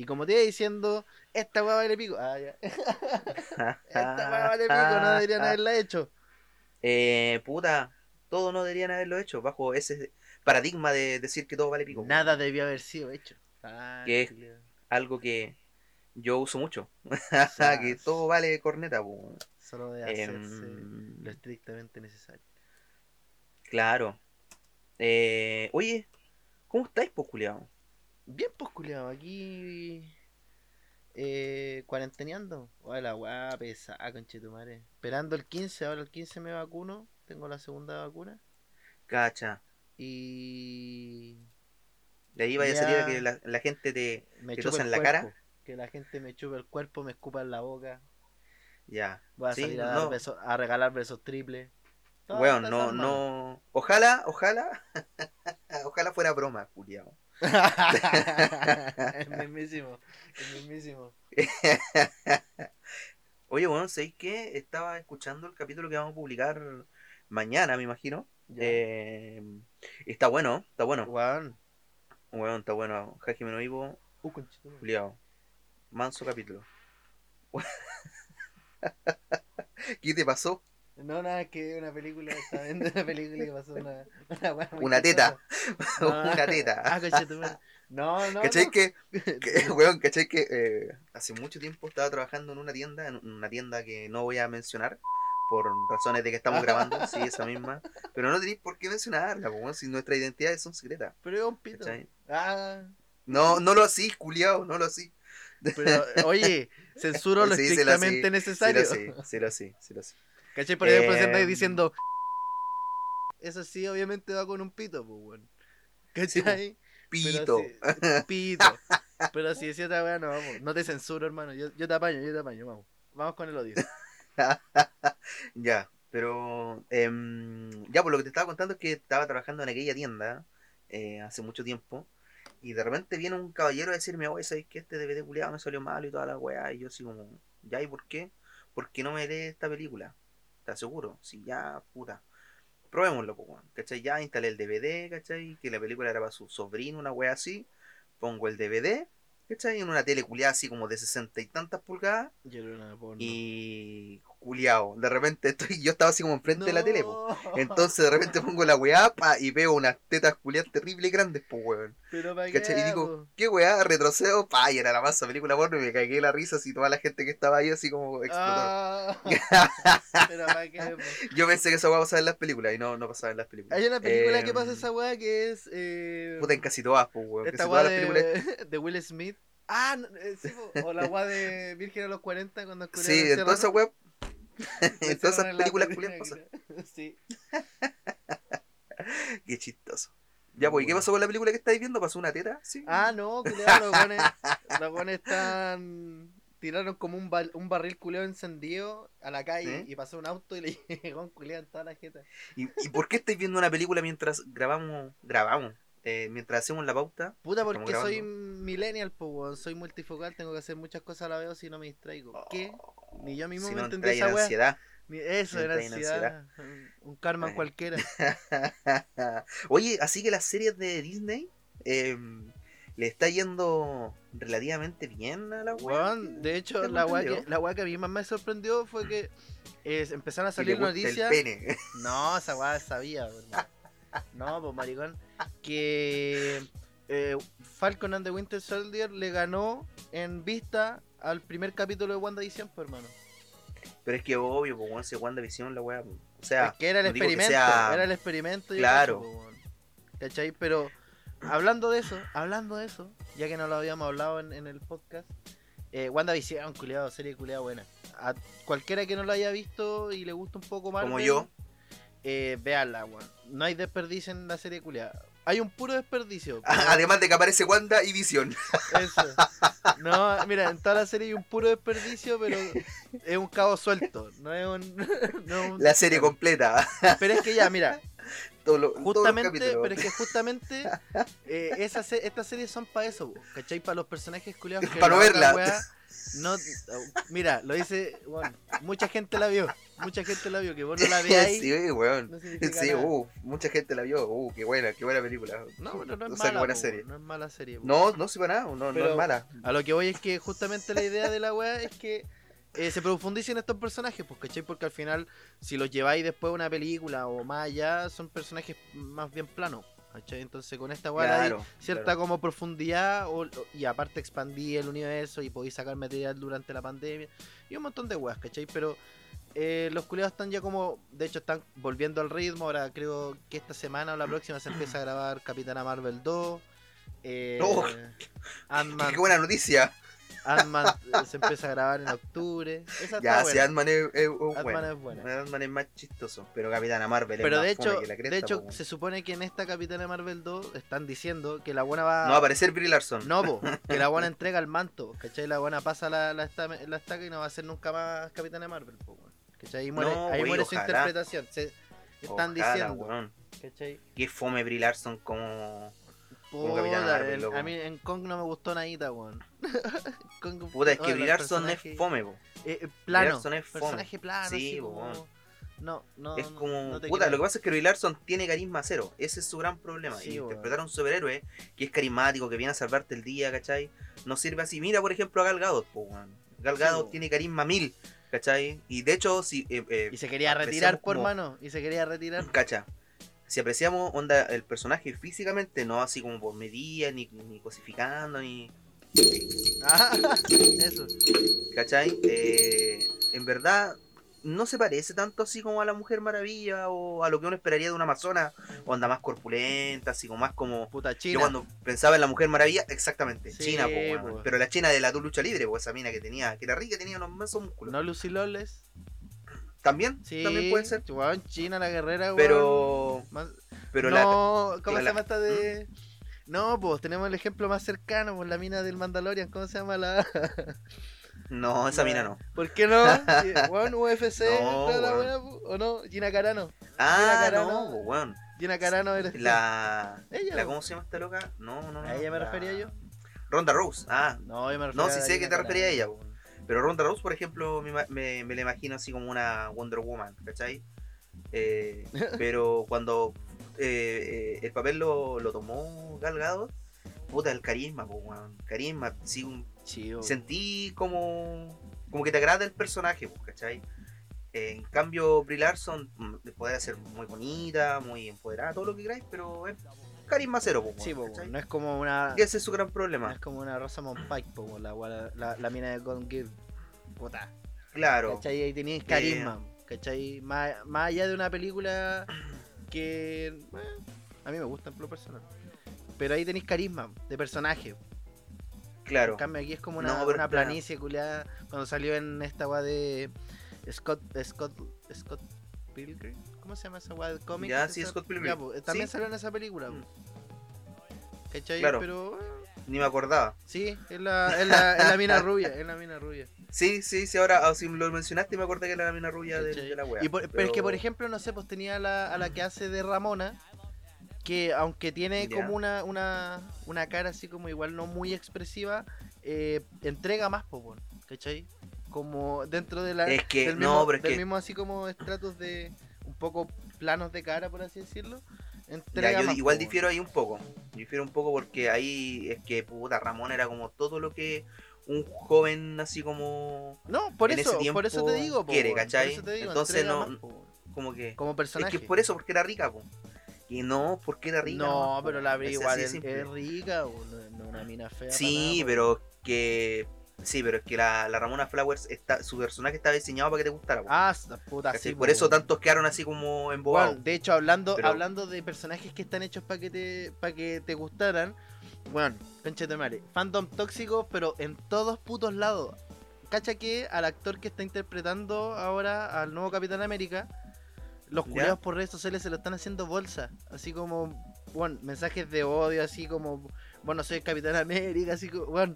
Y como te iba diciendo, esta weá vale pico. Ah, ya. esta weá vale pico, no deberían haberla hecho. Eh, puta, todo no deberían haberlo hecho bajo ese paradigma de decir que todo vale pico. Nada debió haber sido hecho. Ah, Que es-. Algo que yo uso mucho. que todo vale corneta, po. Solo de hacerse Em, lo estrictamente necesario. claro. Eh, oye, ¿cómo estáis, pues? Bien, pues, culiao, aquí. Eh, cuarenteneando. Oye, la weá pesada, conchetumare. Esperando el 15, ahora el 15 me vacuno. Tengo la segunda vacuna. Cacha. Y. De ahí vaya a salir a que la, la gente te. Me ¿Te tosa en la cuerpo, cara? Que la gente me chupe el cuerpo, me escupa en la boca. Ya. Voy a Sí, salir a, no. besos- a regalar besos triples. Weón, no, no. Ojalá, ojalá. ojalá fuera broma, culiao. el mismísimo. El mismísimo. Oye, bueno, ¿sabéis qué? Estaba escuchando el capítulo que vamos a publicar mañana, me imagino. Eh, está bueno, está bueno. Weón. Bueno, está bueno. Jaime no vivo, Uh. Juliado. Manso capítulo. ¿Qué te pasó? No, nada, que una película, estaba viendo una película y pasó una, una, Una teta. No. Una teta. Ah. No, no. ¿Cachai no. que, que, weón, cachai que eh, hace mucho tiempo estaba trabajando en una tienda, en una tienda que no voy a mencionar por razones de que estamos grabando, sí, esa misma. Pero no tenéis por qué mencionarla, weón, si nuestras identidades son secretas. Pero es un pito. ¿Cachai? Ah, No, no lo así, culiao, no lo así. pero oye, censuro lo Sí, sí lo estrictamente sí, Sí necesario. lo sé, sí lo sé, sí lo sé. ¿Cachai? Por ejemplo, si andáis Em. diciendo. Eso sí, obviamente va con un pito, pues, weón. ¿Cachai? Pito. Pero si- pito. Pero si decía otra weá, no, vamos. No te censuro, hermano. Yo, yo te apaño, yo te apaño, vamos. Vamos con el odio. Ya, pero em, ya por lo que te estaba contando es que estaba trabajando en aquella tienda eh, hace mucho tiempo y de repente viene un caballero a decirme, oye, ¿sabes que este DVD culiado me salió mal y toda la weá? Y yo así como, ¿ya y por qué? ¿Por qué no me lee esta película? ¿Estás seguro? Sí, ya, puta. Probémoslo, pues, ¿cachai? Ya instalé el DVD, ¿cachai? Que la película era para su sobrino, una weá así. Pongo el DVD, ¿cachai? En una tele culiada así como de sesenta y tantas pulgadas. Porno. Y culiao, de repente estoy, yo estaba así como enfrente de la tele, po. Entonces de repente pongo la weá pa, y veo unas tetas culiadas terribles grandes, pues weón. Pero. Y digo, po? ¿qué weá? Retrocedo, pa, y era la masa película porno y me cagué la risa así toda la gente que estaba ahí así como explotó. Ah, pero para qué, po? Yo pensé que eso va a pasar en las películas y no, no pasaba en las películas. Hay una película Em, que pasa esa weá que es. Eh, Puta, en casi todas, pues weón. esta weá las películas. de, de Will Smith. Ah, eh, sí, po, o la weá de Virgen a los 40 cuando Sí, culiao en todas esas películas culiadas. Sí. Qué chistoso. Ya, pues, ¿y qué pasó con la película que estáis viendo? ¿Pasó una teta? Sí. Ah, no, culiao, los buenos, los buenos están. Tiraron como un, bar- un barril culeado encendido a la calle y pasó un auto y le llegó un culeado en toda la jeta. ¿Y, ¿Y por qué estáis viendo una película mientras grabamos, grabamos, eh, mientras hacemos la pauta? Puta, porque soy millennial, pues. Soy multifocal, tengo que hacer muchas cosas a la vez si no me distraigo. ¿Qué? Ni yo mismo Si me no entendí esa weá. ansiedad. Ni- Eso era ansiedad. Un karma cualquiera. Oye, así que las series de Disney eh, le está yendo relativamente bien a la. Weón, de hecho, la weá, que, la weá que a mí más me sorprendió fue que eh, empezaron a salir noticias. No, esa weá sabía. No, pues maricón. Que eh, Falcon and the Winter Soldier le ganó en vista al primer capítulo de WandaVision, pues hermano. Pero es que obvio, pues bueno, si WandaVision la wea. O sea, es que era el no experimento, sea- era el experimento. Claro. ¿Cachai? Pero hablando de eso, hablando de eso, ya que no lo habíamos hablado en, en el podcast, eh, WandaVision, culiado, serie culiada buena. A cualquiera que no lo haya visto y le gusta un poco más, como yo. eh, véanla, weón. No hay desperdicio en la serie culiada. Hay un puro desperdicio. pero Además de que aparece Wanda y Vision. Eso. No, mira, en toda la serie hay un puro desperdicio, pero es un cabo suelto. No es un. no es un- La serie completa. Pero es que ya, mira, Justamente, pero es que justamente eh, esas estas series son para eso, ¿cachai? Para los personajes culiados que Pa' no verla. No, mira, lo dice, bueno, mucha gente la vio, mucha gente la vio, que vos no la veáis, sí, weón. no Sí, uh, mucha gente la vio. Uh, qué buena, qué buena película. No, pero no es O sea, qué mala, buena po, serie. no es mala serie. po. No, no, para nada, no, no es mala. A lo que voy es que justamente la idea de la weá es que eh, se profundicen estos personajes, pues, ¿cachai? Porque al final, si los lleváis después a una película o más allá, son personajes más bien planos, ¿cachai? Entonces con esta weá Claro, cierta claro. como profundidad o- y aparte expandí el universo y podéis sacar material durante la pandemia y un montón de weas, ¿cachai? Pero eh, los culiados están ya como, de hecho están volviendo al ritmo, ahora creo que esta semana o la próxima se empieza a grabar Capitana Marvel 2. Eh, Oh, Qué buena noticia. Ant-Man eh, se empieza a grabar en octubre. Esa Ya, si Ant-Man es, es- es Ant-Man bueno. es. Ant-Man es más chistoso, pero Capitana Marvel Pero es de más hecho, que la cresta, de hecho po. se supone que en esta Capitana Marvel 2 están diciendo que la buena va No va a aparecer Brie Larson. No, po, que la buena entrega el manto, ¿cachai? La buena pasa la, la, esta- la estaca y no va a ser nunca más Capitana Marvel, po. ¿cachai? Ahí muere, No, ahí muere su interpretación. Se están Ojalá, diciendo, weón. ¿cachai? Qué fome Brie Larson como... Puta, el- a mí en Kong no me gustó nadita, weón. Kong- Puta, es que oh, Brie el Larson personaje- es fome, po. eh, eh, plano, es fome. personaje plano, Sí, po, como- weón. No, no, es como... no Puta, creo. lo que pasa es que Brie Larson tiene carisma cero. Ese es su gran problema. Sí, y interpretar a un superhéroe que es carismático, que viene a salvarte el día, ¿cachai? No sirve así. Mira, por ejemplo, a Gal Gadot, po, weón. Gal Sí, Gadot po. tiene carisma mil, ¿cachai? Y de hecho, si... eh, eh, Y se quería retirar, por como- mano, y se quería retirar. Cacha. Si apreciamos onda el personaje físicamente, no así como por medidas, ni, ni cosificando, ni. Ah, eso. ¿Cachai? Eh, en verdad, no se parece tanto así como a la Mujer Maravilla o a lo que uno esperaría de una amazona, onda más corpulenta, así como más como. Puta Yo china. cuando pensaba en la Mujer Maravilla, exactamente, Sí, China, po, pero la China de la tu lucha libre, pues esa mina que tenía, que era rica, tenía unos inmensos músculos. No Lucy Lawless. También, Sí, también puede ser, weón, China la guerrera, weón. Pero, Más- pero la, no, ¿cómo la- se llama esta de.? No, pues tenemos el ejemplo más cercano, pues la mina del Mandalorian, ¿cómo se llama la.? no, esa mina no. ¿Por qué no? UFC, No, ¿no la buena? ¿o no? Gina Carano. Ah, Carano. no, pues, weón. Gina Carano eres. La, Ella, la. ¿Cómo se llama esta loca? No, no, no. ¿A ella me refería yo? Ronda Rose. Ah, No, yo me refería no, sí sé Gina que te refería a Carano, ella, weón. pero Ronda Rose, por ejemplo, me, me, me la imagino así como una Wonder Woman, ¿cachai? Eh, pero cuando eh, eh, el papel lo, lo tomó Gal Gadot, puta, el carisma, po. Carisma, sí, un- weón. sentí como, como que te agrada el personaje, po, ¿cachai? En cambio, Brie Larson mm, puede ser muy bonita, muy empoderada, todo lo que queráis, pero es carisma cero, po, no es como una. Y ese es su gran No problema. es como una Rosamund Pike, po, la, la, la, la mina de Gone Girl. Puta. Claro. ¿Cachai? Ahí tenías carisma, ¿cachai? Más, más allá de una película que eh, a mí me gusta en lo personal. Pero ahí tenéis carisma de personaje. Claro. En cambio aquí es como una, No, planicie culiada cuando salió en esta weá de Scott Scott Scott Pilgrim. ¿Cómo se llama esa weá de cómic? Ya, sí, Scott Pilgrim. ya, pues, también Sí. salió en esa película. Mm. ¿Cachai? Claro. Pero eh, Ni me acordaba. sí, es la, es la, es la mina rubia, es la mina rubia. Sí, sí, sí, ahora ah, si lo mencionaste me acordé que era la mina rubia de, de la wea. Y por- pero... es que, por ejemplo, no sé, pues tenía a la, a la que hace de Ramona, que aunque tiene Ya. como una, una, una cara así como igual no muy expresiva, eh, entrega más, pues, ¿cachai? Como dentro de la, Es que- del, no, mismo, pero es del que- mismo así como estratos de un poco planos de cara, por así decirlo. Ya, Entrega yo más, igual po, difiero ahí un poco. Difiero un poco porque ahí es que puta Ramón era como todo lo que un joven así como No, por eso, por eso te digo, po, quiere, ¿cachai? Por eso te digo, Entonces no- más, como que como es personaje. que es por eso porque era rica, po. Y no porque era rica. no, pero la Es igual es, es rica, no, una mina fea. Sí, nada, pero que sí, pero es que la, la Ramona Flowers está, su personaje está diseñado para que te gustara, po. Ah, puta, sí. por po, eso tantos quedaron así como embobados. Bueno, de hecho, hablando, Pero- hablando de personajes que están hechos para que te para que te gustaran, bueno, concha de madre, fandom tóxico, pero en todos putos lados. Cacha que al actor que está interpretando ahora al nuevo Capitán América, los culiados por redes sociales se lo están haciendo bolsa. Así como, bueno, mensajes de odio, así como, bueno, soy el Capitán América, así como, bueno,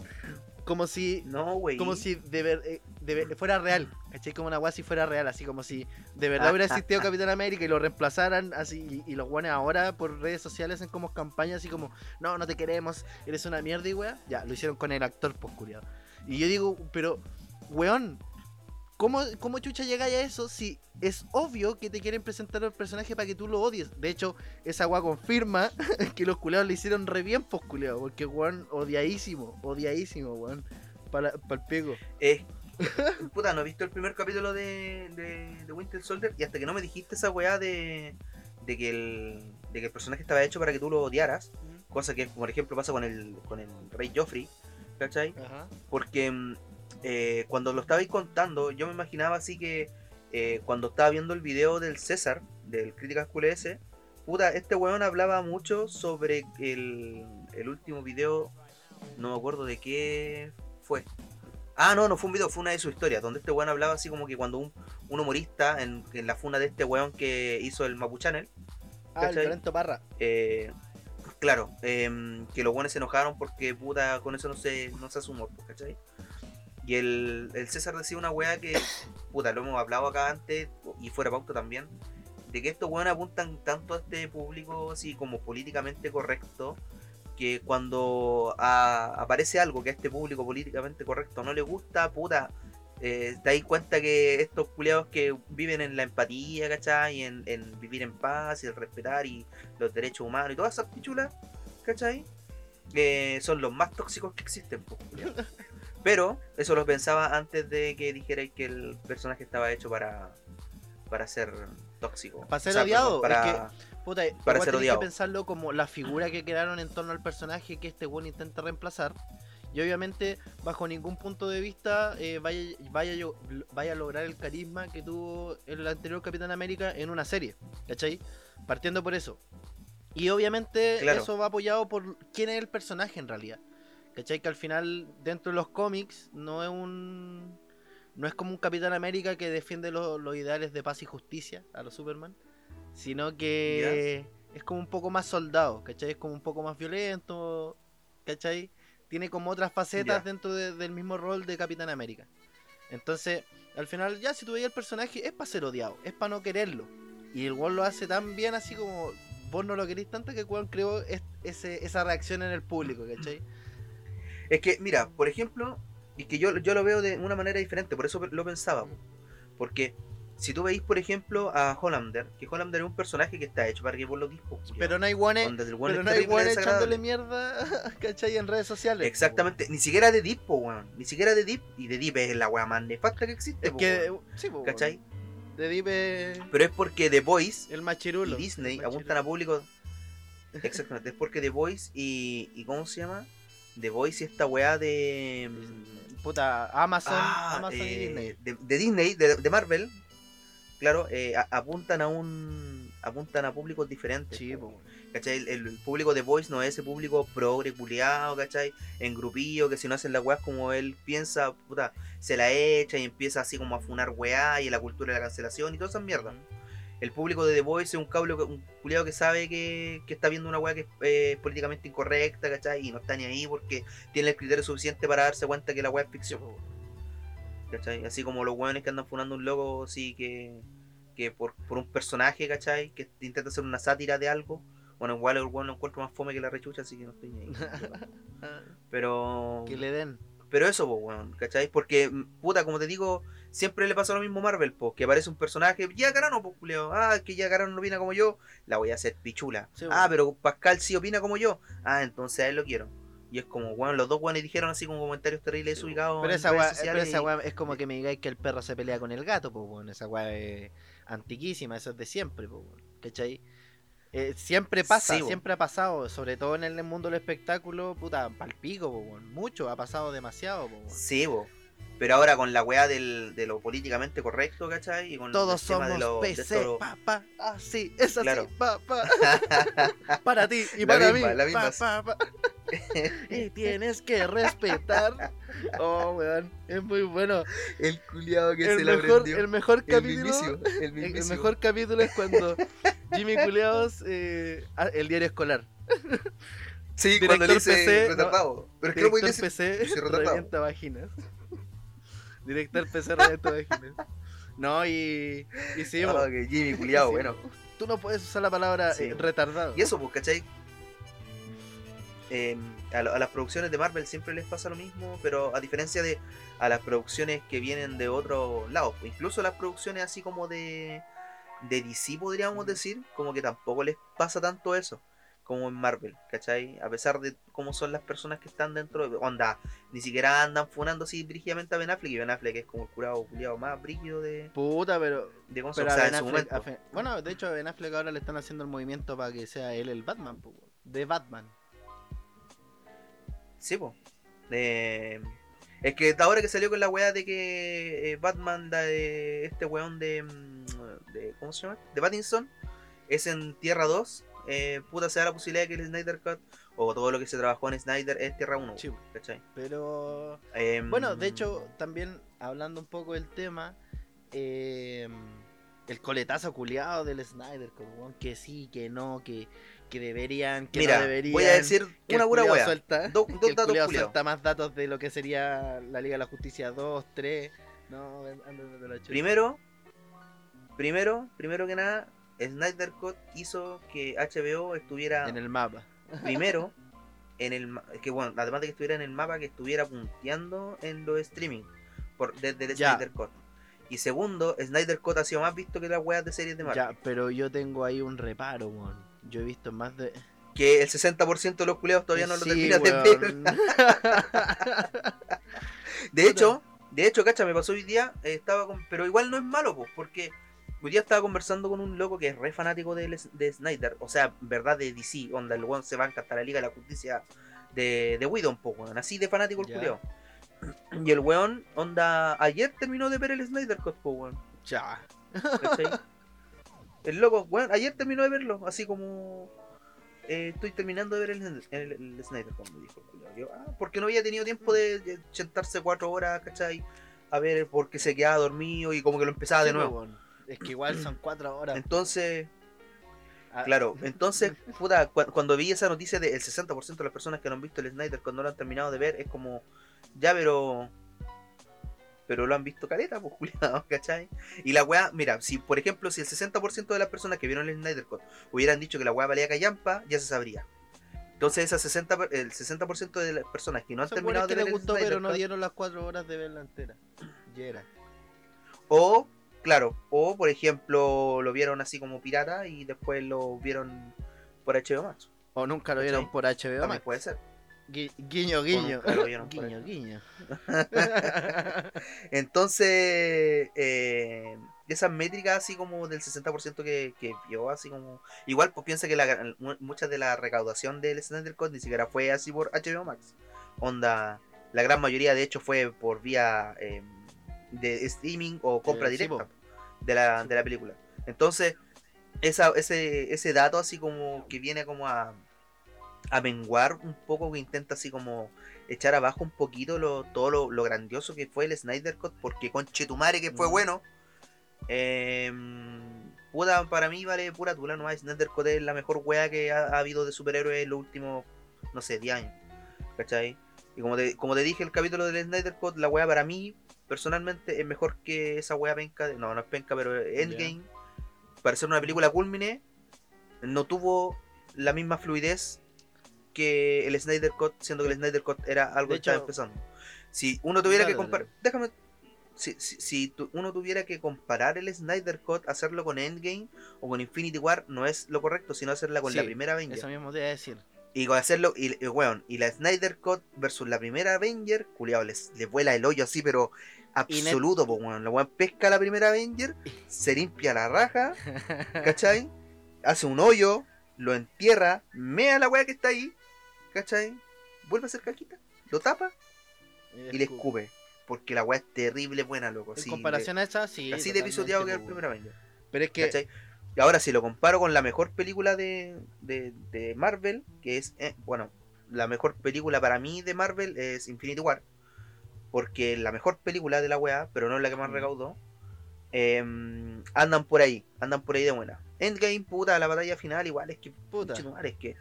como si No, güey. como si de ver- eh, de ver- fuera real, ¿cachai? Como una weá si fuera real, así como si de verdad hubiera existido Capitán América y lo reemplazaran así, y, y los guanes ahora por redes sociales hacen como campañas así como, no, no te queremos, eres una mierda y weá. Ya, lo hicieron con el actor, pues culiado. Y yo digo, pero, weón, ¿cómo, ¿cómo chucha llegáis a eso si es obvio que te quieren presentar al personaje para que tú lo odies? De hecho, esa weá confirma que los culiados le hicieron re bien, pues porque weón, odiadísimo, odiadísimo, weón, para el pego. Eh, puta, no he visto el primer capítulo de, de, de Winter Soldier y hasta que no me dijiste esa weá de, de, que el, de que el personaje estaba hecho para que tú lo odiaras, cosa que por ejemplo pasa con el, con el rey Joffrey, ¿cachai? Ajá. Porque mm, eh, cuando lo estabais contando, yo me imaginaba así que eh, cuando estaba viendo el video del César, del Críticas QLS, puta, este weón hablaba mucho sobre el, el último video, no me acuerdo de qué fue. Ah, no, no fue un video, fue una de sus historias, donde este weón hablaba así como que cuando un, un humorista en, en la funa de este weón que hizo el Mapu Channel, Ah, el. Lorenzo Parra. eh, claro, em, que los buenos se enojaron porque puta, con eso no se, no se hace humor, ¿cachai? Y el, César decía una weá que, puta, lo hemos hablado acá antes y fuera pauta también, de que estos weones apuntan tanto a este público así como políticamente correcto, que cuando aparece algo que a este público políticamente correcto no le gusta, puta, eh, te das cuenta que estos culiados que viven en la empatía, ¿cachai? En, vivir en paz y el respetar y los derechos humanos y todas esas pichulas, ¿cachai? Eh, son los más tóxicos que existen, culiao. Pero eso lo pensaba antes de que dijerais que el personaje estaba hecho para, para ser tóxico. Para ser O sea, odiado, perdón, es para... Puta, Para ser odiado. que pensarlo como la figura que quedaron en torno al personaje que este weón intenta reemplazar. Y obviamente, bajo ningún punto de vista, eh, vaya, vaya, vaya a lograr el carisma que tuvo el anterior Capitán América en una serie. ¿Cachai? Partiendo por eso. Y obviamente Claro. eso va apoyado por quién es el personaje en realidad. ¿Cachai? Que al final, dentro de los cómics, no es un. No es como un Capitán América que defiende lo- los ideales de paz y justicia a los Superman. Sino que es como un poco más soldado, ¿cachai? Es como un poco más violento, ¿cachai? Tiene como otras facetas dentro de- del mismo rol de Capitán América. Entonces, al final, ya si tú veías el personaje, es para ser odiado, es para no quererlo. Y el weón lo hace tan bien así como vos no lo querís tanto que el creó es- ese- esa reacción en el público, ¿cachai? Es que, mira, por ejemplo, y que yo, yo lo veo de una manera diferente, por eso lo pensaba. po. Porque si tú veis, por ejemplo, a Hollander, que Hollander es un personaje que está hecho para que vos lo dispo. Pero no hay guanes, pero no hay guanes echándole mierda, ¿cachai? En redes sociales. Exactamente, ni siquiera de Deep, po, weón. Ni siquiera de Deep, y de Deep es la weá más nefasta que existe, Es po, que, weón. sí, po, ¿cachai? De Deep es Pero es porque The Voice el machirulo. y Disney el apuntan a público. Exactamente, es porque The Voice y, y. ¿Cómo se llama? The Voice y esta weá de. machirulo. Puta, Amazon, Ah, Amazon y eh, Disney. De, de Disney, de, de Marvel, claro, eh, a- apuntan a un. apuntan a públicos diferentes. Sí, po. ¿Cachai? El, el público de Voice no es ese público progre, culiado, ¿cachai? En grupillo, que si no hacen las weas como él piensa, puta, se la echa y empieza así como a funar weá y la cultura de la cancelación y todas esas mierdas. El público de The Voice es un cablo, que- un culiado que sabe que, que está viendo una weá que es eh, políticamente incorrecta, ¿cachai? Y no está ni ahí porque tiene el criterio suficiente para darse cuenta que la weá es ficción. ¿Cachai? Así como los weones que andan funando un loco así que, que por, por un personaje, ¿cachai? Que intenta hacer una sátira de algo. Bueno, igual el weón lo encuentro más fome que la rechucha, así que no estoy ni ahí. Pero. que le den. Pero eso, pues, weón, ¿cachai? Porque, puta, como te digo, siempre le pasa lo mismo a Marvel, pues, que aparece un personaje, ya Carano, pues, culeo, ah, que ya Carano no opina como yo, la voy a hacer pichula. Sí, ah, pero Pascal sí opina como yo, ah, entonces a él lo quiero. Y es como, weón, los dos weones dijeron así como comentarios terribles Sí, desubicados. Pero esa pero es como que me digáis que el perro se pelea con el gato, pues bueno, esa weá es antiquísima, eso es de siempre, pues bueno, ¿cachai? Eh, siempre pasa, Sí, siempre ha pasado, sobre todo en el mundo del espectáculo, puta, palpico, bueno, mucho, ha pasado demasiado, bueno. Sí, bo. Pero ahora con la weá del, de lo políticamente correcto, ¿cachai? Y con Todos el tema somos de lo, de PC, esto- papá, así, es así, Claro. papá, para ti y La para misma, mí, la misma. pa, pa, pa. y tienes que respetar. Oh, weón, es muy bueno. el culiado que El se la aprendió. el mejor El capítulo el mejor capítulo es cuando Jimmy Culeados, eh, ah, el diario escolar. Sí, cuando le dice PC, retardado. Pero es que no Director puede decir. PC soy retardado. Vaginas. Director PC revienta vaginas. No, y. Y sí, que Jimmy, culiado, Sí, bueno. Tú no puedes usar la palabra Sí. eh, retardado. Y eso, pues, ¿cachai? Eh, a, a las producciones de Marvel siempre les pasa lo mismo, pero a diferencia de a las producciones que vienen de otros lados, pues, incluso las producciones así como de, de DC podríamos decir, como que tampoco les pasa tanto eso como en Marvel, ¿cachai? A pesar de cómo son las personas que están dentro de... Onda, ni siquiera andan funando así brígidamente a Ben Affleck, y Ben Affleck es como el curado culiado más brígido de, Puta, pero. de cómo se pero a Ben en su Affleck- a bueno, de hecho, a Ben Affleck ahora le están haciendo el movimiento para que sea él el Batman, po, de Batman. Sí, po. Eh, es que ahora que salió con la weá de que eh, Batman, da, eh, este weón de, mm, de. ¿Cómo se llama? De Pattinson, es en Tierra 2. Eh, puta, se da la posibilidad de que el Snyder Cut o todo lo que se trabajó en Snyder es Tierra 1. Sí. ¿Cachai? Pero. Em, Bueno, de hecho, también hablando un poco del tema, eh, el coletazo culiado del Snyder, como que sí, que no, que, que deberían, que Mira, no deberían. voy a decir que una pura weá. Suelta, Do- que dos el datos suelta más datos de lo que sería la Liga de la Justicia 2, 3. No, de la chucha. Primero, primero, primero que nada, Snyder Cut hizo que HBO estuviera En el mapa. primero en el que bueno además de que estuviera en el mapa que estuviera punteando en los streaming por desde el Ya. Snyder Cut y segundo Snyder Cut ha sido más visto que las weas de series de Marvel Ya, pero yo tengo ahí un reparo, weón. Yo he visto más de. que el 60% de los culeados todavía no lo terminan de ver de hecho de hecho cacha me pasó hoy día eh, estaba con pero igual no es malo pues porque hoy día estaba conversando con un loco que es re fanático de, de Snyder o sea verdad de DC onda el weón se va hasta la Liga de la Justicia de, de Widow, po, weón. Así de fanático el culiao. Y el weón, onda, ayer terminó de ver el Snyder Cut, po, weón. Ya. el loco, weón, ayer terminó de verlo, así como. eh, estoy terminando de ver el, el- el Snyder Cut, me dijo el culiao. Yo, ah, porque no había tenido tiempo de, de sentarse cuatro horas, ¿cachai? A ver, porque se quedaba dormido y como que lo empezaba de nuevo. weón. Es que igual son cuatro horas. Entonces, Ah, Claro, entonces, puta, cu- cuando vi esa noticia del 60% de las personas que no han visto el Snyder cuando lo han terminado de ver, es como, ya, pero. Pero lo han visto caleta, pues, culiado, ¿cachai? Y la weá, mira, si por ejemplo, si el 60% de las personas que vieron el Snyder Cut hubieran dicho que la weá valía callampa, ya se sabría. Entonces, esa 60, per- el 60% de las personas que no han Son terminado de que ver el gustó, Snyder pero no dieron las cuatro horas de verla entera. Ya era. O, claro, o por ejemplo, lo vieron así como pirata y después lo vieron por HBO Max. O nunca lo ¿Cachai? vieron por HBO También Max. puede ser. Gui- Guiño, guiño. guiño, guiño. Entonces, eh, esas métricas así como del 60% que, que vio, así como... Igual pues piensa que la, mucha de la recaudación del Snyder Cut ni siquiera fue así por HBO Max. Onda, la gran mayoría de hecho fue por vía eh, de streaming o compra Eh, sí, directa de, la, Sí, de la película. Entonces, esa, ese, ese dato así como que viene como a, a menguar un poco, que intenta así como echar abajo un poquito lo, todo lo, lo grandioso que fue el Snyder Cut, porque con Chetumare que fue Mm. bueno. Eh, puta, para mí vale pura tula nomás. Snyder Cut es la mejor wea que ha, ha habido de superhéroes en los últimos, no sé, 10 años. ¿Cachai? Y como te, como te dije, el capítulo del Snyder Cut, la wea para mí, personalmente, es mejor que esa wea penca. de- no, no es penca, pero Endgame. Para ser una película culmine, no tuvo la misma fluidez que el Snyder Cut, siendo que el Snyder Cut era algo De que estaba empezando. Si uno tuviera Dale, que comparar. Déjame. Si, si, si tu- uno tuviera que comparar el Snyder Cut, hacerlo con Endgame o con Infinity War, no es lo correcto, sino hacerla con la primera Avenger. Eso mismo te iba a decir. Y con hacerlo, y, y, weón, y la Snyder Cut versus la primera Avenger, culiao, les, les vuela el hoyo así, pero absoluto, pues weón. La weón pesca la primera Avenger, se limpia la raja, ¿cachai? Hace un hoyo, lo entierra, mea la weá que está ahí, ¿cachai? Vuelve a hacer caquita, lo tapa y le escupe. Porque la weá es terrible buena, loco. En sí, comparación a esa, sí. así de pisoteado que el po, primer Avenger. Pero es que. ¿cachai? Y ahora si lo comparo con la mejor película de, de, de Marvel, que es, eh, bueno, la mejor película para mí de Marvel es Infinity War, porque es la mejor película de la weá, pero no es la que más Mm. recaudó, em, andan por ahí, andan por ahí de buena. Endgame, puta, la batalla final igual es que, Puta. es que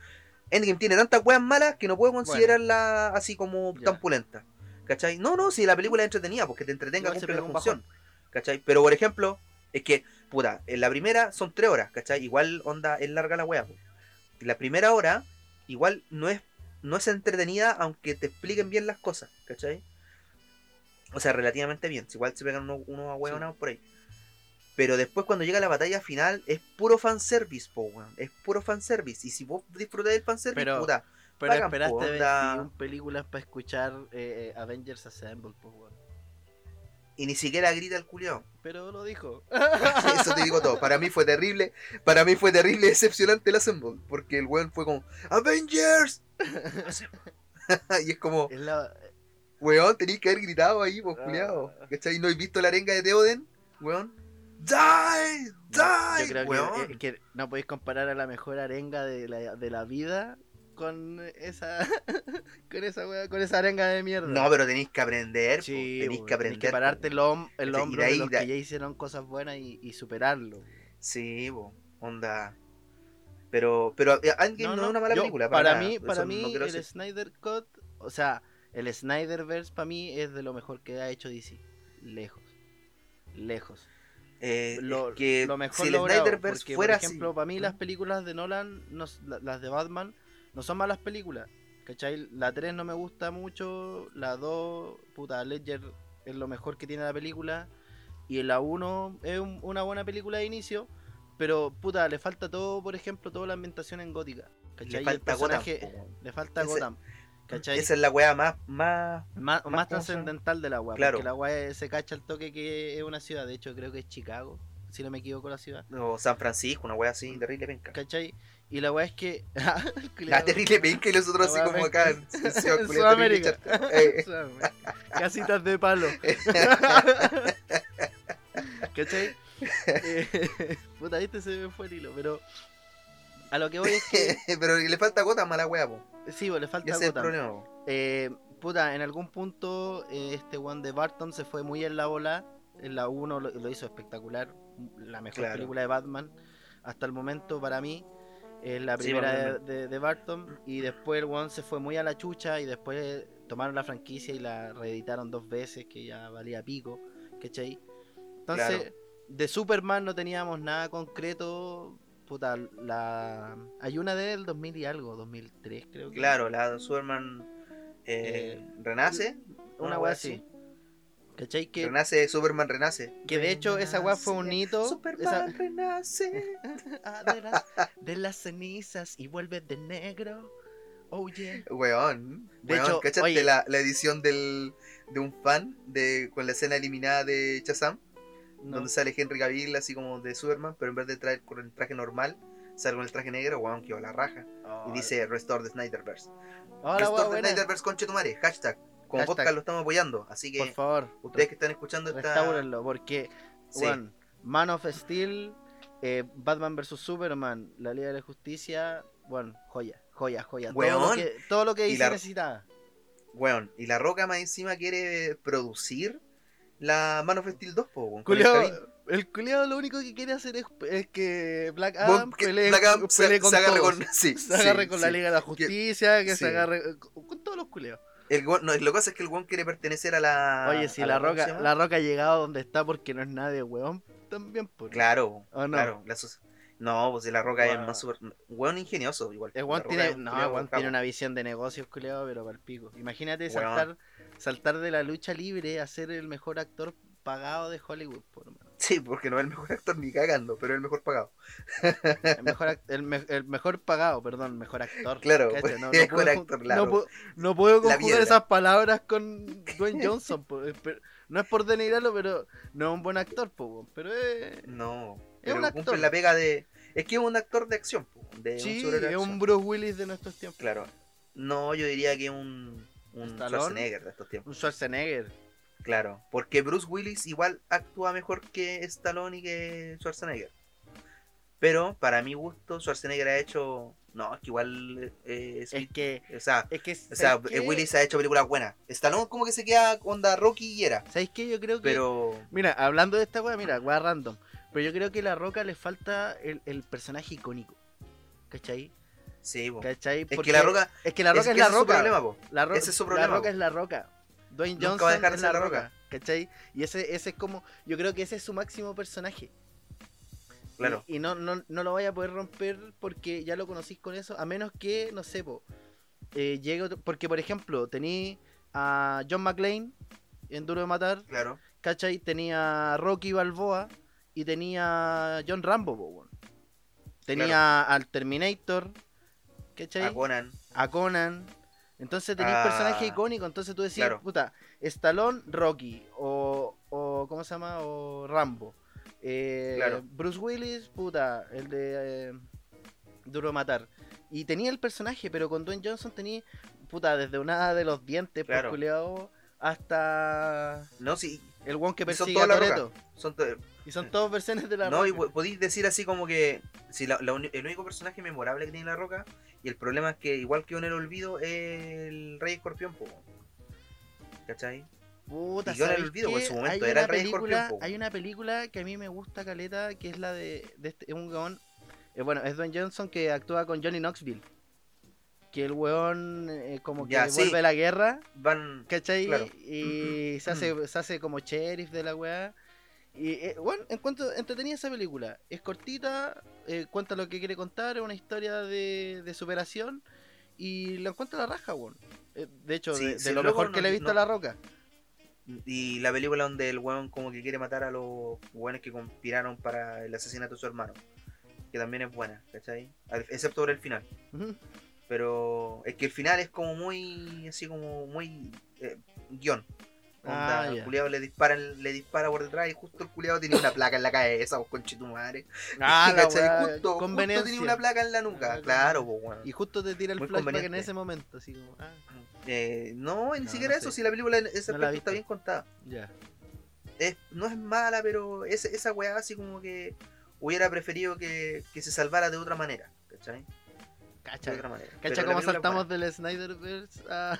Endgame tiene tantas weas malas que no puedo considerarla así como Ya. tan pulenta. ¿Cachai? No, no, si la película es entretenida, porque te entretenga, Igual cumple la función. ¿Cachai? Pero por ejemplo, es que, puta, en la primera son tres horas, ¿cachai? Igual onda, es larga la wea. po. La primera hora, igual no es, no es entretenida, aunque te expliquen bien las cosas, ¿cachai? O sea, relativamente bien. Igual se pegan unos, unos ahueonados por ahí. Pero después cuando llega la batalla final es puro fanservice, po, weón. Es puro fanservice. Y si vos disfrutáis del fanservice, Pero- puta. Pero Pagan, esperaste po, onda. 21 películas para escuchar eh, eh, Avengers Assemble, weón. Y ni siquiera grita el culiao. Pero lo dijo. Eso te digo todo. Para mí fue terrible. Para mí fue terrible y decepcionante el Assemble. Porque el weón fue como ¡Avengers! y es como, Es la... weón, tenéis que haber gritado ahí, pues Ah. culiao. ¿Cachai? ¿No he visto la arenga de Theoden? Weón. ¡Die! ¡Die! Yo creo weón! que, eh, que no podéis comparar a la mejor arenga de la, de la vida con esa con esa wea- con esa arenga de mierda. No, pero tenéis que aprender. sí, tenéis que aprender. tenés que pararte el, hom- el hombro de de, ahí- los que ya hicieron cosas buenas y, y superarlo. Sí, onda. Pero, pero eh, Endgame no, es una mala yo- película. Para, nada, mí, para mí el. Snyder Cut, o sea, el Snyderverse para mí es de lo mejor que ha hecho DC. Lejos. Lejos. Eh, Lo, es que lo mejor si el logrado, Snyderverse porque, fuera por ejemplo, así, para mí las películas de Nolan, las de Batman, no son malas películas. ¿Cachai? La 3 no me gusta mucho, la 2, puta, Ledger es lo mejor que tiene la película, y la 1 es un- una buena película de inicio, pero puta, le falta todo, por ejemplo, toda la ambientación en gótica. ¿Cachai? le falta Gotham, le falta Ese- Gotham. ¿Cachai? Esa es la weá más, más. Más, más trascendental de la weá, Claro. porque la weá se cacha el toque que es una ciudad, de hecho creo que es Chicago, si no me equivoco la ciudad. O San Francisco, una weá así, terrible penca. ¿Cachai? Y la weá es que. El La terrible penca y los otros así como acá en, Sudamérica. Eh. Casitas de palo. ¿Cachai? Eh, puta, viste, se me fue el hilo. Pero a lo que voy es que. Pero le falta gota a la weá, po. Sí, le falta ese es el Gotham. problema. Eh, puta, en algún punto eh, este one de Barton se fue muy en la bola. En la 1 lo, lo hizo espectacular. La mejor Claro. película de Batman. Hasta el momento para mí. Es la Sí, primera de, de- Barton. Y después el one se fue muy a la chucha. Y después tomaron la franquicia y la reeditaron dos veces. Que ya valía pico. ¿Cachai? Entonces, Claro. de Superman no teníamos nada concreto. Puta, la. Hay una del 2000 y algo, 2003 creo que. Claro, la Superman eh, Eh, renace. Una wea así. ¿Cachai? Que, Renace, Superman renace. que de hecho esa weá fue un hito. Superman esa- renace. Ah, de, las, de las cenizas y vuelve de negro. Oh yeah. Weón. De weón, hecho, ¿cachaste oye- la, la edición del, de un fan de, con la escena eliminada de Shazam? No. Donde sale Henry Cavill así como de Superman, pero en vez de traer con el traje normal, sale con el traje negro, weón, que va la raja. Oh, Y dice Restore the Snyderverse. Hola, weá, Restore the. Snyderverse, conchetumare, hashtag. Como Hashtag. podcast lo estamos apoyando, así que Por favor, ustedes que están escuchando esta... Porque, Sí. Man of Steel, eh, Batman vs Superman, La Liga de la Justicia, bueno, joya, joya, joya. Todo lo que, todo lo que la- necesitaba. Weón, y la Roca más encima quiere producir la Man of Steel 2, po, weón, con el culiado lo único que quiere hacer es, es que Black Adam pelee, Black Adam se, con se agarre todos. con... Sí, se agarre sí, con sí. la Liga de la Justicia, que se agarre con, con todos los culeos. El no, lo que pasa es que el weón quiere pertenecer a la... Oye, si la, ¿cómo se roca, la roca ha llegado donde está porque no es nadie, weón, también por. Claro, ¿O no? claro. la No, pues si la roca Bueno. es más super... Weón ingenioso igual. El weón tiene, es no, culiao el weón tiene una visión de negocios, culeado, pero para el pico. Imagínate Weón. saltar, saltar de la lucha libre a ser el mejor actor pagado de Hollywood, por hermano. Sí, porque no es el mejor actor ni cagando, pero es el mejor pagado. El mejor, el, me- el mejor pagado, perdón, mejor actor. Claro, Cacha, no, no mejor puedo, actor, no puedo- no puedo conjugar esas palabras con Dwayne Johnson. eh, pero- no es por denigrarlo, pero no es un buen actor, po, pero es... No, Es pero un cumple actor. la pega de... Es que es un actor de acción, po, de un Sí, es un. Bruce Willis de nuestros tiempos. Claro. No, yo diría que un, un Stallone. Schwarzenegger de estos tiempos. Un Schwarzenegger. Claro, porque Bruce Willis igual actúa mejor que Stallone y que Schwarzenegger. Pero para mi gusto, Schwarzenegger ha hecho. No, es que igual. eh, es- Es que... o sea, Es que o sea ¿sabes eh? Willis ha hecho películas buenas. Stallone como que se queda onda Rocky y era. ¿Sabes qué? Yo creo que... Pero. Mira, hablando de esta weá, mira, weá random. Pero yo creo que a La Roca le falta el, el personaje icónico. ¿Cachai? Sí, po. ¿Cachai? Es que la roca. Es que la roca es, que la roca. problema, po. La Ese es su La problema, roca po. es la roca. Dwayne Nunca Johnson va a dejar de ser la roca. Roca. ¿Cachai? Y ese, ese es como. Yo creo que ese es su máximo personaje. Claro. Y, y no, no, no lo vaya a poder romper porque ya lo conocís con eso. A menos que, no sé, po, eh, llegue otro- Porque, por ejemplo, tení a John McClane en Duro de Matar. Claro. ¿Cachai? Tenía a Rocky Balboa y tenía a John Rambo, po. Tenía al Terminator. ¿Cachai? A Conan. a Conan. Entonces tenéis Ah, personajes icónicos. Entonces tú decís, claro. puta, Stallone, Rocky. O, o, ¿cómo se llama? O Rambo. Eh, Claro. Bruce Willis, puta, el de eh, Duro Matar. Y tenía el personaje, pero con Dwayne Johnson tenía, puta, desde una de los dientes, por Claro. culiao, hasta No, sí. el one que son persigue a todas La Toretto. Son to- Y son todas versiones de la No, y Roca. po- podéis decir así como que si la- la el único personaje memorable que tiene la roca y el problema es que igual que en el olvido es el Rey Escorpión, po. ¿Cachai? Puta, Y yo en el ¿sabes olvido, qué? por su momento, era el Rey película, Escorpión, po. Hay una película que a mí me gusta, Caleta, que es la de, de este, es un weón, eh, bueno, es Dwayne Johnson que actúa con Johnny Knoxville. Que el weón eh, como que Ya, sí. vuelve a la guerra, Van. ¿cachai? Claro. Y se hace, se hace como sheriff de la weá. Y eh, bueno, encuentro entretenida esa película. Es cortita, eh, cuenta lo que quiere contar, es una historia de, de superación. Y lo encuentro la raja, weón. Eh, de hecho, Sí, de, lo mejor que le he visto no- a La Roca. Y la película donde el weón como que quiere matar a los weones que conspiraron para el asesinato de su hermano. Que también es buena, ¿cachai? Excepto por el final. Pero es que el final es como muy. Así como muy. eh, guion. Ah, Onda, el culiado le disparan, le dispara por detrás y justo el culiado tenía una placa en la cabeza, vos conchetumare. Ah, la justo, justo tenía una placa en la nuca. Ah, claro, pues bueno. Y justo te tira el flashback en ese momento, así como, ah, Eh, no, ni No, siquiera no eso, sé. si la película en ese No aspecto está bien contada. ya. Es, no es mala, pero es, esa weá así como que hubiera preferido que, que se salvara de otra manera, ¿cachai? Cacha, De otra manera. cacha Pero la cómo saltamos del Snyderverse a,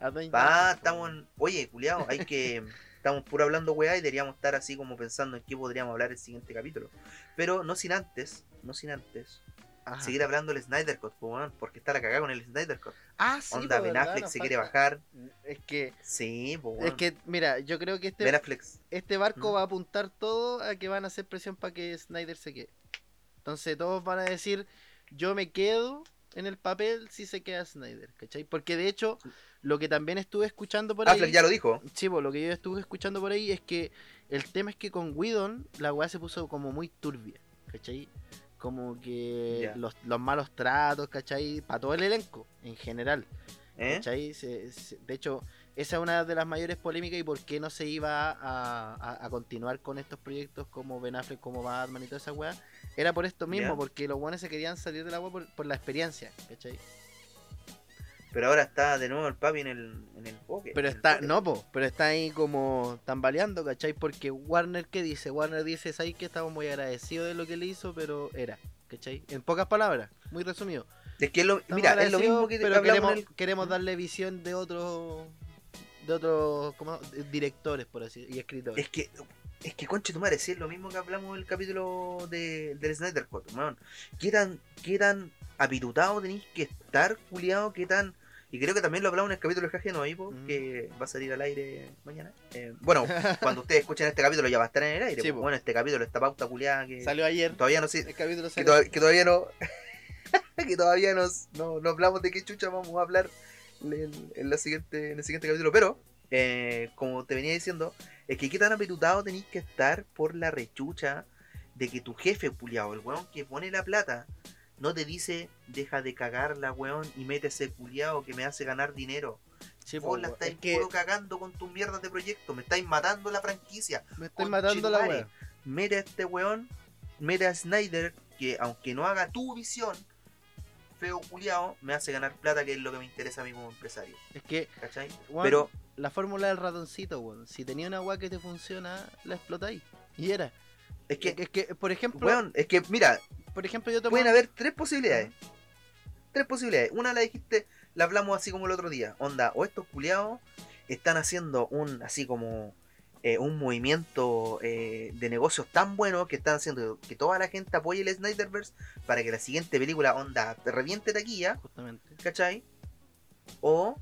a Johnson, estamos en... Oye, culiao, hay que... Estamos puro hablando weá y deberíamos estar así como pensando en qué podríamos hablar el siguiente capítulo. Pero no sin antes, no sin antes, Ajá. seguir hablando del Snyder Cut, porque está la cagada con el Snyder Cut. Ah, sí, Onda, po, Ben Affleck se quiere bajar. Es que, Sí, po, es que, mira, yo creo que este, Ben Affleck. este barco Mm. va a apuntar todo a que van a hacer presión para que Snyder se quede. Entonces todos van a decir, yo me quedo en el papel si se queda Snyder, ¿cachai? Porque de hecho, lo que también estuve escuchando por Affleck ahí... ya lo dijo. Sí, pues lo que yo estuve escuchando por ahí es que el tema es que con Whedon la weá se puso como muy turbia, ¿cachai? Como que Ya. los, los malos tratos, ¿cachai? Para todo el elenco, en general, ¿eh? ¿cachai? Se- se- de hecho, esa es una de las mayores polémicas y por qué no se iba a, a- a continuar con estos proyectos como Ben Affleck, como Batman y toda esa weá. Era por esto mismo, porque los buenos se querían salir del agua por, por la experiencia, ¿cachai? Pero ahora está de nuevo el papi en el, en el poke. Pero en está, no, po, pero está ahí como tambaleando, ¿cachai? Porque Warner, ¿qué dice? Warner dice, ¿sabes que Estamos muy agradecidos de lo que le hizo, pero era, ¿cachai? En pocas palabras, muy resumido. Es que es lo, mira, es lo mismo que pero queremos, el- queremos ¿Mm? darle visión de otros de otros directores, por así y escritores. Es que, es que conche tu madre, sí, es lo mismo que hablamos en el capítulo de, del Snyder Cut, weón. ¿Qué tan, qué tan apitutado tenéis que estar, culiado? ¿Qué tan.? Y creo que también lo hablamos en el capítulo de Jajeno ahí, Mm. que va a salir al aire mañana. Eh, bueno, cuando ustedes escuchen este capítulo ya va a estar en el aire. Sí, po. Bueno, este capítulo, esta pauta culiada que Salió ayer, todavía no sé. capítulo Que, toda- que todavía no. que todavía nos, no, no hablamos de qué chucha vamos a hablar en, en la siguiente, en el siguiente capítulo. Pero, eh, como te venía diciendo, es que qué tan apetutado tenéis que estar por la rechucha de que tu jefe, culiado, el weón que pone la plata, no te dice deja de cagarla, weón, y mete ese culiado que me hace ganar dinero. Sí, Vos la weón. estáis es que puro cagando con tus mierdas de proyecto, me estáis matando la franquicia. me estoy matando la wea. Mira a este weón, mira a Snyder, que aunque no haga tu visión, feo culiao, me hace ganar plata, que es lo que me interesa a mí como empresario. Es que ¿Cachai? weón, Pero, la fórmula del ratoncito, weón. Si tenía una weá que te funciona, la explotáis. Y era. es que, es que, por ejemplo, weón, es que, mira, por ejemplo, yo tomo pueden haber tres posibilidades. Tres posibilidades. Una la dijiste, la hablamos así como el otro día. Onda, o estos culiados están haciendo un, así como, eh, un movimiento eh, de negocios tan bueno que están haciendo que toda la gente apoye el Snyderverse para que la siguiente película onda te reviente taquilla, Justamente. ¿cachai? O,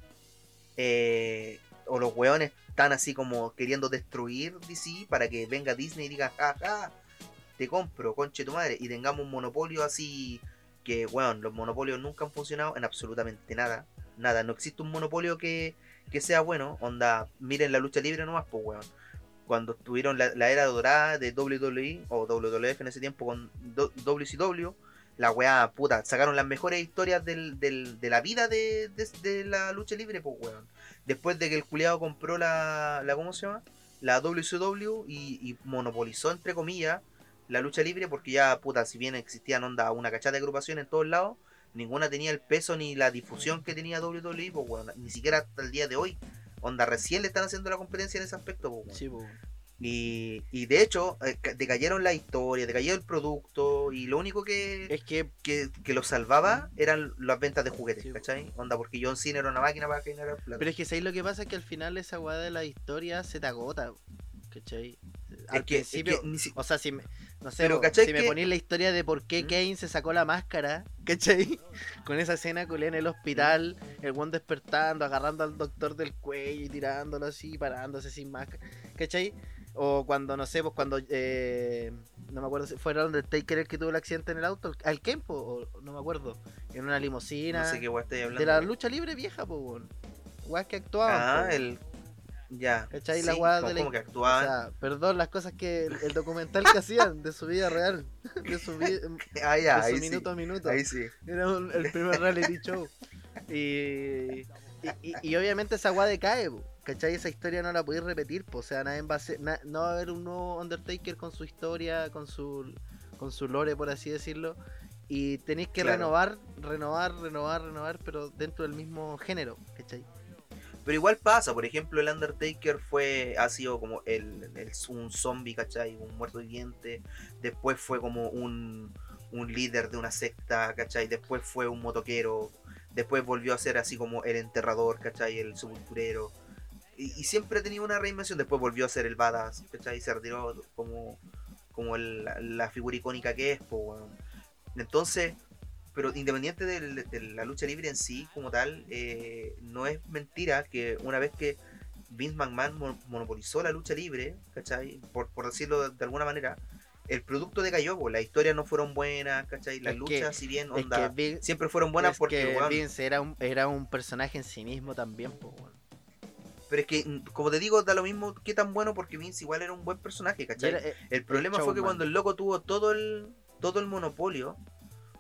eh, o los weones están así como queriendo destruir DC para que venga Disney y diga, ja, ja, te compro, conche tu madre, y tengamos un monopolio así que, weón, los monopolios nunca han funcionado en absolutamente nada. Nada, no existe un monopolio que, que sea bueno. Onda, miren la lucha libre nomás, pues, weón. Cuando tuvieron la, la era dorada de WWE o WWF en ese tiempo con WCW, la weá, puta, sacaron las mejores historias del, del- de la vida de, de- de la lucha libre, pues, weón. Después de que el culiado compró la, la, ¿cómo se llama? La WCW y, monopolizó, entre comillas, la lucha libre porque ya, puta, si bien existían onda una cachada de agrupaciones en todos lados, ninguna tenía el peso ni la difusión que tenía WWE, pues, weón. Ni siquiera hasta el día de hoy. Onda, recién le están haciendo la competencia en ese aspecto, pues. Sí, po. Y, y de hecho, eh, ca- decayeron la historia, decayó el producto, y lo único que, Es que que, que lo salvaba eran las ventas de juguetes, Sí. ¿cachai? Onda, porque John Cena era una máquina para generar plata. Pero es que ¿sabes lo que pasa? Es que al final esa weá de la historia se te agota, ¿cachai? Al Es que- es que principio, si- o sea, si me, no sé, Pero, po, ¿cachai si me que- ponís la historia de por qué ¿Mm? Kane se sacó la máscara, ¿cachai? Con esa escena culé en el hospital, el one despertando, agarrando al doctor del cuello y tirándolo así, parándose sin máscara, ¿cachai? O cuando, no sé, pues cuando, eh, no me acuerdo si fue Undertaker el que tuvo el accidente en el auto, al Kempo, o no me acuerdo, en una limusina, no sé qué estoy hablando. de la lucha libre vieja, pues, weón. Que actuaban. Ah, po, el. Ya. ¿Cachai? La Sí, como, de la- como que O actuaban. sea, perdón, las cosas que el, el documental que hacían de su vida real, de su, vi- de ah, ya, su ahí sí. minuto a minuto. Ahí sí. Era un- el primer reality show. Y, y, y- y obviamente esa weá decae, po, ¿cachai? Esa historia no la podéis repetir, po, o sea, nadie va a ser- na- no va a haber un nuevo Undertaker con su historia, con su, con su lore, por así decirlo. Y tenéis que Claro. renovar, renovar, renovar, renovar, pero dentro del mismo género, ¿cachai? Pero igual pasa, por ejemplo, el Undertaker fue, ha sido como el, el- un zombie, ¿cachai? Un muerto viviente. Después fue como un, un líder de una secta, ¿cachai? Después fue un motoquero. Después volvió a ser así como el enterrador, ¿cachai? El sepulturero. Y, y siempre ha tenido una reinvención. Después volvió a ser el badass, ¿cachai? Se retiró como, como el- la, la figura icónica que es, pues. Entonces, pero independiente de, la lucha libre en sí, como tal, eh, no es mentira que una vez que Vince McMahon mon- monopolizó la lucha libre, ¿cachai? Por, por decirlo de, de alguna manera, el producto decayó, pues, las historias no fueron buenas, ¿cachai? Las Es que- luchas, si bien onda, siempre fueron buenas porque, que Vince era un, era un personaje en sí mismo también. Pero es que, mm, como te digo, da lo mismo qué tan bueno porque Vince igual era un buen personaje, ¿cachai? era- eh, El problema fue que cuando el loco tuvo todo el todo el monopolio,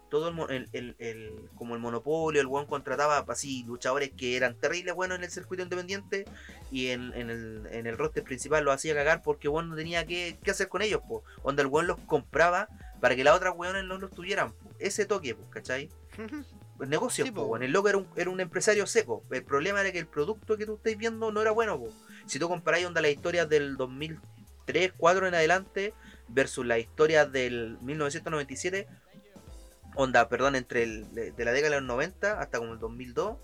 todo el, mo- el, el- el- como el monopolio, el weón contrataba así luchadores que eran terribles buenos en el circuito independiente y en, en el, en el roster principal lo hacía cagar porque weón no tenía que, qué hacer con ellos, po. Donde el weón los compraba para que las otras weones no los tuvieran, po. Ese toque, pues, ¿cachai? El negocio, Sí, po. El loco era un, era un empresario seco. El problema era que el producto que tú estáis viendo no era bueno, po. Si tú comparáis onda la historia del 2003, 2004 en adelante versus la historia del 1997, onda, perdón, entre el, de la década de los 90 hasta como el 2002,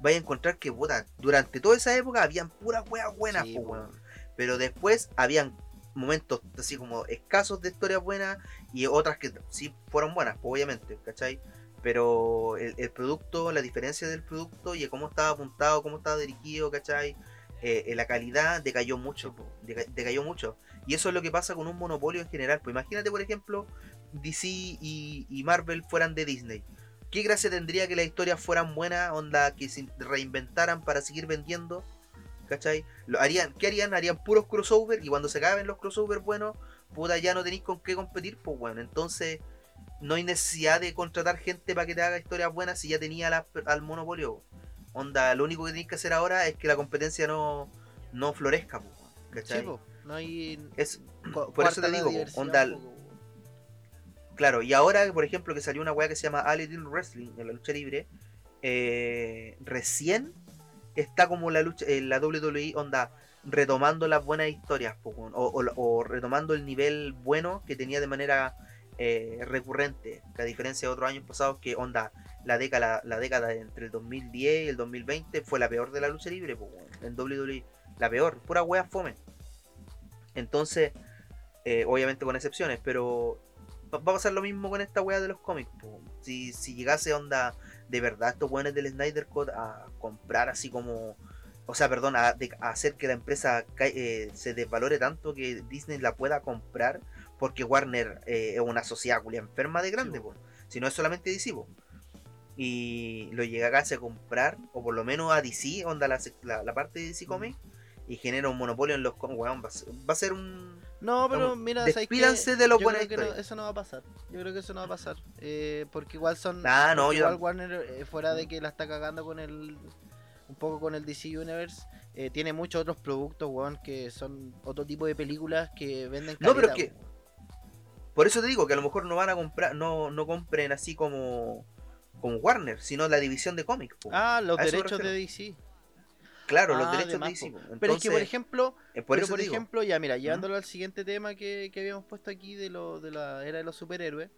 vais a encontrar que puta, durante toda esa época habían puras weas buenas, Sí, po. Pero después habían momentos así como escasos de historias buenas y otras que sí fueron buenas, pues, obviamente, ¿cachai? Pero el, el producto, la diferencia del producto y cómo estaba apuntado, cómo estaba dirigido, ¿cachai? Eh, eh, la calidad decayó mucho, decayó mucho. Y eso es lo que pasa con un monopolio en general. Pues imagínate, por ejemplo, DC y, Marvel fueran de Disney. ¿Qué gracia tendría que las historias fueran buenas, onda, que reinventaran para seguir vendiendo? ¿Cachai? Lo harían, ¿Qué harían? Harían puros crossover y cuando se acaben los crossover buenos, puta, ya no tenéis con qué competir, pues bueno. Entonces, no hay necesidad de contratar gente para que te haga historias buenas si ya tenía la- al monopolio. Onda, lo único que tenéis que hacer ahora es que la competencia no, no florezca, weón, ¿cachai? Sí, po, no hay. Es, por eso te digo, po, onda, po. Claro, y ahora, por ejemplo, que salió una weá que se llama All Elite Wrestling en la lucha libre, eh, recién está como la lucha, eh, la WWE onda retomando las buenas historias, po, o, o- o retomando el nivel bueno que tenía de manera eh, recurrente, a diferencia de otros años pasados que onda la década, la década entre el 2010 y el 2020 fue la peor de la lucha libre, en WWE, la peor, pura wea fome. Entonces, eh, obviamente con excepciones, pero va a pasar lo mismo con esta weá de los cómics. Si, si llegase onda de verdad estos weones del Snyder Cut a comprar así como... O sea, perdón, a, de- hacer que la empresa eh, se desvalore tanto que Disney la pueda comprar porque Warner eh, es una sociedad culia enferma de grande, Sí, si no es solamente DC. po. Y lo llegase a comprar, o por lo menos a DC, onda la, la, la parte de DC Comics, y genera un monopolio en los cómics, weón, va a ser, va a ser un... No, pero Vamos, mira, despídanse de lo Yo buena creo que no- eso no va a pasar. Yo creo que eso no va a pasar. Eh, porque igual son. No, yo igual Warner, eh, fuera de que la está cagando con el. Un poco con el DC Universe, eh, tiene muchos otros productos, weón, que son otro tipo de películas que venden No, pero es que- weón. Por eso te digo que a lo mejor no van a comprar, no, no compren así como, como Warner, sino la división de cómics. po. Ah, los a derechos de. DC. claro, los ah, derechos de DC. Pero es que, por ejemplo, eh, por pero ejemplo, ya mira, llevándolo al siguiente tema que, que habíamos puesto aquí de lo de la era de los superhéroes.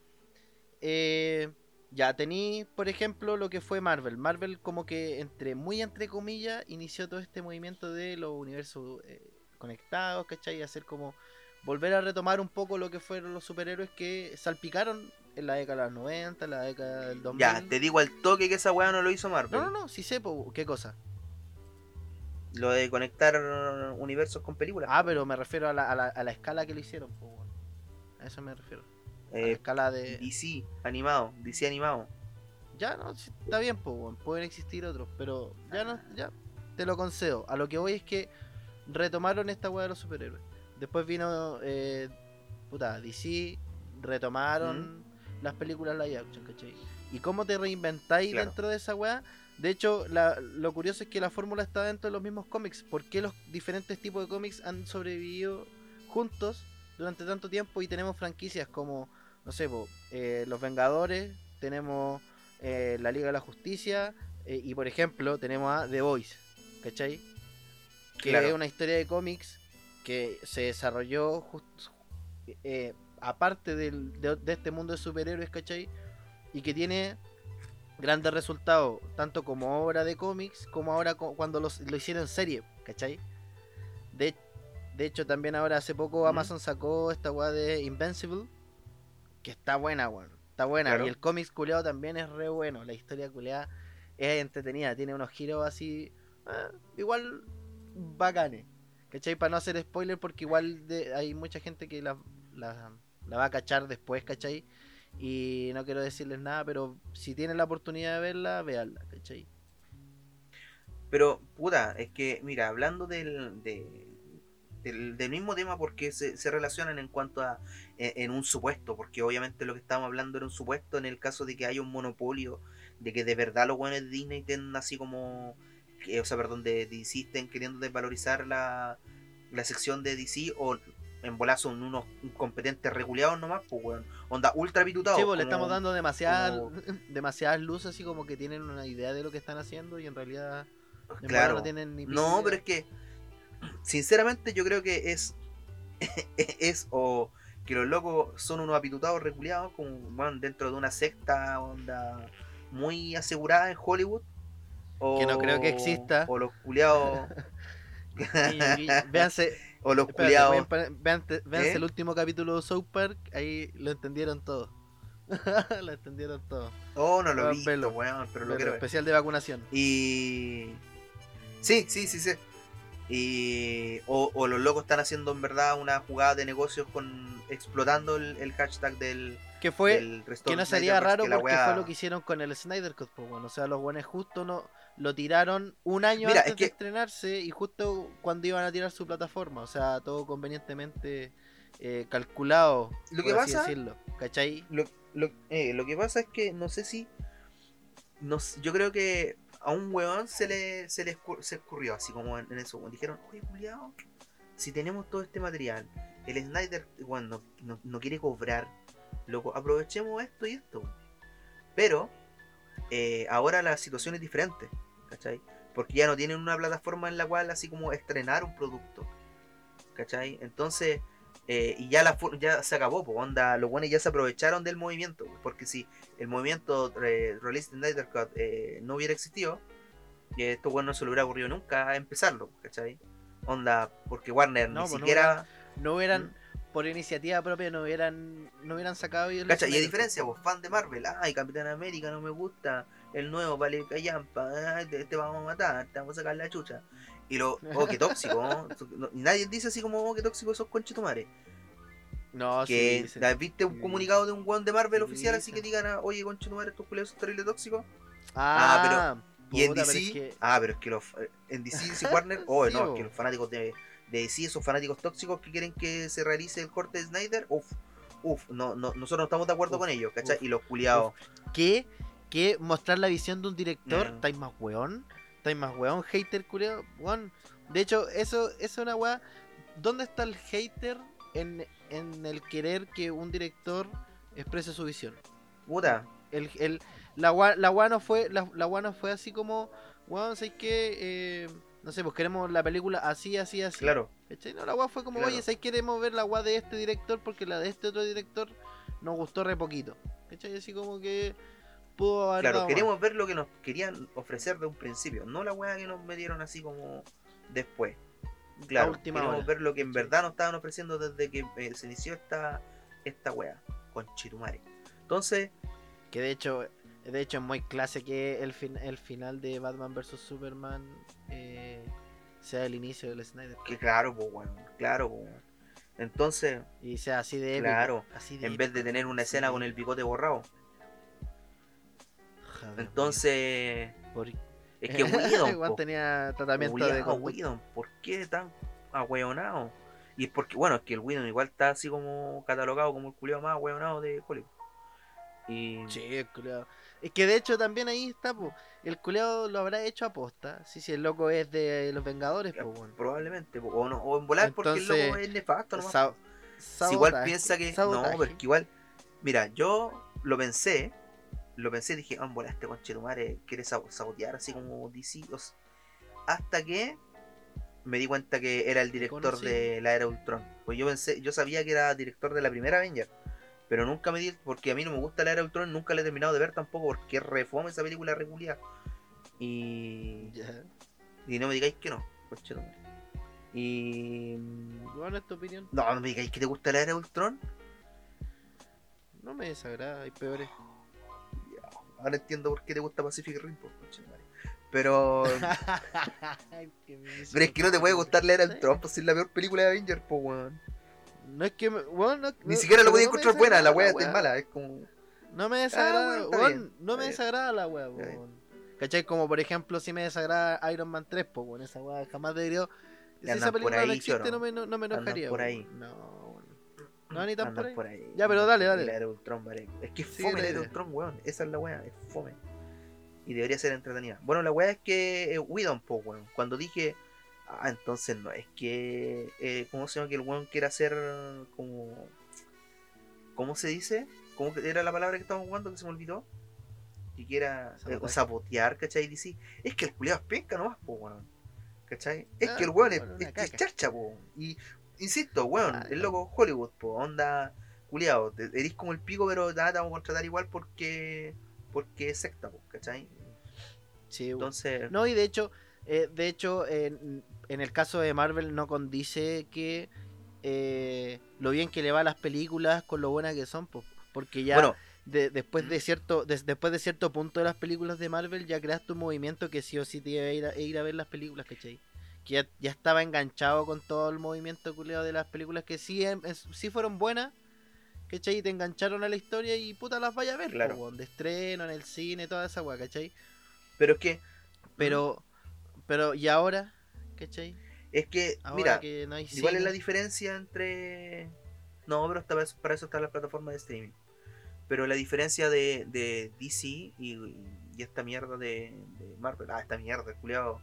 eh, ya tení, por ejemplo, lo que fue Marvel. Marvel como que entre muy entre comillas inició todo este movimiento de los universos eh, conectados, ¿cachai? Y hacer como volver a retomar un poco lo que fueron los superhéroes que salpicaron en la década de los 90, en la década del 2000. ya, te digo al toque que esa weá no lo hizo Marvel. No, no, no, sí sé, po, ¿qué cosa? Lo de conectar universos con películas. Ah, pero me refiero a la, a la, a la escala que lo hicieron, po. A eso me refiero. A la Eh, escala de... DC animado, DC animado. Ya, no, está bien, weón, pueden existir otros, pero ya no, ya, te lo concedo. A lo que voy es que retomaron esta weá de los superhéroes. Después vino, eh, puta, DC, retomaron las películas live action, ¿cachai? Y cómo te reinventáis Claro. dentro de esa weá. De hecho, la- lo curioso es que la fórmula está dentro de los mismos cómics. ¿Por qué los diferentes tipos de cómics han sobrevivido juntos durante tanto tiempo y tenemos franquicias como, no sé, po, eh, Los Vengadores, tenemos eh, la Liga de la Justicia eh, y, por ejemplo, tenemos a The Voice, ¿cachai? Que Claro. es una historia de cómics que se desarrolló eh, aparte del- de, de este mundo de superhéroes, ¿cachai? Y que tiene grandes resultados, tanto como obra de cómics, como ahora co- cuando los- lo hicieron en serie, ¿cachai? De, de hecho, también ahora hace poco. Amazon sacó esta weá de Invincible, que está buena, weón. Está buena. Claro. Y el cómics culeado también es re bueno. La historia culeada es entretenida, tiene unos giros así, ah, igual bacanes. ¿Cachai? Para no hacer spoiler, porque igual de- hay mucha gente que la, va a cachar después, ¿cachai? Y no quiero decirles nada, pero si tienen la oportunidad de verla, véanla, ¿cachai? Pero, puta, es que, mira, hablando del, de- del, mismo tema, porque se, relacionan en cuanto a. En, en un supuesto, porque obviamente lo que estábamos hablando era un supuesto en el caso de que haya un monopolio, de que de verdad los buenos de Disney estén así como. Que- o sea, perdón, de DC estén queriendo desvalorizar la, la sección de DC o. En bola son unos competentes reguleados nomás, pues, weón. Onda ultra pitutados. Sí, pues le estamos dando demasiadas, como- demasiadas luces, así como que tienen una idea de lo que están haciendo y en realidad en Claro. no tienen ni No, pero es que, sinceramente, yo creo que es. es o que los locos son unos apitutados reculeados, como van dentro de una secta onda muy asegurada en Hollywood. O, Que no creo que exista. O los culiados. Véanse, o los culiados. véanse, véanse ¿Eh? el último capítulo de South Park, ahí lo entendieron todo. lo entendieron todo. Oh, no lo weón, pero lo Pero quiero ver. especial de vacunación. Y. Sí, sí, sí, sí. Y. O, o los locos están haciendo en verdad una jugada de negocios con. explotando el, el hashtag del. Que fue, del que no sería raro la porque fue lo que hicieron con el Snyder Cut, pues bueno, o sea, los buenos justo no lo tiraron un año Mira, antes es que- de estrenarse y justo cuando iban a tirar su plataforma, o sea, todo convenientemente eh, calculado, Lo por que así pasa- decirlo, ¿cachai? Lo, lo, eh, lo que pasa es que no sé si. No, yo creo que a un weón se le, se le se escurrió así como en, en eso. Dijeron, oye, culiao, si tenemos todo este material, el Snyder bueno, no, quiere cobrar, loco, aprovechemos esto y esto. weón". Pero eh, ahora la situación es diferente, ¿cachai? Porque ya no tienen una plataforma en la cual así como estrenar un producto, ¿cachai? Entonces, eh, y ya la ya se acabó, pues onda, los buenos ya se aprovecharon del movimiento, pues, porque si el movimiento eh, Release the Snyder Cut eh, no hubiera existido, esto bueno no se le hubiera ocurrido nunca a empezarlo, ¿cachai? Onda, porque Warner No, ni pues no siquiera no hubieran, por iniciativa propia, no hubieran, no hubieran sacado. Y a diferencia, vos, fan de Marvel, ay, Capitán América no me gusta, el nuevo vale callampa, ay, te, te vamos a matar, te vamos a sacar la chucha. Y lo, oh, qué tóxico, ¿no? No- y nadie dice así como, oh, qué tóxico esos conchetumares. No, que sí, dicen. ¿la- ¿Viste un sí. comunicado de un weón de Marvel Sí, oficial así que digan, ah, oye, conchetumares, estos culeros son terribles tóxicos? Ah, Y en DC, pero es que- ah, pero es que los, en DC, DC Warner, oh, no, es que los fanáticos de, de DC, esos fanáticos tóxicos que quieren que se realice el corte de Snyder, uff, uff, no, no, nosotros no estamos de acuerdo Uf, con ellos, ¿cachai? uf, y los culiados, que, que mostrar la visión de un director, No. estáis más weón, estáis más weón, hater culiao, weón. De hecho, eso, eso es una weá. ¿Dónde está el hater en, en el querer que un director exprese su visión? puta, El, el, la weá la no fue, la, la no fue así como, weón, ¿sabes qué? Eh, no sé, pues queremos la película así, así, así. claro, ¿Cachai? No, la weá fue como, Claro. oye, ¿sabes queremos ver la weá de este director? Porque la de este otro director nos gustó re poquito. ¿Cachai? Así como que pudo haber claro, queremos ver lo que nos querían ofrecer de un principio, no la weá que nos metieron así como después. Claro, última queremos hora. ver lo que en verdad nos estaban ofreciendo desde que eh, se inició esta, esta weá, con Chitumare. Entonces, Que de hecho, de hecho es muy clase que el, fin, el final de Batman vs Superman eh, sea el inicio del Snyder. que claro, pues bueno, claro, pues. weón. Entonces, Y sea así de épico. Claro, así de en vez de tener una escena Sí. con el bigote borrado. Joder, Entonces, por- es que Whedon, po, tenía tratamiento de. Whedon, ¿por qué tan ahueonado? Y es porque, bueno, es que el Whedon igual está así como catalogado como el culiao más ahueonado de Hollywood. Y Sí, el culiao. Es que de hecho también ahí está, po. El culeado lo habrá hecho aposta. Sí, si el loco es de los Vengadores, bueno. probablemente, po, o, no, o en volar porque el Entonces, loco es nefasto nomás. Si igual piensa que. sabotaje. No, pero es que igual. Mira, yo lo pensé. Lo pensé, dije, ah, en volar este conchetumare quiere sabo- sabotear así como DC. o hasta que me di cuenta que era el director de la era Ultron. Pues yo pensé, yo sabía que era director de la primera Avenger. Pero nunca me di, porque a mí no me gusta la era Ultron, nunca la he terminado de ver tampoco, porque refome esa película regular. Y. Ya. Y no me digáis que no, conchetumare. Y. Bueno, es tu opinión. No, no me digáis que te gusta la era Ultron. No me desagrada, hay peores. Ahora entiendo por qué te gusta Pacific Rim, conchetumare. Pero. Pero es que no te puede gustar Sí. Ultron, pues si es la peor película de Avengers, pues weón. No es que me, weón, no- Ni siquiera lo podía no encontrar buena, la desagrada wea es mala, es como. No me desagrada, bueno, está weón, bien, no me desagrada la bien. weón. ¿Cachai? Como por ejemplo, si me desagrada Iron Man 3, pues weón, esa wea jamás debería. Si esa por película ahí, no existe, no me, no, no me enojaría. por ahí. No. No, ni tan por ahí. ahí. Ya, pero dale, dale. La Ultron, vale. Es que es fome la idea. Ultron, weón. Esa es la wea, es fome. Y debería ser entretenida. Bueno, la wea es que eh, Whedon, pues weón. Cuando dije. Ah, entonces no, es que. Eh, ¿Cómo se llama que el weón quiere hacer como. ¿Cómo se dice? ¿Cómo que era la palabra que estábamos jugando que se me olvidó? Que quiera eh, sabotear, ¿cachai? DC. Es que el culiado es penca nomás, pues weón. ¿Cachai? Es Ah, que el weón es, bueno, es- es charcha, po. Y insisto, weón, Ah, el loco Hollywood, po. Onda, culiado. Eres como el pico, pero nada, te vamos a contratar igual porque. Porque es secta, po, ¿cachai? Sí. Entonces. No, y de hecho, eh, de hecho, en, en el caso de Marvel no condice que eh, lo bien que le va a las películas con lo buenas que son, po, porque ya bueno, de- después de cierto des- después de cierto punto de las películas de Marvel ya creaste un movimiento que sí o sí te iba a ir a, ir a ver las películas, ¿cachai? Que ya, ya estaba enganchado con todo el movimiento culiado de las películas que sí, em- sí fueron buenas, ¿cachai? Y te engancharon a la historia y puta las vaya a ver, Claro. de estreno, en el cine, toda esa weá, ¿cachai? pero es que. Pero, pero, ¿y ahora? ¿Cachai? Es que, Ahora mira, que no hay igual es la diferencia entre. No, pero esta vez, para eso está la plataforma de streaming. Pero la diferencia de, de DC y, y esta mierda de, de Marvel. Ah, esta mierda, culiado.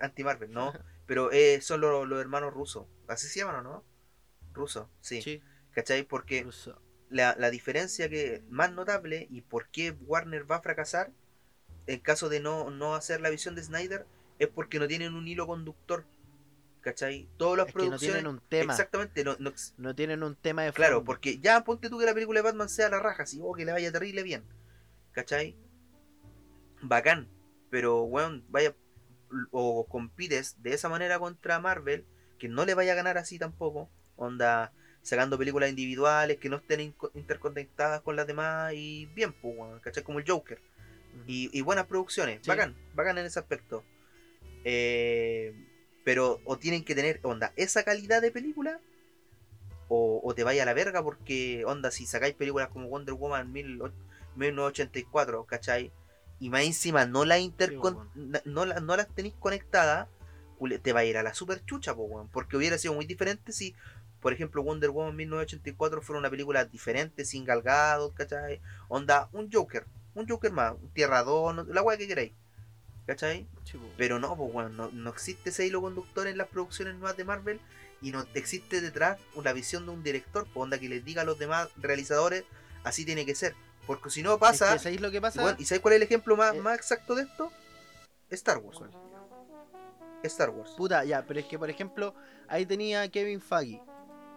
Anti-Marvel, ¿no? Pero eh, son los, los hermanos rusos. ¿Así se llaman o no? Rusos, sí. Sí, ¿Cachai? Porque incluso- la, la diferencia que más notable y por qué Warner va a fracasar en caso de no, no hacer la visión de Snyder es porque no tienen un hilo conductor. ¿Cachai? Todas las es que no producciones. tienen un tema. Exactamente, no, no- No tienen un tema de claro, fondo. porque ya ponte tú que la película de Batman sea la raja, así, o que le vaya terrible bien. ¿Cachai? Bacán, pero weón, vaya o compites de esa manera contra Marvel, que no le vaya a ganar así tampoco, Onda, sacando películas individuales que no estén interconectadas con las demás y bien, pues, ¿cachai? Como el Joker. Y, y buenas producciones, Sí. bacán, bacán en ese aspecto. Eh, pero o tienen que tener, onda, esa calidad de película, o, o te vaya a la verga porque, onda, si sacáis películas como Wonder Woman 1000 1984, ¿cachai? Y más encima no la intercon Sí, no, la- no las tenéis conectadas, te va a ir a la super chucha, po, porque hubiera sido muy diferente si, por ejemplo, Wonder Woman 1984 fuera una película diferente, sin galgados, ¿cachai? Onda, un Joker, un Joker más, un Tierra 2, no- la weá que queráis, ¿cachai? Sí. Pero no, pues bueno, no, no existe ese hilo conductor en las producciones nuevas de Marvel y no existe detrás una visión de un director, pues onda que les diga a los demás realizadores, así tiene que ser. Porque si no Es pasa, que, ¿sabéis lo que pasa? bueno, ¿y sabes cuál es el ejemplo más, Eh, más exacto de esto? Star Wars. Star Wars. Puta, ya, pero es que por ejemplo, ahí tenía a Kevin Feige.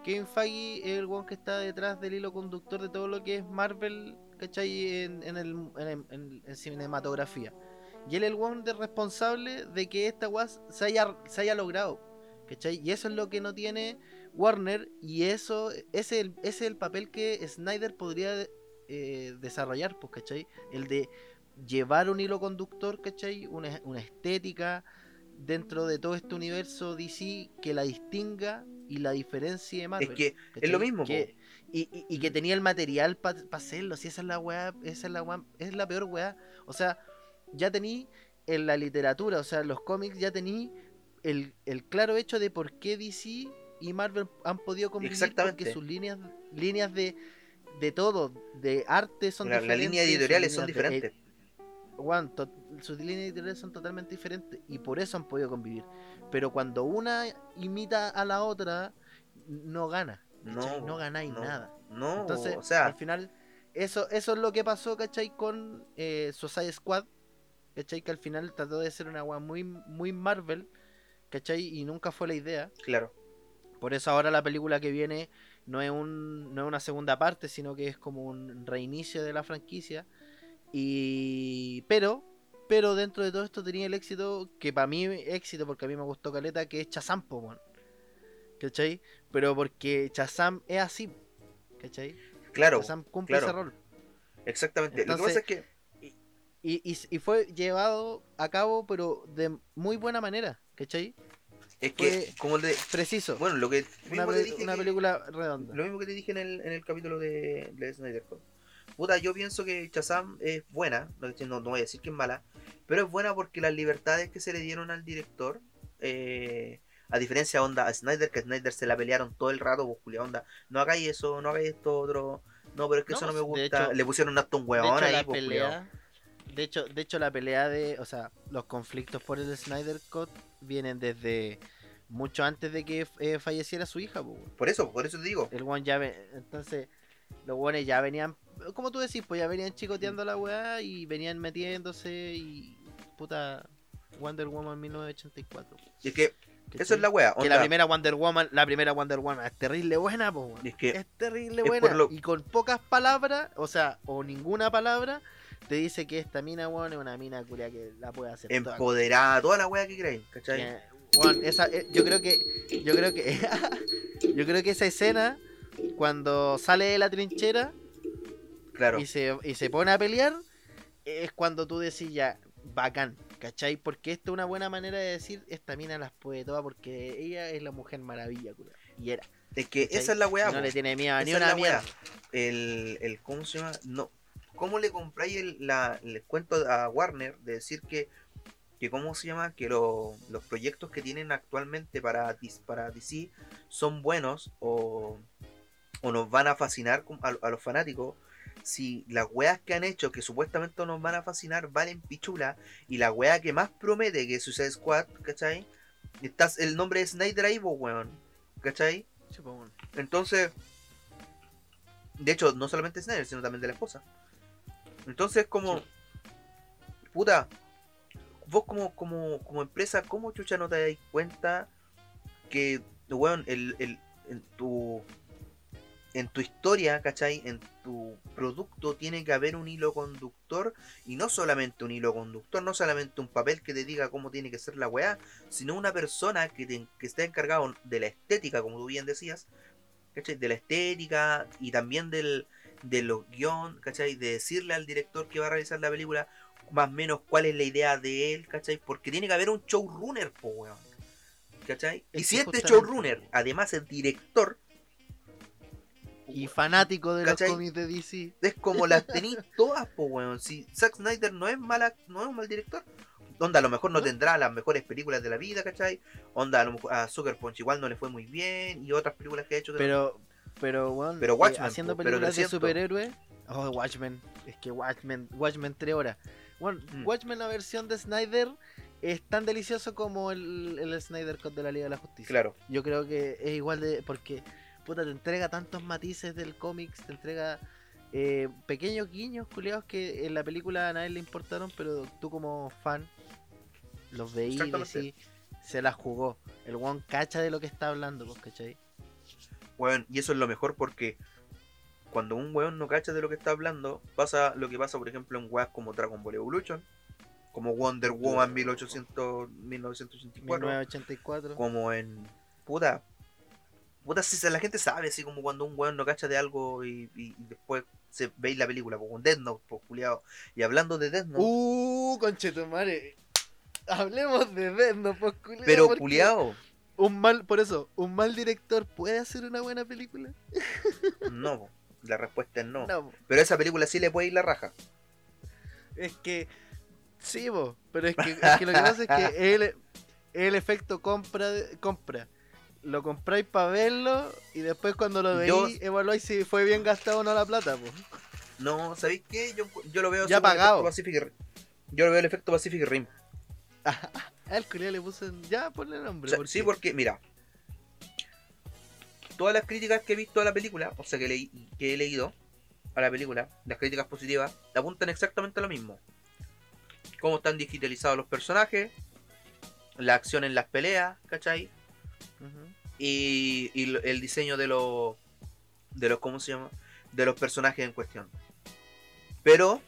Kevin Feige es el weón que está detrás del hilo conductor de todo lo que es Marvel, ¿cachai? En, en, el, en, el- en- en cinematografía. Y él es el weón de responsable de que esta weá se haya, se haya logrado, ¿cachai? Y eso es lo que no tiene Warner y eso ese es el papel que Snyder podría eh, desarrollar, pues, ¿cachai? El de llevar un hilo conductor, ¿cachai? Una, una estética dentro de todo este universo DC que la distinga y la diferencie de Marvel. es que ¿cachai? lo mismo, Que- y, y- y que tenía el material para hacerlo, si esa es la weá, esa es la weá, es la peor weá. O sea, ya tení en la literatura, o sea, en los cómics ya tení el, el claro hecho de por qué DC y Marvel han podido convivir porque sus líneas líneas de, de todo, de arte son la, diferentes. línea sus editoriales son líneas diferentes. eh, Juan, to- sus líneas editoriales son totalmente diferentes y por eso han podido convivir. Pero cuando una imita a la otra, no gana. ¿cachai? No, no ganáis no. nada. no, Entonces, o sea, al final, eso, eso es lo que pasó, ¿cachai? Con eh, Suicide Squad, ¿cachai? Que al final trató de ser una weá muy, muy Marvel, ¿cachai? Y nunca fue la idea. claro. Por eso ahora la película que viene no es, un, no es una segunda parte, sino que es como un reinicio de la franquicia. Y pero pero dentro de todo esto tenía el éxito que para mí éxito porque a mí me gustó Caleta que es Chazam, po, weón. ¿Cachai? Pero porque Chazam es así, ¿cachai? Claro, Chazam cumple claro. ese rol. exactamente. Lo que Entonces, pasa es que Y, y, y fue llevado a cabo, pero de muy buena manera, ¿cachai? Es que fue- como el de Preciso. bueno, lo que una, mismo te pe- dije una que- película redonda. Lo mismo que te dije en el, en el capítulo de, de Snyder Cut. Puta, yo pienso que Shazam es buena, no, no, no voy a decir que es mala, pero es buena porque las libertades que se le dieron al director, eh, a diferencia onda a Snyder, que a Snyder se la pelearon todo el rato, pues Julia, onda, no hagáis eso, no hagáis esto otro, no, pero es que No, eso no me de gusta, hecho- le pusieron un de huevón hecho, ahí, la pues, culiao. pelea, de hecho, de hecho la pelea de, o sea, los conflictos por el Snyder Cut vienen desde mucho antes de que eh, falleciera su hija, po. Por eso, por eso te digo, El one ya ve- entonces los guanes ya venían, como tú decís, pues ya venían chicoteando la weá y venían metiéndose y puta Wonder Woman 1984. y es que eso es la wea, Que onda, la primera Wonder Woman, la primera Wonder Woman es terrible buena, po, es que Es terrible buena. lo- Y con pocas palabras, o sea, o ninguna palabra, te dice que esta mina, weón, es una mina culia que la puede hacer. toda. empoderada, toda la wea que queréis, ¿cachai? Que, weón, esa, eh, yo creo que, yo creo que, yo creo que esa escena, cuando sale de la trinchera Claro, y se, y se pone a pelear, es cuando tú decís ya, bacán, ¿cachai? Porque esto es una buena manera de decir, esta mina las puede todas porque ella es la mujer maravilla, culia. Y era. es que ¿cachai? esa es la wea, Y no po. le tiene miedo a ni una mierda. weá. el, el ¿cómo se llama? No, ¿cómo le compráis el, la, el cuento a Warner de decir que, que cómo se llama? Que lo- los proyectos que tienen actualmente para, para DC son buenos o, o nos van a fascinar a, a los fanáticos si las weas que han hecho que supuestamente nos van a fascinar valen pichula y la wea que más promete que es Suicide Squad, ¿cachai? Estás, el nombre de Snyder ahí, weón, ¿cachai? Entonces, de hecho, no solamente Snyder, sino también de la esposa. Entonces, como, Sí. puta, vos como, como, como empresa, ¿cómo chucha no te dais cuenta que, weón, el, el, en tu, en tu historia, ¿cachai? En tu producto tiene que haber un hilo conductor y no solamente un hilo conductor, no solamente un papel que te diga cómo tiene que ser la weá, sino una persona que, te- que esté encargado de la estética, como tú bien decías, ¿cachai? De la estética y también del, de los guion, ¿cachai? De decirle al director que va a realizar la película más o menos cuál es la idea de él, ¿cachai? Porque tiene que haber un showrunner, po, weón. ¿Cachai? Y si este showrunner, además es director, Y fanático de los ¿Cachai? cómics de DC. es como las tenéis todas, po, weón. Si Zack Snyder no es mala, no es un mal director. Onda, a lo mejor no tendrá las mejores películas de la vida, ¿cachai? Onda, a, lo mejor a Sucker Punch igual no le fue muy bien. Y otras películas que ha hecho que no- Pero, pero, weón, Pero eh, Watchmen, haciendo pero películas de 300. superhéroes. Oh, Watchmen. Es que Watchmen, Watchmen 3 horas. Bueno, Mm. Watchmen, la versión de Snyder, es tan delicioso como el, el Snyder Cut de la Liga de la Justicia. Claro. Yo creo que es igual de. Porque, puta, te entrega tantos matices del cómics, te entrega eh, pequeños guiños, culiados, que en la película a nadie le importaron, pero tú como fan los veías y se la jugó. El one cacha de lo que está hablando, pues, ¿cachai? Weón, y eso es lo mejor porque cuando un weón no cacha de lo que está hablando, pasa lo que pasa, por ejemplo, en weas como Dragon Ball Evolution, como Wonder Woman 1800, 1984, 1984. como en. Puta. Puta, si se- la gente sabe, así como cuando un weón no cacha de algo y, y- y después se veis la película, con Death Note, pues, culiao. Y hablando de Death Note, Uh, conchetumare. Hablemos de Death Note, pues, culiao, pero porque culiao, Un mal, por eso, un mal director puede hacer una buena película. no, po. la respuesta es no. No, Pero esa película sí le puede ir la raja. es que sí, vos, pero es que, es que lo que pasa es que el, el efecto compra, compra. Lo compráis para verlo y después cuando lo Yo- veis evaluáis si fue bien gastado o no la plata, pues. No, ¿sabéis qué? Yo, yo lo veo Ya pagado. Pacific. Yo lo veo el efecto Pacific Rim. A el culiao le puse en- ya ponle nombre. O sea, porque- sí, porque, mira, todas las críticas que he visto a la película, o sea, que, leí, que he leído a la película, las críticas positivas, apuntan exactamente a lo mismo. Cómo están digitalizados los personajes, la acción en las peleas, ¿cachai? Y, el diseño de los, de los, ¿cómo se llama? De los personajes en cuestión. Pero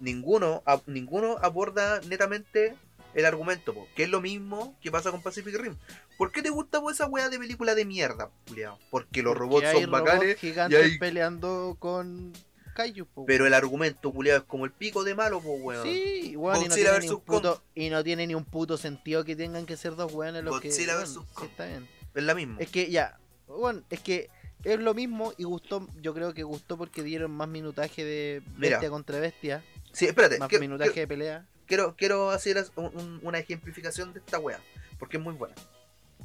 ninguno, ninguno aborda netamente el argumento, po, que es lo mismo que pasa con Pacific Rim. ¿Por qué te gusta po, esa wea de película de mierda, culiao? Porque los Porque robots hay son bacanes, robots gigantes y hay- peleando con Kaiju, po, pero el argumento, culiao, es como el pico de malo, pues weón. Sí, weón, y no, puto, y no tiene ni un puto sentido que tengan que ser dos weones los que. Godzilla vs. sí, Kong. está bien. Es la misma. Es que ya, bueno, es que es lo mismo y gustó, yo creo que gustó porque dieron más minutaje de Mira, bestia contra bestia, Sí, espérate, más minutaje de pelea. Quiero, quiero hacer un- un- una ejemplificación de esta wea, porque es muy buena.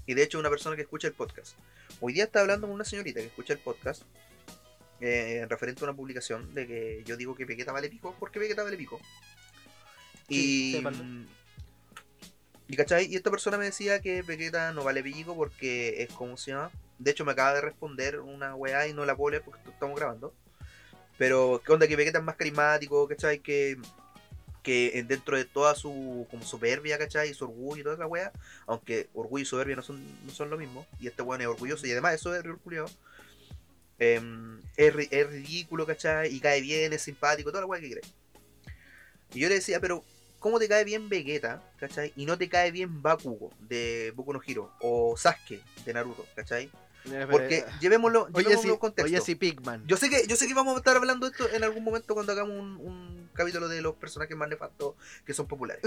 Y de hecho, una persona que escucha el podcast. Hoy día está hablando con una señorita que escucha el podcast, eh, referente a una publicación de que yo digo que Vegeta vale pico, porque Vegeta vale pico. Sí, Y. Y cachai, y esta persona me decía que Vegeta no vale pico porque es como se llama. De hecho, me acaba de responder una weá y no la puedo leer porque estamos grabando. Pero, ¿qué onda? Que Vegeta es más carismático, ¿cachai? Que, que en- dentro de toda su como soberbia, ¿cachai? Y su orgullo y toda esa weá. Aunque orgullo y soberbia no son, no son lo mismo. Y este weón es orgulloso y además es soberbio, orgulloso. Em, es, es ridículo, ¿cachai? Y cae bien, es simpático, toda la weá que crees. Y yo le decía, pero ¿cómo te cae bien Vegeta, ¿cachai? Y no te cae bien Bakugo de Boku no Hero o Sasuke de Naruto, ¿cachai? Porque llevémoslo, oye, llevémoslo sí, en contexto. oye, sí, Pigman. Yo sé que yo sé que vamos a estar hablando de esto en algún momento cuando hagamos un, un capítulo de los personajes más nefastos que son populares.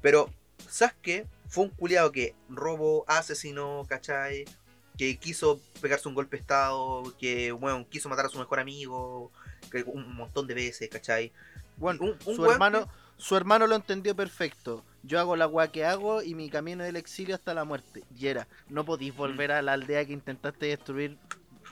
Pero Sasuke fue un culiado que robó, asesinó, ¿cachai? Que quiso pegarse un golpe de estado, que bueno, quiso matar a su mejor amigo, que un montón de veces, ¿cachai? Bueno, un- un su hermano, su hermano lo entendió perfecto. Yo hago la weá que hago y mi camino es el exilio hasta la muerte. Y era, no podís volver a la aldea que intentaste destruir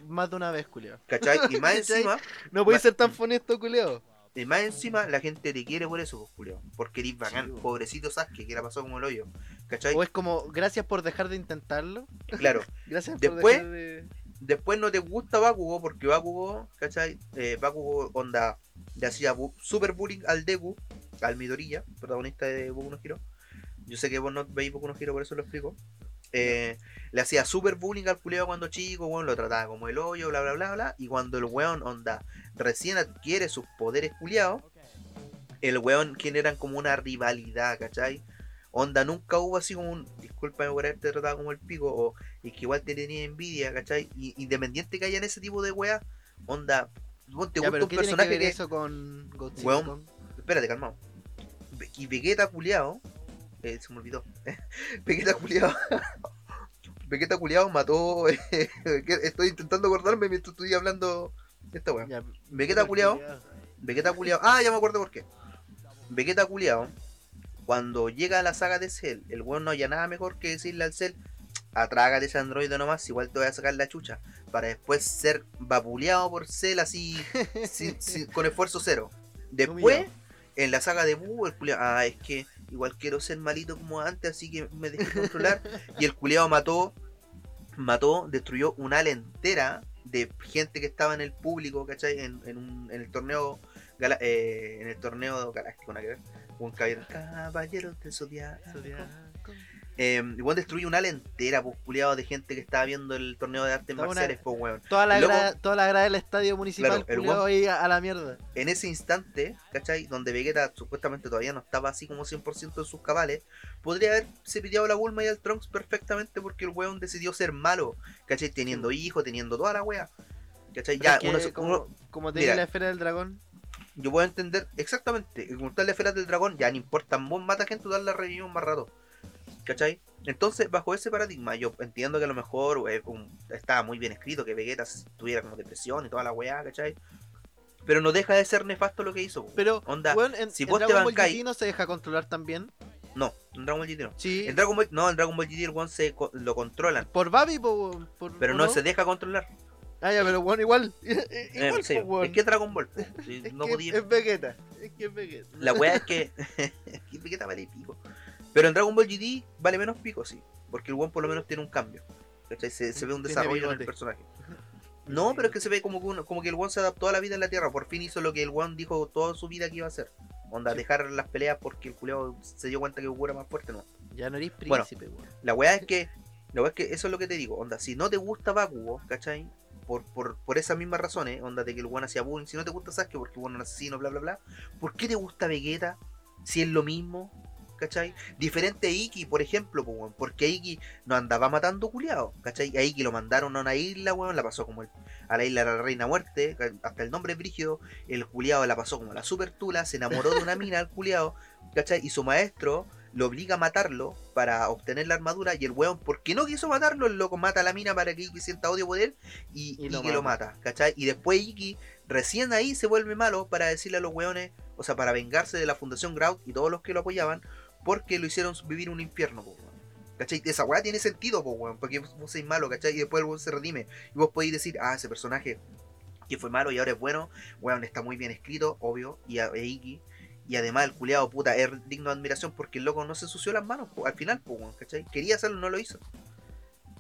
más de una vez, culeo. ¿Cachai? Y más encima, No podís Ma- ser tan funesto, culeo. y más encima la gente te quiere por eso, pues, culiao. Porque eres bacán, pobrecito Sasuke, que la pasó como el hoyo. ¿Cachai? O es como, gracias por dejar de intentarlo. Claro. Gracias Después- por dejar de... Después no te gusta Bakugo porque Bakugo, ¿cachai? Eh, Bakugo onda le hacía bu- super bullying al Deku, al Midoriya, protagonista de Boku no Hero. Yo sé que vos no veis Boku no Hero, por eso lo explico. eh, le hacía super bullying al culiado cuando chico, weón, lo trataba como el hoyo, bla, bla, bla, bla. Y cuando el weón, onda, recién adquiere sus poderes culiados, el weón generan como una rivalidad, ¿cachai? Onda, nunca hubo así como un, discúlpame por haberte tratado como el pico, o y que igual te tenía envidia, ¿cachai? Y, independiente que haya en ese tipo de weas, onda, te gusta un ¿qué tiene personaje que. eso con Godzilla? Weón. Espérate, calmado. Y Vegeta culiao, eh, se me olvidó. Vegeta culiao. Vegeta culiao mató. estoy intentando acordarme mientras estoy hablando esta. Ya, Vegeta culiao. Vegeta culiao. Ah, ya me acuerdo por qué. Vegeta culiao. Cuando llega a la saga de Cell, el weón no haya nada mejor que decirle al Cell. Atrágate ese androide nomás, igual te voy a sacar la chucha. Para después ser vapuleado por Cell así, sin- sin- con esfuerzo cero. Después. En la saga de Buu, el culiao, ah, es que igual quiero ser malito como antes, así que me dejé controlar. y el culiao mató, mató, destruyó una ala entera de gente que estaba en el público, ¿cachai? En, en, un- en el torneo gala- eh, en el torneo galáctico, ver. Un caballero, caballero del zodiaco. Eh, igual destruyó una ala entera, pues, culiao, de gente que estaba viendo el torneo de artes marciales, pues, weón. Toda la, Loco. gra- toda la grada del estadio municipal Claro, el ahí a, a la mierda. en ese instante, ¿cachai? Donde Vegeta supuestamente todavía no estaba así como 100% en sus cabales, podría haberse piteado la Bulma y al Trunks perfectamente porque el weón decidió ser malo, ¿cachai? Teniendo hijos, teniendo toda la wea. ¿Cachai? Pero Ya, es que uno se- como, uno- como tenía mira. la esfera del dragón. yo puedo entender exactamente, como está la esfera del dragón, ya no importa, vos mata gente, total la revivimos más rato. ¿Cachai? Entonces, bajo ese paradigma, yo entiendo que a lo mejor eh, un- estaba muy bien escrito que Vegeta tuviera como depresión y toda la weá, ¿cachai? Pero no deja de ser nefasto lo que hizo. Pero, Onda, weón, en, si en vos te Dragon Ball bancáis- GT no se deja controlar también. No, en Dragon Ball GT no. Sí. En Dragon Ball, no, en Dragon Ball GT el weón se co- lo controlan, Por Babi, po, weón, por, pero ¿o no, se deja controlar. Ah, ya, pero weón, igual. Eh, igual, sí, weón. es que es Dragon Ball. Es no que podía- es Vegeta. Es que es Vegeta. La weá es que. que Vegeta vale pico. Pero en Dragon Ball GT vale menos pico, sí. Porque el weón por lo menos tiene un cambio. ¿cachai? Se, se ve un desarrollo en el personaje. No, pero es que se ve como que, uno- como que el weón se adaptó a la vida en la Tierra. Por fin hizo lo que el weón dijo toda su vida que iba a hacer. Onda, dejar las peleas porque el culeado se dio cuenta que Goku era más fuerte, no. Ya no eres Bueno. príncipe, weón. La weá es que. La weá es que eso es lo que te digo. Onda, si no te gusta Bakugo, ¿cachai? Por, por, por esas mismas razones, onda de que el weón hacía bullying. Si no te gusta Sasuke porque el weón es un asesino, bla bla bla. ¿Por qué te gusta Vegeta? Si es lo mismo, ¿cachai? Diferente a Iki, por ejemplo, pues, weón, porque Iki no andaba matando culiados, ¿cachai? A Iki lo mandaron a una isla, weón, la pasó como el- a la isla de la Reina Muerte, hasta el nombre es brígido, el culiado la pasó como la super tula, se enamoró de una mina, el culiado, ¿cachai? Y su maestro lo obliga a matarlo para obtener la armadura y el weón, porque no quiso matarlo, el loco mata a la mina para que Iki sienta odio por él y, Y y lo que lo mata. mata, ¿cachai? Y después Iki recién ahí se vuelve malo para decirle a los weones, o sea, para vengarse de la Fundación Grout y todos los que lo apoyaban, porque lo hicieron vivir un infierno, po, weón. ¿Cachai? Esa weá tiene sentido, po, weón, porque vos sois malo, ¿cachai? Y después el weón se redime. Y vos podéis decir, ah, ese personaje que fue malo y ahora es bueno, weón, está muy bien escrito, obvio, y a e. Y además el culiado puta es digno de admiración porque el loco no se ensució las manos al final, po, weón, ¿cachai? Quería hacerlo, no lo hizo.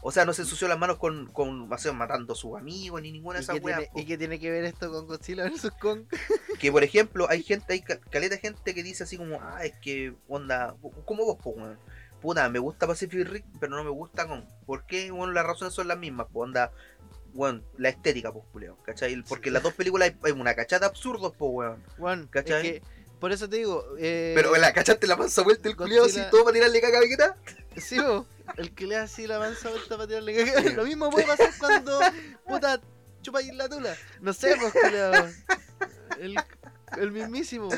O sea, no se ensució las manos con, con o sea, matando a sus amigos ni ninguna de ¿Y esas weas. ¿Y qué tiene que ver esto con Godzilla vs. Kong? Que por ejemplo, hay gente, hay ca- caleta gente que dice así como, ah, es que, onda, como vos, po, weón. Puta, me gusta Pacific Rim, pero no me gusta con. ¿Por qué? Bueno, las razones son las mismas, pues, onda, weón, la estética, pues, culeo, ¿cachai? Porque en las dos películas hay, hay una cachata absurdos, pues, weón. Weón, es ¿Cachai? que, por eso te digo. Eh, Pero la cachaste la mansa vuelta el culiao así, todo para tirarle caca a Vegeta. Sí, el que le hace así la mansa vuelta para tirarle caca. Lo mismo puede pasar cuando puta chupáis la tula. No sé, pues, culiao. El, el mismísimo.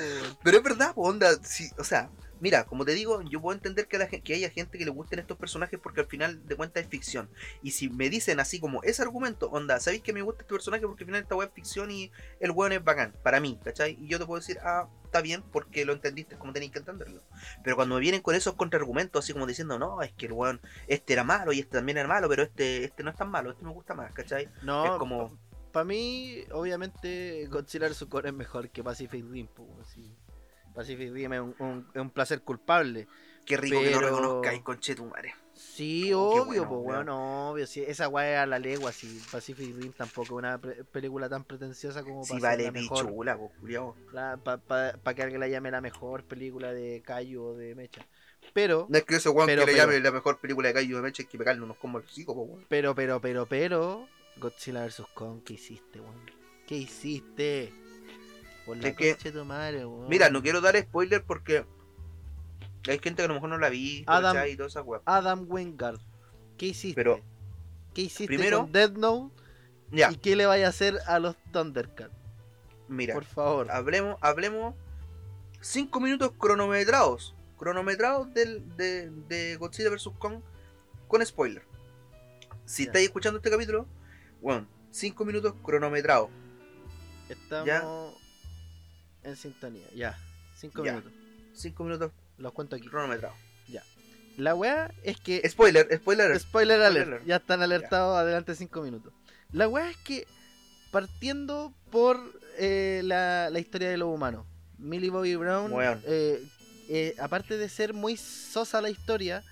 Pero es verdad, onda, sí, o sea, mira, como te digo, yo puedo entender que, la, que haya gente que le gusten estos personajes porque al final de cuentas es ficción. Y si me dicen así como ese argumento, onda, ¿sabéis que me gusta este personaje porque al final esta web es ficción y el weón es bacán? Para mí, ¿cachai? Y yo te puedo decir, ah, está bien porque lo entendiste como tenéis que entenderlo. Pero cuando me vienen con esos contraargumentos, así como diciendo, no, es que el weón, este era malo y este también era malo, pero este, este no es tan malo, este me gusta más, ¿cachai? No, es como, para mí, obviamente, Godzilla. Kong es mejor que Pacific Rim, weón, sí. Pacific Rim es un, un- es un placer culpable. qué rico que no pero- reconozcáis, conchetumare. Sí, Oh, obvio, bueno, pues, weón, obvio. Sí, esa weá es a la legua, sí. Pacific Rim tampoco es una película tan pretenciosa como Si ser vale la mejor. pichula, pues, culiao. Para que alguien la llame la mejor película de Cayo o de Mecha. Pero, No es que ese weón Pero, que le pero- llame la mejor película de Kaiju de Mecha es que pegarle unos combos al hocico, po, weón. pero, pero, pero, pero, Godzilla vs. Kong, ¿qué hiciste, weón? ¿Qué hiciste? Por la que- de tu madre, weón. Mira, no quiero dar spoiler porque hay gente que a lo mejor no la vi, Adam-. Y toda esa. Adam Wingard, ¿qué hiciste? Pero- ¿Qué hiciste primero- con Death Note? Ya, ¿Y qué le vaya a hacer a los Thundercats? mira, Por favor. hablemos, hablemos cinco minutos cronometrados. Cronometrados del, de, de Godzilla vs. Kong con spoiler. Si Ya. estáis escuchando este capítulo, bueno, cinco minutos cronometrados. Estamos ya. En sintonía. Ya. Cinco Ya. minutos. Cinco minutos Los cuento aquí. cronometrados. La weá es que. Spoiler, spoiler. Spoiler alert. Ya están alertados adelante cinco minutos. La weá es que. Partiendo por eh, la, la historia de los humanos. Millie Bobby Brown. Eh, eh, aparte de ser muy sosa la historia.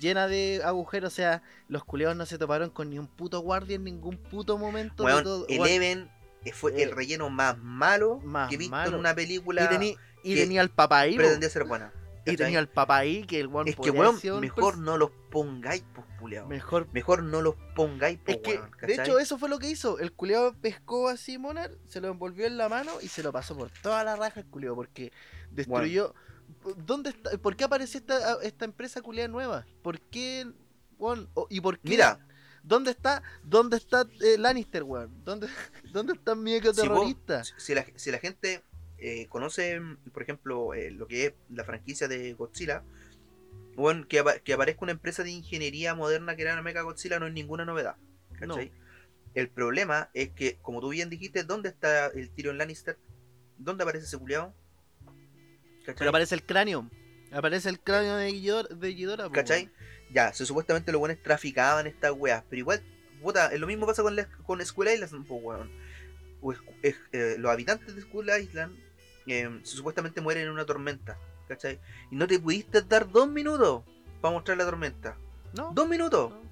llena de agujeros. O sea, los culeados no se toparon con ni un puto guardia en ningún puto momento. de todo- Eleven fue Eh, el relleno más malo más que he visto malo. en una película y, tení- y que tenía al papá ahí. pretendía ser buena. Y tenía al papá ahí que el weón Es que, weón, mejor no los pongáis, pues, culiao. Mejor. Mejor no los pongáis, pues, Es que, weón, de hecho, eso fue lo que hizo. El culeado pescó así Monarch, se lo envolvió en la mano y se lo pasó por toda la raja el culeado porque destruyó. ¿Dónde está? ¿Por qué apareció esta, esta empresa culeada nueva? ¿Por qué? weón? ¿Y por qué? Mira, ¿Dónde está, dónde está eh, Lannister, weón? ¿Dónde, ¿Dónde está mi eco Si vos- terrorista? si la, si la gente eh, conoce, por ejemplo, eh, lo que es la franquicia de Godzilla, bueno, que, apa- que aparezca una empresa de ingeniería moderna que era la Mega Godzilla no es ninguna novedad. ¿cachai? El problema es que, como tú bien dijiste, ¿dónde está el Tyrion Lannister? ¿Dónde aparece ese? ¿Cachai? Pero aparece el cráneo. Aparece el cráneo de Ghidorah. De ¿Cachai? Ya, se, supuestamente los buenos traficaban estas weas, pero igual, puta, lo mismo pasa con, la, con Skull Island, pues, weón. O eh, los habitantes de Skull Island eh, supuestamente mueren en una tormenta, ¿cachai? Y no te pudiste dar dos minutos para mostrar la tormenta. ¿No? Dos minutos, no.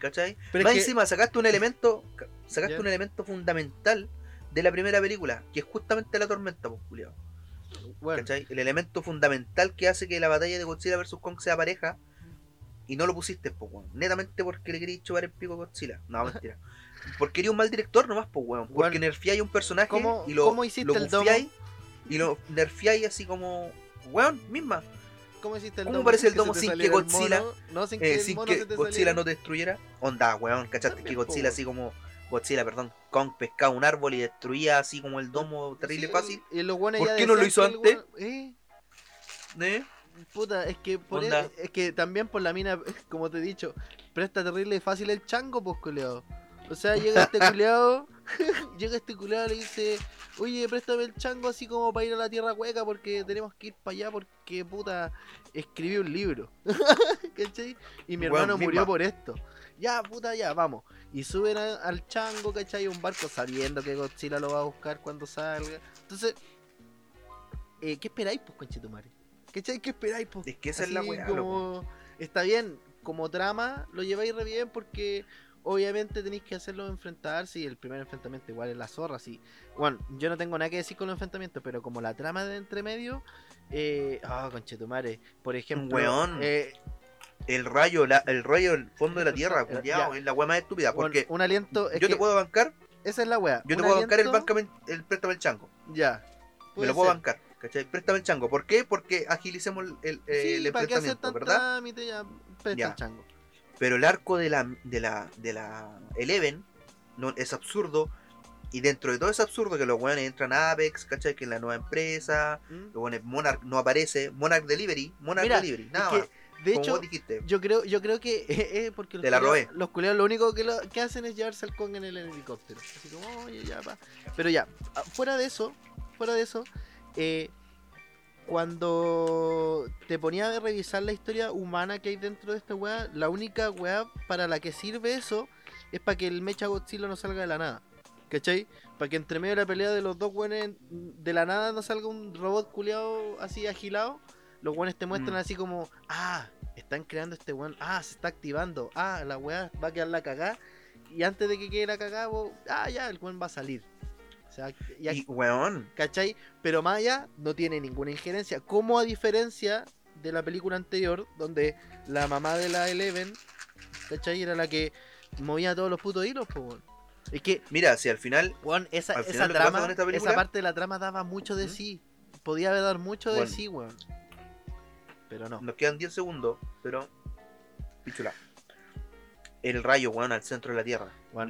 ¿cachai? Pero Más es que- encima sacaste un elemento, ca- sacaste un elemento fundamental de la primera película, que es justamente la tormenta, pues, culiao. bueno, ¿cachai? El elemento fundamental que hace que la batalla de Godzilla vs. Kong sea pareja y no lo pusiste, po, weón. Netamente porque le querías chupar el pico a Godzilla. No, mentira. Porque eres un mal director nomás, po, weón. Porque Weón. nerfiáis a un personaje ¿Cómo- y lo, cómo hiciste lo el domo? y lo nerfiáis así como, weón, misma. ¿Cómo hiciste el ¿Cómo domo parece el domo sin que Godzilla- mono? No, sin Eh, que el sin que Godzilla saliera. no te destruyera. Onda, weón, ¿cachaste? También, que Godzilla así como... Godzilla, perdón, Kong pescaba un árbol y destruía así como el domo terrible Sí, fácil. Y ¿Por qué no lo hizo antes? eh, ¿Eh? Puta, es que por e- es que también por la mina, como te he dicho, presta terrible fácil el chango, pues culeado. O sea, llega este culeado, llega este culeado y le dice, oye, préstame el chango así como para ir a la tierra hueca porque tenemos que ir para allá porque puta escribí un libro. ¿Cachai? Y mi hermano murió por esto. Ya, puta, ya, vamos. Y suben a- al chango, ¿cachai? Un barco sabiendo que Godzilla lo va a buscar cuando salga. Entonces, eh, ¿qué esperáis, pues, conchetumare? ¿Cachai? ¿Qué esperáis, pues? Es que esa es la weá, como- Está bien, como trama lo lleváis re bien porque obviamente tenéis que hacerlo enfrentarse y el primer enfrentamiento igual es la zorra, sí. Bueno, yo no tengo nada que decir con los enfrentamientos, pero como la trama de entre medio, eh, ah, conchetumare, por ejemplo, Weón. eh, El rayo, la- el rayo del fondo de la tierra, Ya. culiao, es la weá más estúpida. Porque un aliento, es yo te puedo bancar, esa es la wea. yo te puedo bancar el, aliento- bancame- el préstame el chango. Ya. Me lo puedo ser. bancar, ¿cachai? Préstame el chango. ¿Por qué? Porque agilicemos el, el, Sí, el ¿para qué hacer enfrentamiento, ¿verdad? trámite? Ya, Ya. el chango. Pero el arco de la, de la, de la Eleven no, es absurdo. Y dentro de todo es absurdo que los weones entran a Apex, ¿cachai? Que es la nueva empresa. ¿Mm? Los weones Monarch no aparece. Monarch Delivery. Monarch Mira, Delivery. Nada más. de como hecho, dijiste. Yo creo, yo creo que eh, porque los la robé. los culiados lo único que, lo, que hacen es llevarse al Kong en el helicóptero. Así como, oye, ya pa. Pero ya, ah, fuera de eso, fuera de eso, eh, cuando te ponía a revisar la historia humana que hay dentro de esta weá, la única weá para la que sirve eso es para que el Mecha Godzilla no salga de la nada. ¿Cachai? Para que entre medio de la pelea de los dos weones de la nada no salga un robot culiado así agilado. Los weones te muestran Mm. así como, ah, están creando este weón, ah, se está activando, ah, la weá va a quedar la cagada. Y antes de que quede la cagada, vos, ah, ya, el weón va a salir. O sea, ya, Y weón. ¿cachai? Pero Maya no tiene ninguna injerencia. Como a diferencia de la película anterior, donde la mamá de la Eleven, ¿cachai? Era la que movía todos los putos hilos, pues, weón. Es que, Mira, si al final. weón, esa, Al final trama, parte de la trama daba mucho de sí. Podía haber dar mucho de Bueno. sí, weón. Pero no. Nos quedan 10 segundos, pero. Pichula. El rayo, weón, al centro de la Tierra. Weón.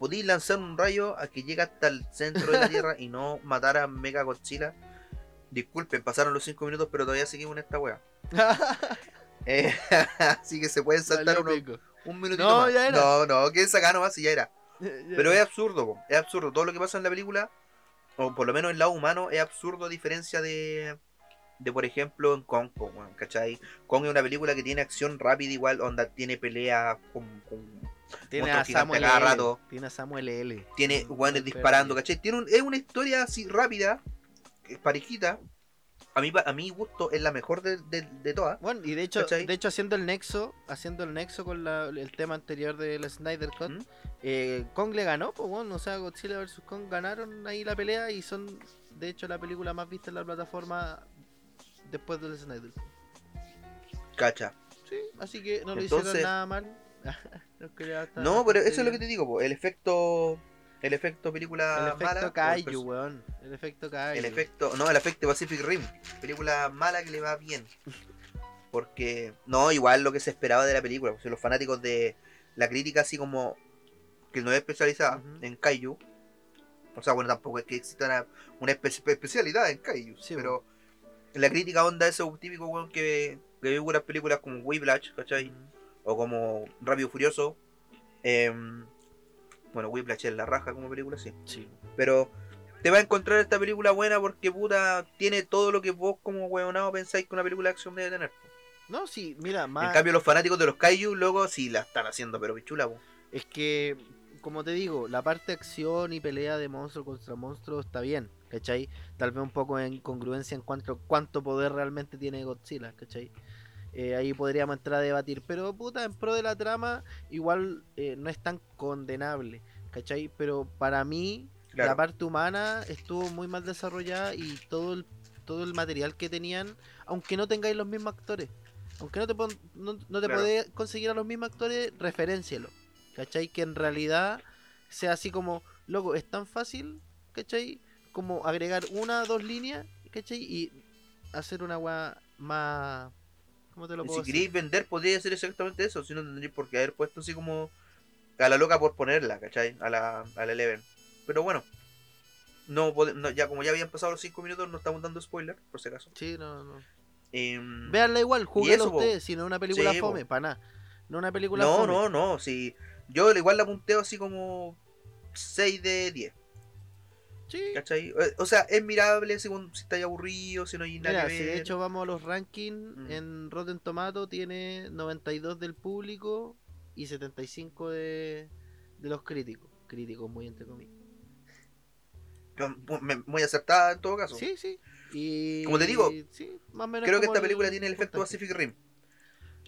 Podéis lanzar un rayo a que llegue hasta el centro de la Tierra y no matar a Mega Godzilla. Disculpen, pasaron los 5 minutos, pero todavía seguimos en esta wea. Eh, así que se pueden saltar unos- un minutito No, más. ya era. No, no, que acá nomás y ya era. Ya. Pero es absurdo, po, es absurdo. Todo lo que pasa en la película, o por lo menos en lado humano, es absurdo a diferencia de, de por ejemplo, en Kong, po, ¿cachai? Kong es una película que tiene acción rápida igual, onda, tiene pelea con, con- Tiene a Samuel cada L. rato. Tiene a Samuel L. tiene guanes disparando. ¿cachai? Tiene un- es una historia así rápida, parejita. A mí, pa- a mi gusto es la mejor de, de, de todas. Bueno, y de hecho, ¿Cachai? de hecho haciendo el nexo, haciendo el nexo con la- el tema anterior del Snyder Cut, ¿Mm? eh, Kong le ganó, pues bueno, o sea, Godzilla vs Kong ganaron ahí la pelea y son de hecho la película más vista en la plataforma después del Snyder. Cacha. Sí, así que no lo Entonces- hicieron nada mal. No, pero eso es lo que te digo, po, el efecto. El efecto película El efecto mala. o el Kaiju, perso- weón. El efecto Kaiju. El efecto, no, el efecto Pacific Rim, película mala que le va bien. Porque, no, igual lo que se esperaba de la película, pues, los fanáticos de la crítica, así como que no es especializada en Kaiju, o sea, bueno, tampoco es que exista una, una espe- especialidad en Kaiju, Sí, pero la crítica onda eso típico, weón, que, que ve unas películas como Whiplash, ¿cachai? Mm. O como Rápido y Furioso. em, bueno, Whiplash es la raja como película, sí. Sí. Pero te va a encontrar esta película buena porque puta tiene todo lo que vos como huevonado pensáis que una película de acción debe tener. No, sí, mira, más. En cambio los fanáticos de los Kaiju luego sí la están haciendo, pero pichula, po. Es que, como te digo, la parte de acción y pelea de monstruo contra monstruo está bien, ¿cachai? Tal vez un poco en incongruencia en cuanto cuánto poder realmente tiene Godzilla, ¿cachai? Eh, ahí podríamos entrar a debatir, pero puta, en pro de la trama, igual eh, no es tan condenable, ¿cachai? Pero para mí, Claro. la parte humana estuvo muy mal desarrollada y todo el, todo el material que tenían, aunque no tengáis los mismos actores, aunque no te, pon- no, no te Claro. podés conseguir a los mismos actores, referencialo, ¿cachai? Que en realidad sea así como, loco, es tan fácil, ¿cachai? Como agregar una, dos líneas, ¿cachai? Y hacer una weá más... ¿Cómo te lo Y puedo si queréis vender podría ser exactamente eso, si no tendréis por qué haber puesto así como a la loca por ponerla, ¿cachai? A la, a la Eleven. Pero bueno, no, no, ya como ya habían pasado los 5 minutos no estamos dando spoiler, por si acaso. Sí, no, no. Em, Veanla igual, juguenla ustedes, si no es una película Sí, fome, para nada. No una película no, fome. no, no, si yo igual la punteo así como 6 de 10. Sí. ¿Cachai? Eh, O sea, es mirable según si estáis aburrido, si no hay nada Mira, que si de hecho vamos a los rankings, Mm. en Rotten Tomato tiene 92 del público y 75 de, de los críticos. Críticos, muy entre comillas. Muy acertada en todo caso. Sí, sí. Y, Como te digo, sí, más o menos Creo que esta película el tiene el efecto. Pacific Rim.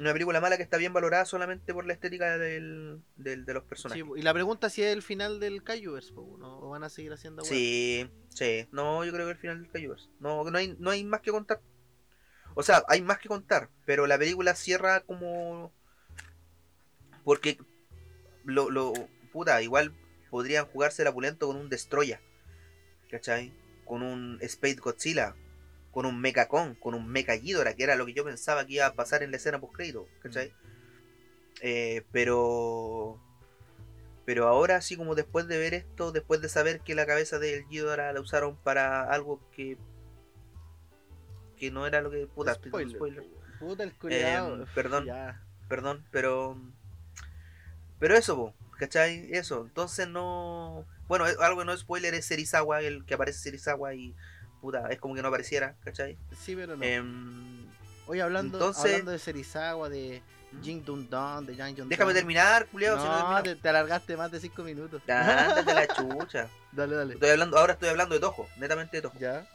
Una película mala que está bien valorada solamente por la estética del, del- de los personajes. Sí, y la pregunta si es el final del Kaijuvers, po, ¿no? o van a seguir haciendo weas? Sí, sí. No, yo creo que el final del Cayuvers. No, no hay, no hay más que contar. O sea, hay más que contar, pero la película cierra como. Porque lo, lo puta, igual podrían jugarse la pulento con un Destroya. ¿Cachai? Con un Space Godzilla. Con un Mecha Kong, con un Mecha Ghidorah, que era lo que yo pensaba que iba a pasar en la escena post crédito, ¿cachai? Eh, pero pero ahora, así como después de ver esto, después de saber que la cabeza del Ghidorah la usaron para algo que. que no era lo que. Puta, Spoiler. spoiler. Puta el culiao. Em, perdón. Ya. Perdón, pero. Pero eso, po, ¿cachai? Eso. Entonces no. Bueno, algo que no es spoiler es Serizawa, el que aparece Serizawa y. Puta, es como que no apareciera, ¿cachai? Sí, pero no. Em, Oye, hablando, entonces- hablando de Serizawa, de Jing Dun Dun, de Yang Jong déjame terminar, culiado, no te, te alargaste más de 5 minutos. Ándate la chucha. dale, dale. Estoy hablando, ahora estoy hablando de Toho, netamente de Toho. Ya,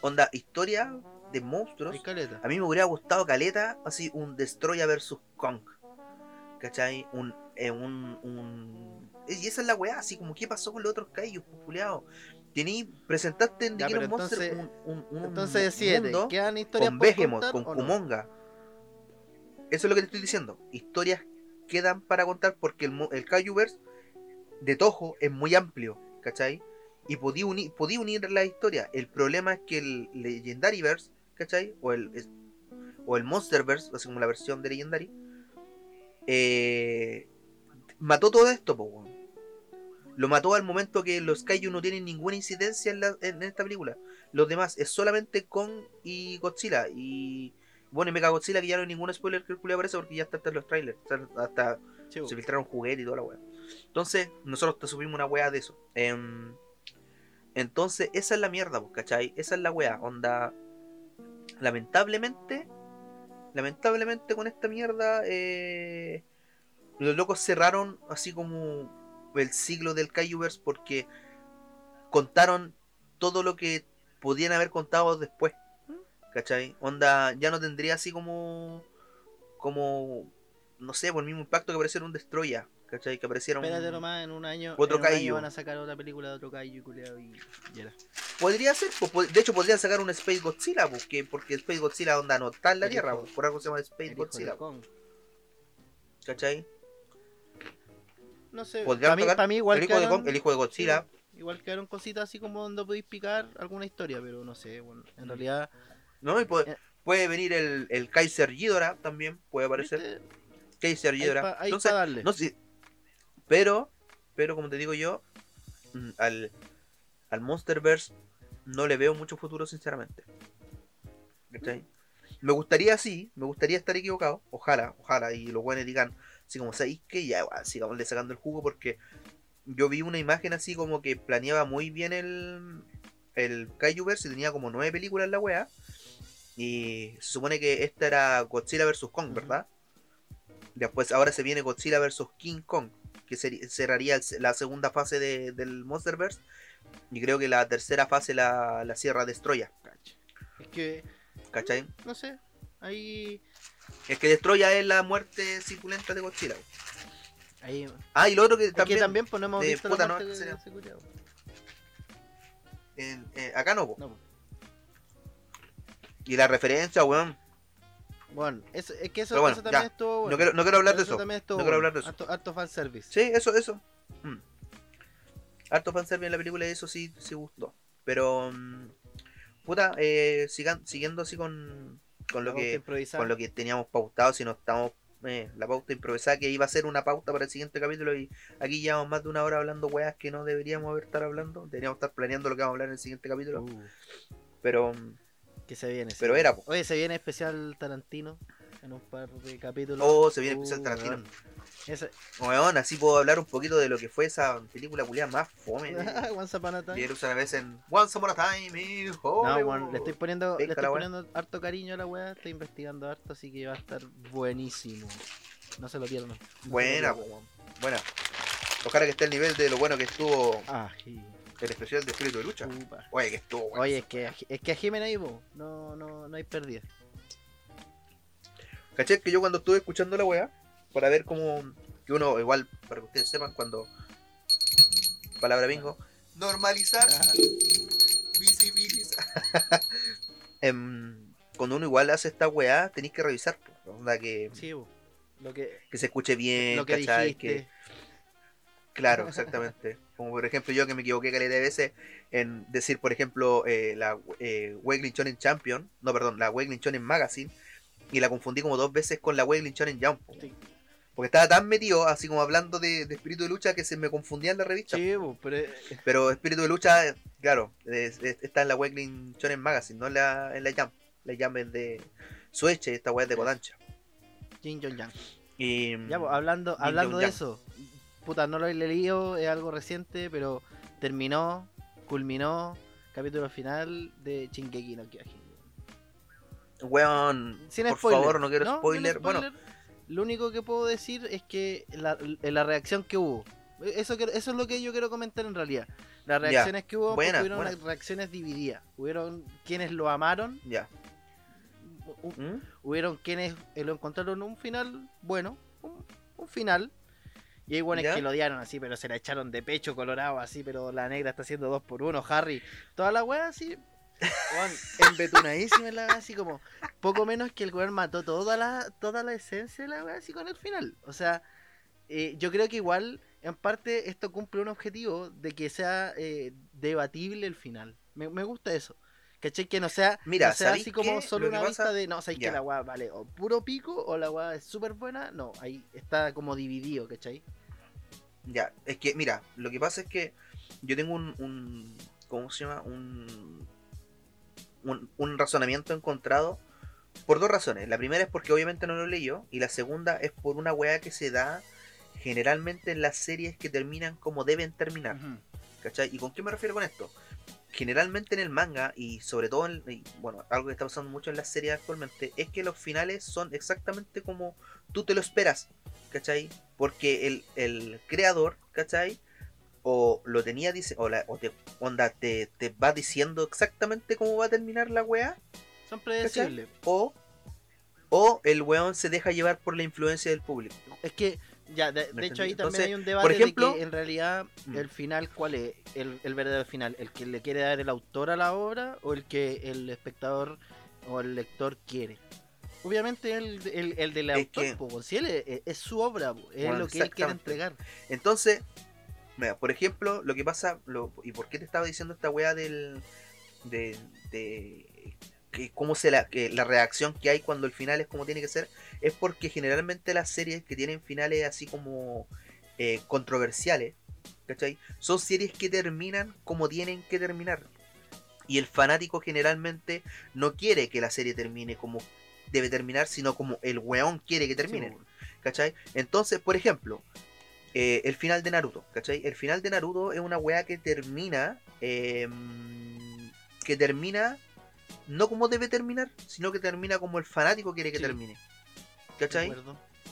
Onda, historia de monstruos. A mí me hubiera gustado Caleta, así un Destroya versus Kong. ¿Cachai? Un, eh, un, un... Y esa es la weá, así como, ¿qué pasó con los otros Kaijus, culiao? Tení, presentaste en Ya, King of entonces- un, un, un Entonces, siete, mundo ¿quedan historias con Behemoth, contar con no? Kumonga. Eso es lo que te estoy diciendo. Historias quedan para contar porque el, el Kaijubers de Toho es muy amplio, ¿cachai? Y podía unir, podía unir la historia. El problema es que el Legendaryverse, ¿cachai? O el, es- o el Monsterverse, así como la versión de Legendary, eh, mató todo esto, po. Lo mató al momento que los Kaiju no tienen ninguna incidencia en, la- en esta película. Los demás es solamente Kong y Godzilla. Y bueno, y Mega Godzilla, que ya no hay ningún spoiler que el culiao aparece porque ya está hasta en los trailers. Hasta se filtraron juguetes y toda la weá. Entonces, nosotros te subimos una weá de eso. Em, entonces, esa es la mierda, pues, ¿cachai? Esa es la weá. Onda. Lamentablemente. Lamentablemente con esta mierda. eh, los locos cerraron así como el ciclo del Kaijuvers porque contaron todo lo que podían haber contado después. ¿Cachai? Onda, ya no tendría así como. Como. No sé, por el mismo impacto que apareciera un Destroya. ¿Cachai? Que apareciera un. Espérate nomás, en un año, Otro en un año van a sacar otra película de otro kaiju culiao y y era. Podría ser, pues, de hecho podrían sacar un Space Godzilla, porque, porque Space Godzilla onda no está en la El Tierra, hijo- pues, por algo se llama Space Godzilla. ¿cachai? No sé, Podrían para mí, tocar pa' mí igual el, hijo de quedaron- el hijo de Godzilla, Igual quedaron cositas así como donde podéis picar alguna historia, pero no sé, bueno, en realidad... ¿no? Y puede, Eh. puede venir el, el Kaiser Ghidorah también, puede aparecer. ¿viste? Kaiser Ahí Ghidorah. pa- ahí Entonces, darle. no sé, pero, pero como te digo yo, mm, al, al Monsterverse no le veo mucho futuro, sinceramente. ¿Cachai? Me gustaría sí, me gustaría estar equivocado, ojalá, ojalá, y los buenos digan, así como, ¿sabéis que Ya, igual, sigamos sacando el jugo porque yo vi una imagen así como que planeaba muy bien el, el Kaijuverse y tenía como nueve películas en la wea. Y se supone que esta era Godzilla vs. Kong. ¿verdad? Después ahora se viene Godzilla vs. King Kong, que cerraría el- la segunda fase de- del Monsterverse. Y creo que la tercera fase la, la cierra Destroya. Es que, ¿cachai? no sé, ahí... Es que Destroya es la muerte circulenta de Godzilla. ahí Ah, y lo otro que es también, también pues no hemos de visto puta, la no, es de sería- en- eh, acá no, po. No, pues. Y la referencia, weón. Bueno, eso, es que eso, Pero bueno, eso también ya. estuvo bueno. No quiero, no quiero hablar de eso. estuvo no quiero hablar de eso. Harto, harto fanservice. Sí, eso, eso. Mm. Harto fanservice en la película y eso sí, sí gustó. Pero, mm, puta, eh, sigan, siguiendo así con, con, La lo que, improvisada. con lo que teníamos pautado, si no estamos... eh, la pauta improvisada que iba a ser una pauta para el siguiente capítulo y aquí llevamos más de una hora hablando weas que no deberíamos haber estar hablando. Deberíamos estar planeando lo que vamos a hablar en el siguiente capítulo. Uh, Pero, mm, que se viene. pero era, po. Oye, se viene especial Tarantino en un par de capítulos. Oh, se viene especial Uh, Tarantino. weón. Así puedo hablar un poquito de lo que fue esa película culiada más fome. Once Upon a Time. Vieron una vez en Once Upon a Time in No, Hollywood. weón, le estoy poniendo, le estoy poniendo harto cariño a la weá, estoy investigando harto, así que va a estar buenísimo. No se lo pierdan. no lo Buena, pierdan. buena. Ojalá que esté al nivel de lo bueno que estuvo Ah, sí. el especial de Espíritu de Lucha. Upa. Oye, que estuvo, weón. Oye, es que, es que a Jimena ahí, no, no, no hay pérdida. ¿Cachai? Que yo cuando estuve escuchando la weá, para ver cómo. Que uno, igual, para que ustedes sepan, cuando. Palabra bingo. Normalizar. Visibilizar. Em, cuando uno igual hace esta weá, tenéis que revisar. po. Onda que, sí, lo que, que se escuche bien, lo que ¿cachai? dijiste. Que, Claro, exactamente. Como por ejemplo yo que me equivoqué caleta de veces en decir, por ejemplo, eh, la eh, Weekly Shonen Champion, no, perdón, la Weekly Shonen Magazine, y la confundí como dos veces con la Weekly Shonen Jump. Sí. Porque estaba tan metido, así como hablando de, de espíritu de lucha, que se me confundía en la revista. Sí, pero Pero espíritu de lucha, eh, claro, es- es- está en la Weekly Shonen Magazine, no en la, en la Jump. La Jump es de Sueche, esta weá es de Kodansha. Jin Jong Yang. Y, Ya, pues, hablando, hablando de eso, puta, no lo he leído, es algo reciente, pero terminó, culminó, capítulo final de Shingeki no Kyojin. Weón, Sin por spoiler. favor, no quiero spoiler. Bueno, lo único que puedo decir es que la, la reacción que hubo, eso, que- eso es lo que yo quiero comentar en realidad. Las reacciones que hubo, buena, hubieron buena. reacciones divididas. Hubieron quienes lo amaron, ya. ¿Mm? hubieron quienes lo encontraron un final bueno, un, un final, Y hay buenos ¿Ya? que lo odiaron así, pero se la echaron de pecho colorado así, pero la negra está haciendo dos por uno, Harry. Toda la weá así. Weón, embetunadísima la weá, así como. Poco menos que el weón mató toda la, toda la esencia de la weá así con el final. O sea, eh, yo creo que igual, en parte, esto cumple un objetivo de que sea eh, debatible el final. Me, me gusta eso. ¿Cachai? Que no sea, Mira, no sea ¿sabéis así como qué? solo una pasa- vista de, no, sabéis que la weá vale o puro pico o la weá es súper buena. No, ahí está como dividido, ¿cachai? Ya, es que, mira, lo que pasa es que yo tengo un, un ¿cómo se llama? Un, un, un razonamiento encontrado por dos razones. La primera es porque obviamente no lo leí yo, y la segunda es por una weá que se da generalmente en las series que terminan como deben terminar. Ujú. ¿Cachai? ¿Y con qué me refiero con esto? Generalmente en el manga, y sobre todo en, y, bueno, algo que está pasando mucho en las series actualmente, es que los finales son exactamente como tú te lo esperas, ¿cachai? Porque el, el creador, ¿cachai? O lo tenía, dice, o, la, o te, onda, te, te va diciendo exactamente cómo va a terminar la weá, Son predecibles. o, o el weón se deja llevar por la influencia del público. Es que, ya, de, ¿Me de hecho ahí también hay un debate ejemplo- de que en realidad Mm. el final, ¿cuál es? El, el verdadero final, ¿el que le quiere dar el autor a la obra o el que el espectador o el lector quiere? Obviamente el, el, el del autor, que- po, si él es, es su obra, po, es Bueno, lo que él quiere entregar. Entonces, mira, por ejemplo, lo que pasa, lo, y por qué te estaba diciendo esta weá del. de. de que cómo se la, que la reacción que hay cuando el final es como tiene que ser, es porque generalmente las series que tienen finales así como eh, controversiales, ¿cachai? Son series que terminan como tienen que terminar. Y el fanático generalmente no quiere que la serie termine como debe terminar, sino como el weón quiere que termine. Sí. ¿Cachai? Entonces, por ejemplo, eh, el final de Naruto, ¿cachai? El final de Naruto es una weá que termina. eh, que termina. No como debe terminar, sino que termina como el fanático quiere que Sí. termine. ¿Cachai?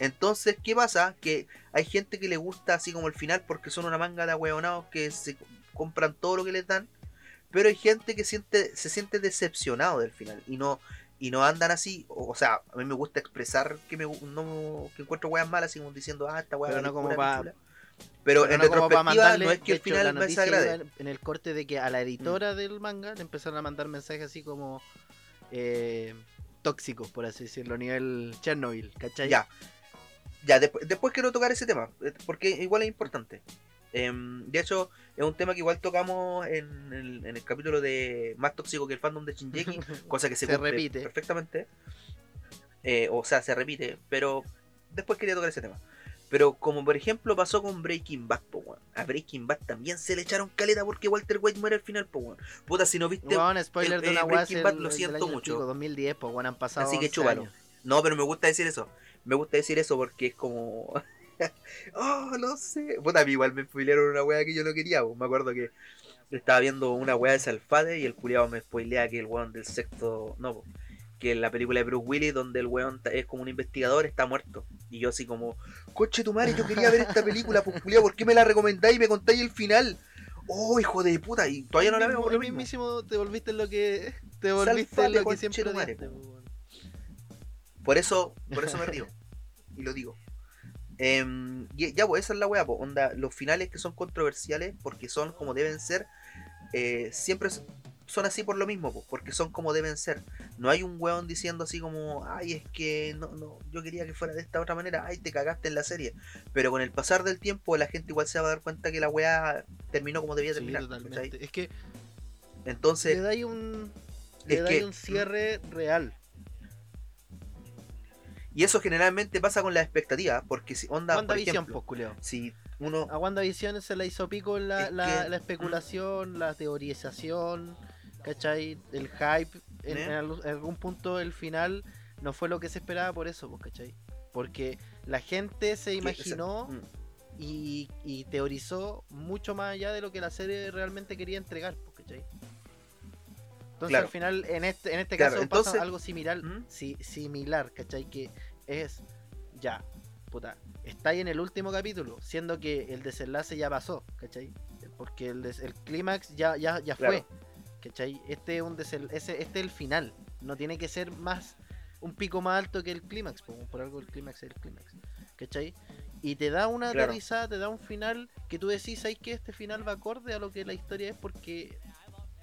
Entonces, ¿qué pasa? Que hay gente que le gusta así como el final porque son una manga de ahueonados que se co- compran todo lo que les dan. Pero hay gente que siente, se siente decepcionado del final y no y no andan así. O, o sea, a mí me gusta expresar que me no que encuentro weas malas, así como diciendo, ah, esta wea Pero no como pa- pichula". Pero, en no retrospectiva no es que de el hecho, final la me noticia en el corte de que a la editora del manga le empezaron a mandar mensajes así como eh, tóxicos, por así decirlo, a nivel Chernobyl, ¿cachai? Ya. Ya, después, después quiero tocar ese tema, eh, porque igual es importante. Em, de hecho, es un tema que igual tocamos en el, en el capítulo de Más tóxico que el fandom de Shinjeki, cosa que se, repite. perfectamente. Eh, o sea, se repite, pero después quería tocar ese tema. Pero como por ejemplo pasó con Breaking Bad, po, weón. A Breaking Bad también se le echaron caleta porque Walter White muere al final, po, weón. Puta, si no viste... Weón, spoiler el- de una Breaking Bad, lo el siento mucho. pico, 2010, pues bueno, han pasado Así que 11 chúpalo. años. No, pero me gusta decir eso. Me gusta decir eso porque es como. oh, no sé. Puta, a mí igual me spoilearon una wea que yo no quería. Me acuerdo que estaba viendo una wea de Salfate y el culiado me spoilea que el weón del sexto. No, que en la película de Bruce Willis, donde el weón es como un investigador, está muerto. Y yo así como, coche tu madre, yo quería ver esta película, pues culiado, ¿por qué me la recomendáis y me contáis el final? Oh, hijo de puta, y todavía no la veo por lo mismo. mismimo te volviste en lo que te volviste Salfate, lo que siempre madre. Por eso, por eso me río. y lo digo. Em, y- ya, pues esa es la weá, pues, onda, los finales que son controversiales, porque son como deben ser, eh, siempre son así por lo mismo, pues, porque son como deben ser. No hay un weón diciendo así como, ay, es que no, no, yo quería que fuera de esta otra manera, ay, te cagaste en la serie. Pero con el pasar del tiempo, la gente igual se va a dar cuenta que la weá terminó como debía Sí, terminar. Es que Entonces, le dais un le dais que- un cierre real. Y eso generalmente pasa con las expectativas, porque si onda, por ejemplo, pues, si uno A WandaVision se la hizo pico la, Es la, que- la especulación, la teorización, ¿cachai? El hype. En, ¿Eh? en algún- en algún punto el final no fue lo que se esperaba por eso, pues, ¿cachai? Porque la gente se imaginó Mm. y, y teorizó mucho más allá de lo que la serie realmente quería entregar, pues, ¿cachai? Entonces Claro. al final, en este, en este Claro, caso entonces- pasa algo similar, ¿Mm? si- similar, ¿cachai? Que es, ya, puta, está ahí en el último capítulo, siendo que el desenlace ya pasó, ¿cachai? Porque el, des- el clímax ya, ya, ya Claro. fue, ¿cachai? Este es, un desel- ese, este es el final, no tiene que ser más, un pico más alto que el clímax, po, por algo el clímax es el clímax, ¿cachai? Y te da una Claro. aterrizada, te da un final que tú decís, ¿sabes que Este final va acorde a lo que la historia es porque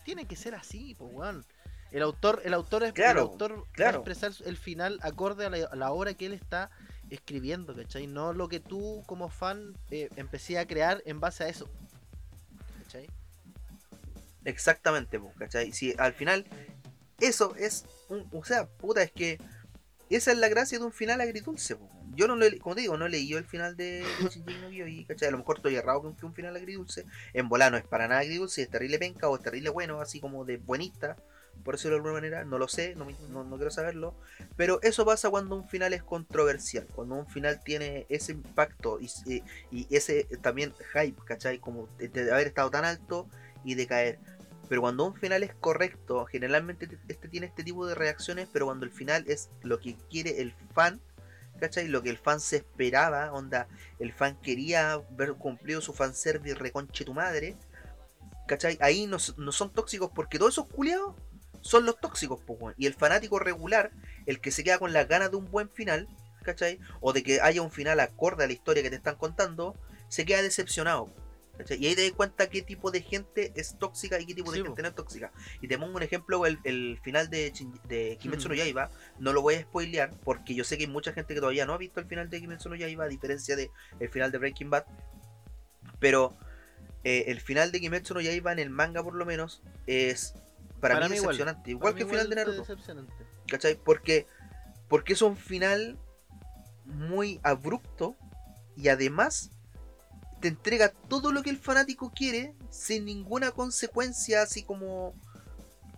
tiene que ser así, pues weón. El autor, el autor es Claro, el autor va a claro. expresar el final acorde a la, a la obra que él está escribiendo, ¿cachai? No lo que tú como fan eh, empecé a crear en base a eso. ¿Cachai? Exactamente, ¿cachai? Si al final eso es un, o sea, puta, es que esa es la gracia de un final agridulce, po. Yo no lo como digo, no he leído el final de, de Shinji no ¿cachai? A lo mejor estoy errado con que un final agridulce. En volano es para nada agridulce, es terrible penca o es terrible bueno, así como de buenista, por decirlo de alguna manera, no lo sé, no, no, no quiero saberlo. Pero eso pasa cuando un final es controversial, cuando un final tiene ese impacto y, y- ese también hype, ¿cachai? Como de haber estado tan alto y de caer. Pero cuando un final es correcto, generalmente te- este tiene este tipo de reacciones, pero cuando el final es lo que quiere el fan, ¿cachai? Lo que el fan se esperaba, onda, el fan quería ver cumplido su fanservice reconche tu madre, ¿cachai? Ahí no, no son tóxicos porque todos esos culiados son los tóxicos, po. Y el fanático regular, el que se queda con las ganas de un buen final, ¿cachai? O de que haya un final acorde a la historia que te están contando, se queda decepcionado. ¿Cachai? Y ahí te das cuenta qué tipo de gente es tóxica y qué tipo de Sí, gente po. no es tóxica. Y te pongo un ejemplo, el, el final de, de Kimetsu no. Yaiba, no lo voy a spoilear porque yo sé que hay mucha gente que todavía no ha visto el final de Kimetsu no Yaiba, a diferencia de el final de Breaking Bad. Pero eh, el final de Kimetsu no Yaiba en el manga por lo menos es para, Para mí, mí igual. decepcionante. Igual Para que el final de igual Naruto. ¿Cachai? Porque, porque es un final muy abrupto y además te entrega todo lo que el fanático quiere sin ninguna consecuencia así como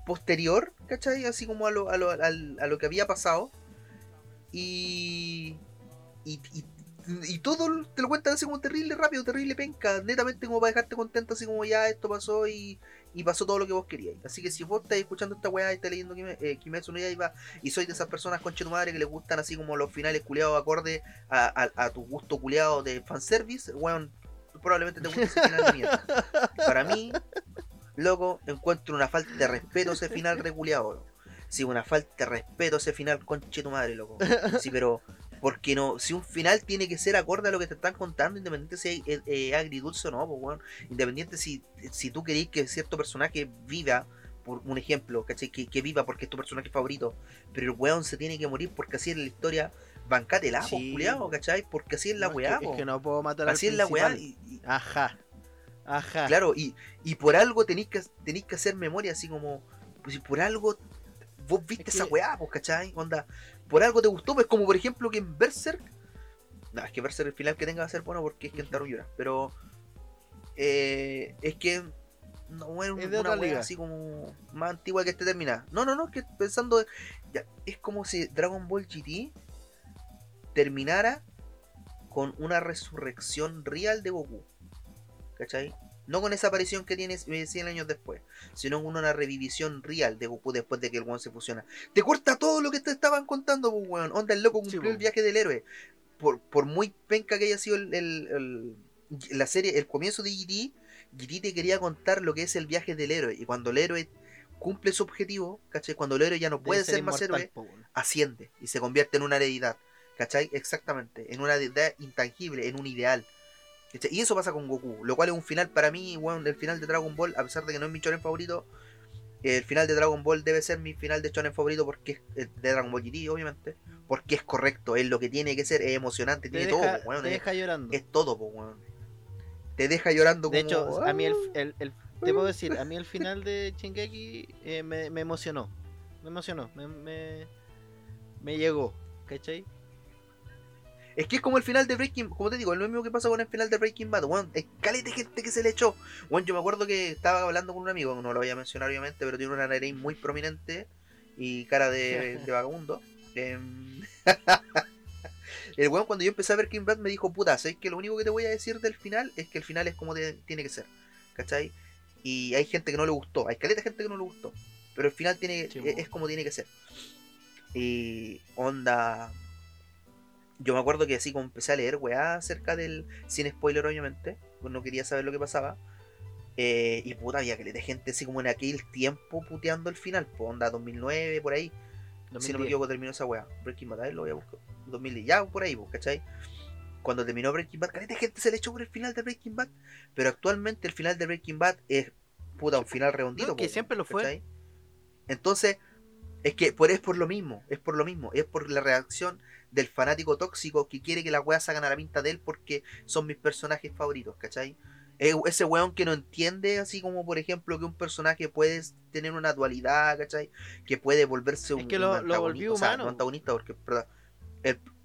posterior, ¿cachai? Así como a lo, a lo, a lo que había pasado. Y, y, y, todo te lo cuentan así como terrible rápido, terrible penca, netamente como para dejarte contento así como ya esto pasó y, y pasó todo lo que vos queríais. Así que si vos estáis escuchando esta weá y estás leyendo Kime- eh, Kimetsu no Yaiba y soy de esas personas tu madre que les gustan así como los finales culiados acorde a, a, a tu gusto culiado de fanservice, weón, probablemente te guste ese final de mierda. Para mí, loco, encuentro una falta de respeto ese final reculeado, loco. Sí, una falta de respeto ese final conche tu madre, loco. Sí, pero porque no, si un final tiene que ser acorde a lo que te están contando, independiente si es eh, agridulce o no, pues weón. Independiente si, si tú querés que cierto personaje viva, por un ejemplo, ¿cachai? Que viva porque es tu personaje favorito, pero el weón se tiene que morir porque así es la historia, bancátela, Sí, po. ¿cachai? Porque así es la No, es weá, que- es que no puedo matar al así es la weá. principal. Y, y- Ajá. Ajá. claro, y, y por algo tenéis que, tenéis que hacer memoria, así como, pues si por algo vos viste Es esa weá, pues, ¿cachai? Onda, por algo te gustó, pues como por ejemplo que en Berserk, no, es que Berserk el final que tenga va a ser bueno porque es que Kentaro llora, pero eh, es que no es, Es una weá así como más antigua que esté terminada. No, no, no, es que pensando, ya, es como si Dragon Ball GT terminara con una resurrección real de Goku. ¿Cachai? No con esa aparición que tiene eh, 100 años después, sino con una revivición real de Goku después de que el weón se fusiona. Te corta todo lo que te estaban contando, pues, weón. Onda, el loco Sí, cumplió po. el viaje del héroe. Por, por muy penca que haya sido el, el- el- la serie, el comienzo de GT, GT te quería contar lo que es el viaje del héroe. Y cuando el héroe cumple su objetivo, ¿cachai? Cuando el héroe ya no puede ser, más héroe, asciende y se convierte en una deidad. ¿Cachai? Exactamente. En una deidad intangible, en un ideal. ¿cachai? Y eso pasa con Goku, lo cual es un final para mí, bueno, el final de Dragon Ball, a pesar de que no es mi shonen favorito, el final de Dragon Ball debe ser mi final de shonen favorito porque es el de Dragon Ball GT, obviamente, porque es correcto, es lo que tiene que ser, es emocionante, Te tiene deja, todo, weón, te es, deja llorando. es todo, po, weón. Te deja llorando De como... hecho, a mí el, "Ah". el- el- te puedo decir, a mí el final de Shingeki eh, me, me emocionó. Me emocionó, me, me, me llegó, ¿cachai? Es que es como el final de Breaking como te digo, es lo mismo que pasa con el final de Breaking Bad, weón. Es caleta de gente que se le echó. Bueno, yo me acuerdo que estaba hablando con un amigo, no lo voy a mencionar obviamente, pero tiene una nariz muy prominente y cara de, de vagabundo. Em, el weón cuando yo empecé a ver Breaking Bad me dijo, puta, ¿sabes que lo único que te voy a decir del final es que el final es como te- tiene que ser? ¿Cachai? Y hay gente que no le gustó, hay caleta de gente que no le gustó. Pero el final tiene, Sí, es, weón. es como tiene que ser. Y onda, yo me acuerdo que así como empecé a leer, weá, acerca del. Sin spoiler, obviamente. Pues no quería saber lo que pasaba. Eh, y puta, había que de gente así como en aquel tiempo puteando el final. Pues onda 2009, por ahí. Si no me 2010. equivoco, terminó esa weá. Breaking Bad, a ver, lo voy a buscar. 2010, ya por ahí, pues, ¿cachai? cuando terminó Breaking Bad, caleta gente se le echó por el final de Breaking Bad, pero actualmente el final de Breaking Bad es puta un final redondito. No, que po, siempre lo fue. ¿cachai? Entonces, es que por, es por lo mismo, es por lo mismo, es por la reacción del fanático tóxico que quiere que las weas salgan a la pinta de él porque son mis personajes favoritos, ¿cachai? Es ese weón que no entiende, así como por ejemplo que un personaje puede tener una dualidad, ¿cachai? Que puede volverse un, que un lo- lo antagonista, volvió o sea, humano. no antagonista porque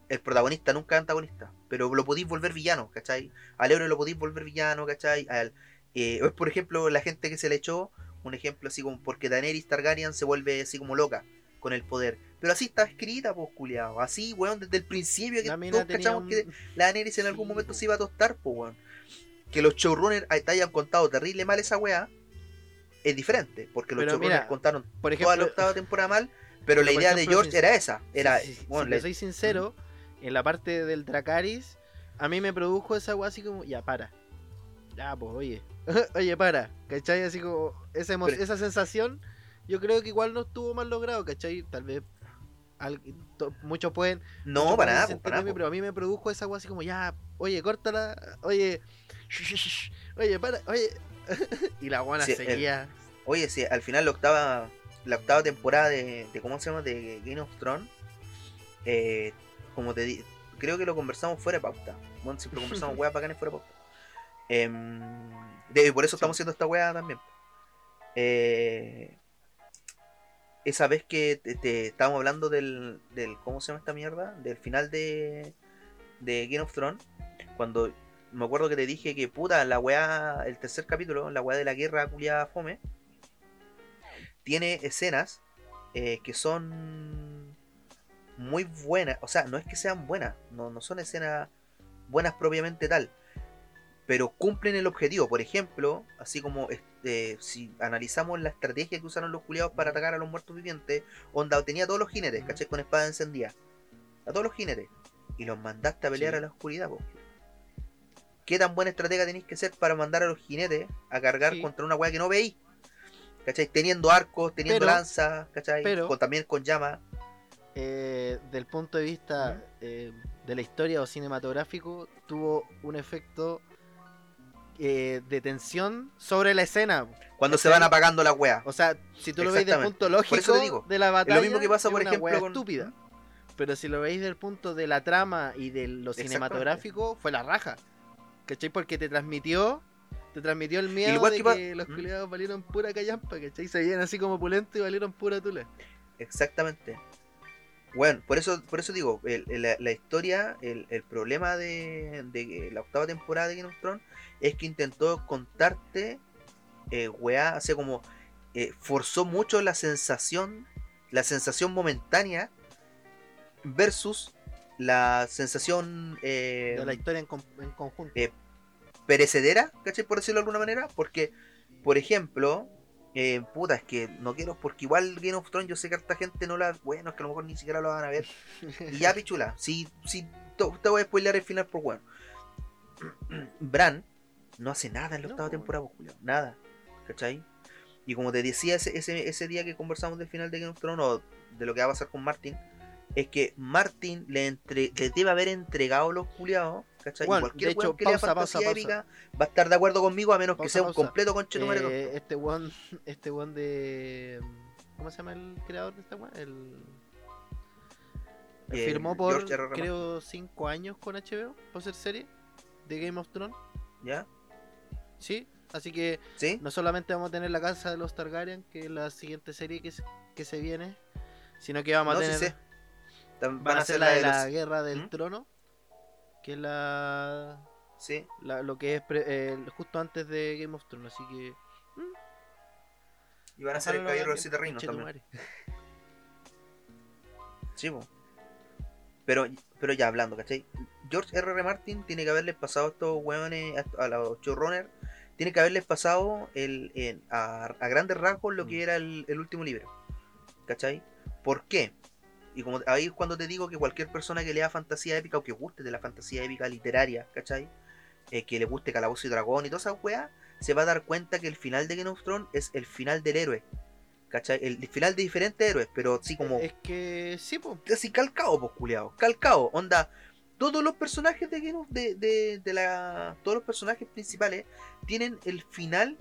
el protagonista nunca es antagonista, pero lo podéis volver villano, ¿cachai? Al héroe lo podéis volver villano, ¿cachai? Al, eh, es por ejemplo la gente que se le echó, un ejemplo así como porque Daenerys Targaryen se vuelve así como loca con el poder. Pero así está escrita, pues, culiado. Así, weón, desde el principio que todos cachamos un- que la Daenerys en algún momento po. se iba a tostar, pues, weón. Que los showrunners te hayan contado terrible mal esa weá es diferente. Porque los showrunners mira, contaron Por toda la octava temporada mal, pero la idea de George era esa. Era, bueno, le- soy sincero, en la parte del Dracaris, a mí me produjo esa weá así como, ya para. Ya, pues, oye. oye, para. ¿Cachai? Así como, esa, Pero- esa sensación, yo creo que igual no estuvo mal logrado, ¿cachai? Tal vez al- to- muchos pueden. no, muchos para pueden nada, para. Pero a mí me produjo esa weá así como, ya, oye, córtala. Oye, oye, para, oye. y la guana Sí, el- seguía. Oye, sí, al final la octava, la octava temporada de, de ¿cómo se llama? De Game of Thrones, eh, como te di, creo que lo conversamos fuera de pauta. Bueno, siempre conversamos weas bacanes fuera de pauta. Em, de- por eso Sí. estamos haciendo esta wea también. Eh, esa vez que te, estábamos hablando del, del, ¿cómo se llama esta mierda? Del final de, de Game of Thrones, cuando me acuerdo que te dije que puta, la weá, el tercer capítulo, la weá de la guerra culiada fome, tiene escenas eh, que son muy buenas, o sea, no es que sean buenas, no, no son escenas buenas propiamente tal, pero cumplen el objetivo. Por ejemplo, así como si analizamos la estrategia que usaron los culiados para atacar a los muertos vivientes, Onda tenía a todos los jinetes, ¿cachai? Con espada encendida, a todos los jinetes, y los mandaste a pelear Sí. a la oscuridad, po. ¿Qué tan buena estratega tenéis que ser para mandar a los jinetes a cargar Sí. contra una weá que no veis? ¿Cachai? Teniendo arcos, teniendo Pero- lanzas, ¿cachai? pero- Con- también con llamas. eh, del punto de vista eh, de la historia o cinematográfico, tuvo un efecto eh, de tensión sobre la escena. Cuando se van apagando las weas. O sea, si tú lo veis del punto lógico eso te digo. de la batalla, mismo que pasa, es una ejemplo, con- estúpida. Pero si lo veis del punto de la trama y de lo cinematográfico, fue la raja. ¿Cachai? Porque te transmitió Te transmitió el miedo igual de que los ¿Mm? culiados valieron pura callampa, ¿cachai? Se veían así como pulentos y valieron pura tula. Exactamente. Bueno, por eso, por eso digo, el- el- la, la historia, el, el problema de, de la octava temporada de Game of Thrones es que intentó contarte, eh, weá, así como eh, forzó mucho la sensación, la sensación momentánea versus la sensación eh, De la historia en, con- en conjunto. eh, perecedera, ¿cachai? Por decirlo de alguna manera, porque, por ejemplo, eh, puta, es que no quiero, porque igual Game of Thrones, yo sé que harta gente no la, bueno, es que a lo mejor ni siquiera lo van a ver, y ya, pichula, si, si te, te voy a spoilear el final por bueno. Bran no hace nada en la No, octava po. temporada, pues, nada, ¿cachai? Y como te decía ese, ese, ese día que conversamos del final de Game of Thrones, o de lo que va a pasar con Martin, es que Martin le, entre, le debe haber entregado los culiados, ¿cachai? Y Bueno, cualquier de hecho, que lea pausa, pausa. épica va a estar de acuerdo conmigo, a menos que sea un completo conchetumare. Eh, este one, este one de. ¿Cómo se llama el creador de esta one? El. Eh, firmó por, creo, 5 años con HBO por ser serie de Game of Thrones. ¿Ya? Sí, así que ¿Sí? no solamente vamos a tener la casa de los Targaryen, que es la siguiente serie que se, que se viene, sino que vamos No, a sí tener. Tam- Van a ser la de la los- guerra del ¿Mm? trono, que es la, Sí. la- lo que es pre- eh, justo antes de Game of Thrones, así que. Y van a ser el caballero de los siete reinos también. Sí. Pero, pero ya hablando, ¿cachai? George R. R. Martin tiene que haberles pasado a estos hueones, a, los showrunners, tiene que haberles pasado el, a, a grandes rasgos lo que Mm. era el, el último libro. ¿Cachai? ¿Por qué? Y como ahí es cuando te digo que cualquier persona que lea fantasía épica o que guste de la fantasía épica literaria, ¿cachai? Eh, que le guste Calabozo y Dragón y todas esas weas, se va a dar cuenta que el final de Game of Thrones es el final del héroe. ¿Cachai? El final de diferentes héroes, pero sí como Es que sí, pues. así calcado, pues, culiao. Calcado. Onda, todos los personajes de Game of- de, de, de la. Todos los personajes principales tienen el final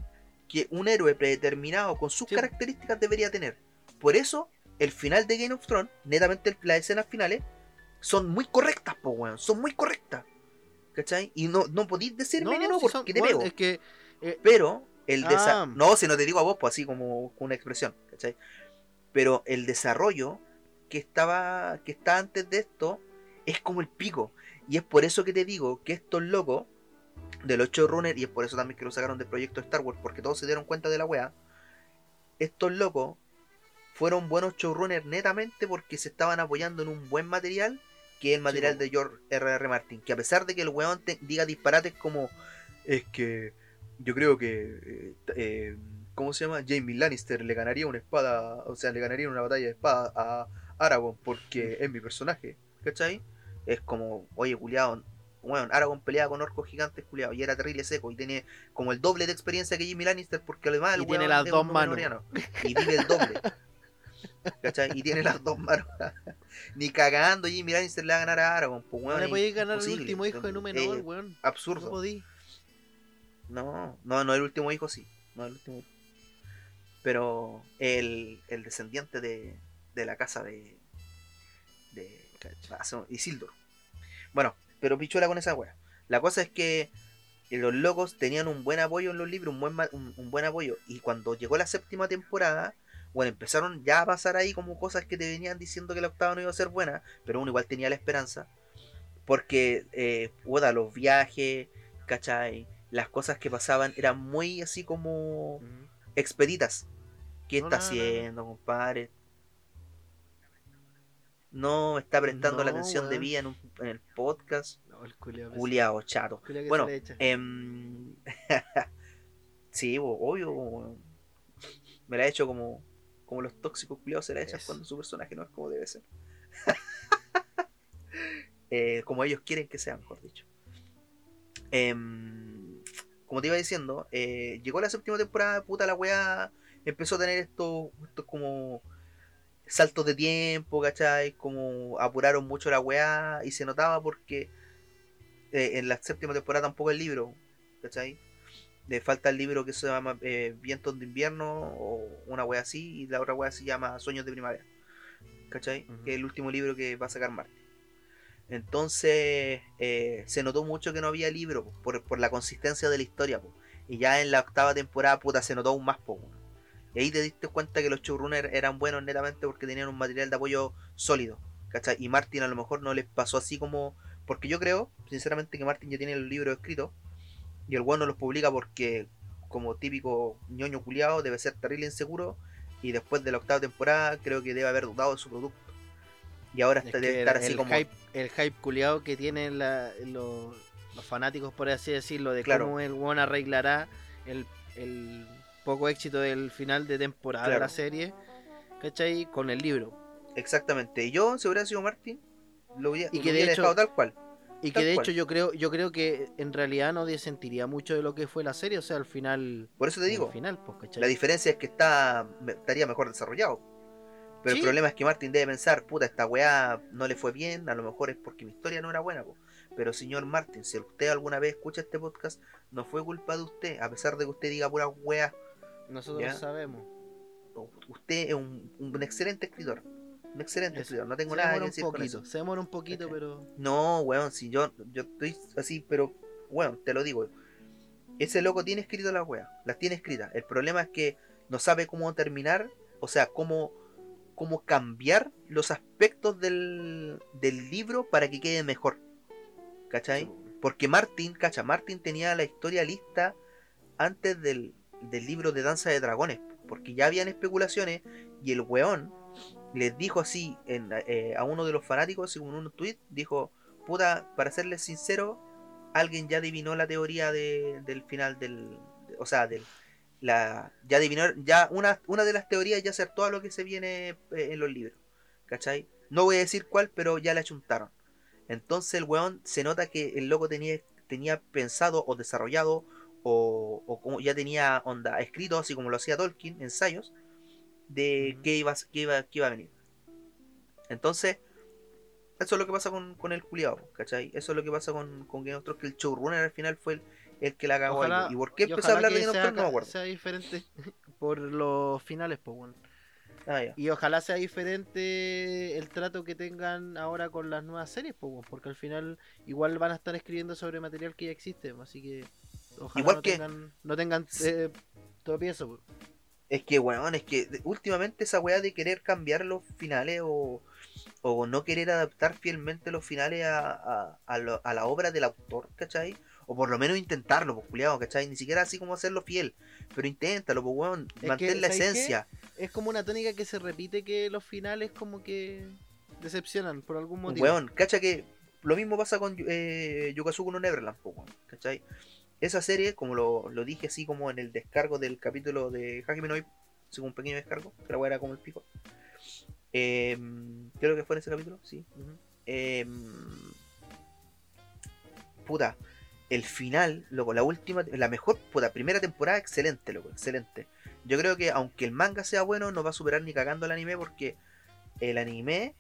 que un héroe predeterminado con sus Sí. características debería tener. Por eso, el final de Game of Thrones, netamente las escenas finales, son muy correctas, po, weón. Son muy correctas. ¿Cachai? Y no, no podéis decirme no, si porque son- te weón, pego. Es que eh, Pero el Ah. No, si no te digo a vos, pues así como una expresión, ¿cachai? Pero el desarrollo que estaba. que está antes de esto es como el pico. Y es por eso que te digo que estos locos de los showrunners, y es por eso también que lo sacaron del proyecto Star Wars, porque todos se dieron cuenta de la wea. Estos locos fueron buenos showrunners netamente porque se estaban apoyando en un buen material, que es el material de George R.R. Martin. Que a pesar de que el weón te- diga disparates como es que yo creo que eh, eh, ¿cómo se llama? Jamie Lannister le ganaría una espada, o sea, le ganaría una batalla de espada a Aragorn porque es mi personaje, ¿cachai? Es como, oye, culiado, bueno, Aragorn pelea con orcos gigantes, culiado, y era terrible seco, y tiene como el doble de experiencia que Jamie Lannister, porque además el Y tiene las dos manos. Y vive el doble. ¿Cachai? Y tiene las dos manos. Ni cagando Jamie Lannister le va a ganar a Aragorn, pues no weón. le es podéis ganar imposible. último hijo de Númenor, weón. No absurdo. podí. No, no, no el último hijo sí. No el último hijo. Pero el, el descendiente de, de la casa de. de. ah, Isildur. Bueno, pero pichuela con esa wea. La cosa es que los locos tenían un buen apoyo en los libros, un buen, un, un buen apoyo. Y cuando llegó la séptima temporada, bueno, empezaron ya a pasar ahí como cosas que te venían diciendo que la octava no iba a ser buena, pero uno igual tenía la esperanza. Porque, eh, puta, los viajes, ¿cachai? Las cosas que pasaban eran muy así como Ujú. expeditas. ¿Qué No, está no, no, no. haciendo, compadre? No está prestando la atención de weón. vida en, un- en el podcast. No, el culiao chato. Bueno. Em, sí, obvio. Me la he hecho como, como los tóxicos culiados se la echan cuando su personaje no es como debe ser. Eh, como ellos quieren que sea, mejor dicho. Em, como te iba diciendo, eh, llegó la séptima temporada, puta la weá, empezó a tener estos, estos como saltos de tiempo, ¿cachai? Como apuraron mucho la weá y se notaba porque eh, en la séptima temporada tampoco el libro, ¿cachai? Le falta el libro que se llama eh, Vientos de invierno o una wea así y la otra wea se llama Sueños de primavera, ¿cachai? Que es el último libro que va a sacar Martin. Entonces eh, se notó mucho que no había libro po, por, la consistencia de la historia. Y ya en la octava temporada, puta, se notó aún más poco. Y ahí te diste cuenta que los showrunners eran buenos netamente porque tenían un material de apoyo sólido. ¿cachai? Y Martin a lo mejor no les pasó así como... Porque yo creo, sinceramente, que Martin ya tiene el libro escrito. Y el bueno los publica porque, como típico ñoño culiado, debe ser terrible inseguro. Y después de la octava temporada, creo que debe haber dudado de su producto. Y ahora Es está, debe el, estar así el como... hype, el hype culiado que tienen la- los, los fanáticos, por así decirlo, de Claro. cómo el one arreglará el, el poco éxito del final de temporada de la serie, ¿cachai? Con el libro. Exactamente. Y yo, si hubiera sido Martin, lo hubiera, Y que de hecho- dejado tal cual. Y que de cual. hecho yo creo, yo creo que en realidad no sentiría mucho de lo que fue la serie, o sea, al final. Por eso te digo, al final, pues, la diferencia es que está estaría mejor desarrollado. Pero Sí. el problema es que Martin debe pensar, puta, esta weá no le fue bien, a lo mejor es porque mi historia no era buena. po. Pero señor Martin, si usted alguna vez escucha este podcast, no fue culpa de usted, a pesar de que usted diga pura weá. Nosotros Ya. sabemos. Usted es un, un excelente escritor. Un excelente Eso. escritor, no tengo se nada que un decir con eso. se demora un poquito, pero. No, weón, si yo, yo estoy así, pero, weón, te lo digo. Ese loco tiene escrito las weas, las tiene escritas. El problema es que no sabe cómo terminar, o sea, cómo, cómo cambiar los aspectos del, del libro para que quede mejor. ¿Cachai? Porque Martin, cacha, Martin tenía la historia lista antes del, del libro de Danza de Dragones. Porque ya habían especulaciones y el weón les dijo así en, eh, a uno de los fanáticos, según un tweet, dijo, puta, para serles sincero, alguien ya adivinó la teoría de- del final del... de- o sea, del... La, ya adivinó, ya una, una de las teorías ya acertó a lo que se viene eh, en los libros. ¿Cachai? No voy a decir cuál, pero ya la chuntaron. Entonces el weón se nota que el loco tenía, tenía pensado o desarrollado o, o como ya tenía onda escrito, así como lo hacía Tolkien, ensayos, de qué, iba, qué, iba, qué iba a venir. Entonces, Eso es lo que pasa con, con el culiado, ¿cachai? Eso es lo que pasa con, con Game of Thrones, que el showrunner al final fue el, el que la cagó. ahí, ¿Y por qué empezó a hablar de Game of? No me acuerdo. sea diferente por los finales, pues bueno. Ah. Y ojalá sea diferente el trato que tengan ahora con las nuevas series, pues, bueno, porque al final igual van a estar escribiendo sobre material que ya existe, así que ojalá Igual no, que- tengan, no tengan eh, tropiezo. pues. Es que, weón, es que últimamente esa weá de querer cambiar los finales o, o no querer adaptar fielmente los finales a, a, a lo- a la obra del autor, ¿cachai? O por lo menos intentarlo, pues, culiado, ¿cachai? Ni siquiera así como hacerlo fiel, pero inténtalo, pues, weón, mantén la esencia. Es como una tónica que se repite que los finales como que decepcionan por algún motivo. Weón, cacha que lo mismo pasa con eh, Yukazuku no Neverland, pues, weón, ¿cachai? Esa serie, como lo, lo dije así como en el descargo del capítulo de Hajime no como un pequeño descargo, que la weá era como el pico. Eh, creo que fue en ese capítulo, sí. Eh, puta, el final, loco, la última, la mejor, puta, primera temporada, excelente, loco, excelente. Yo creo que aunque el manga sea bueno, no va a superar ni cagando el anime porque el anime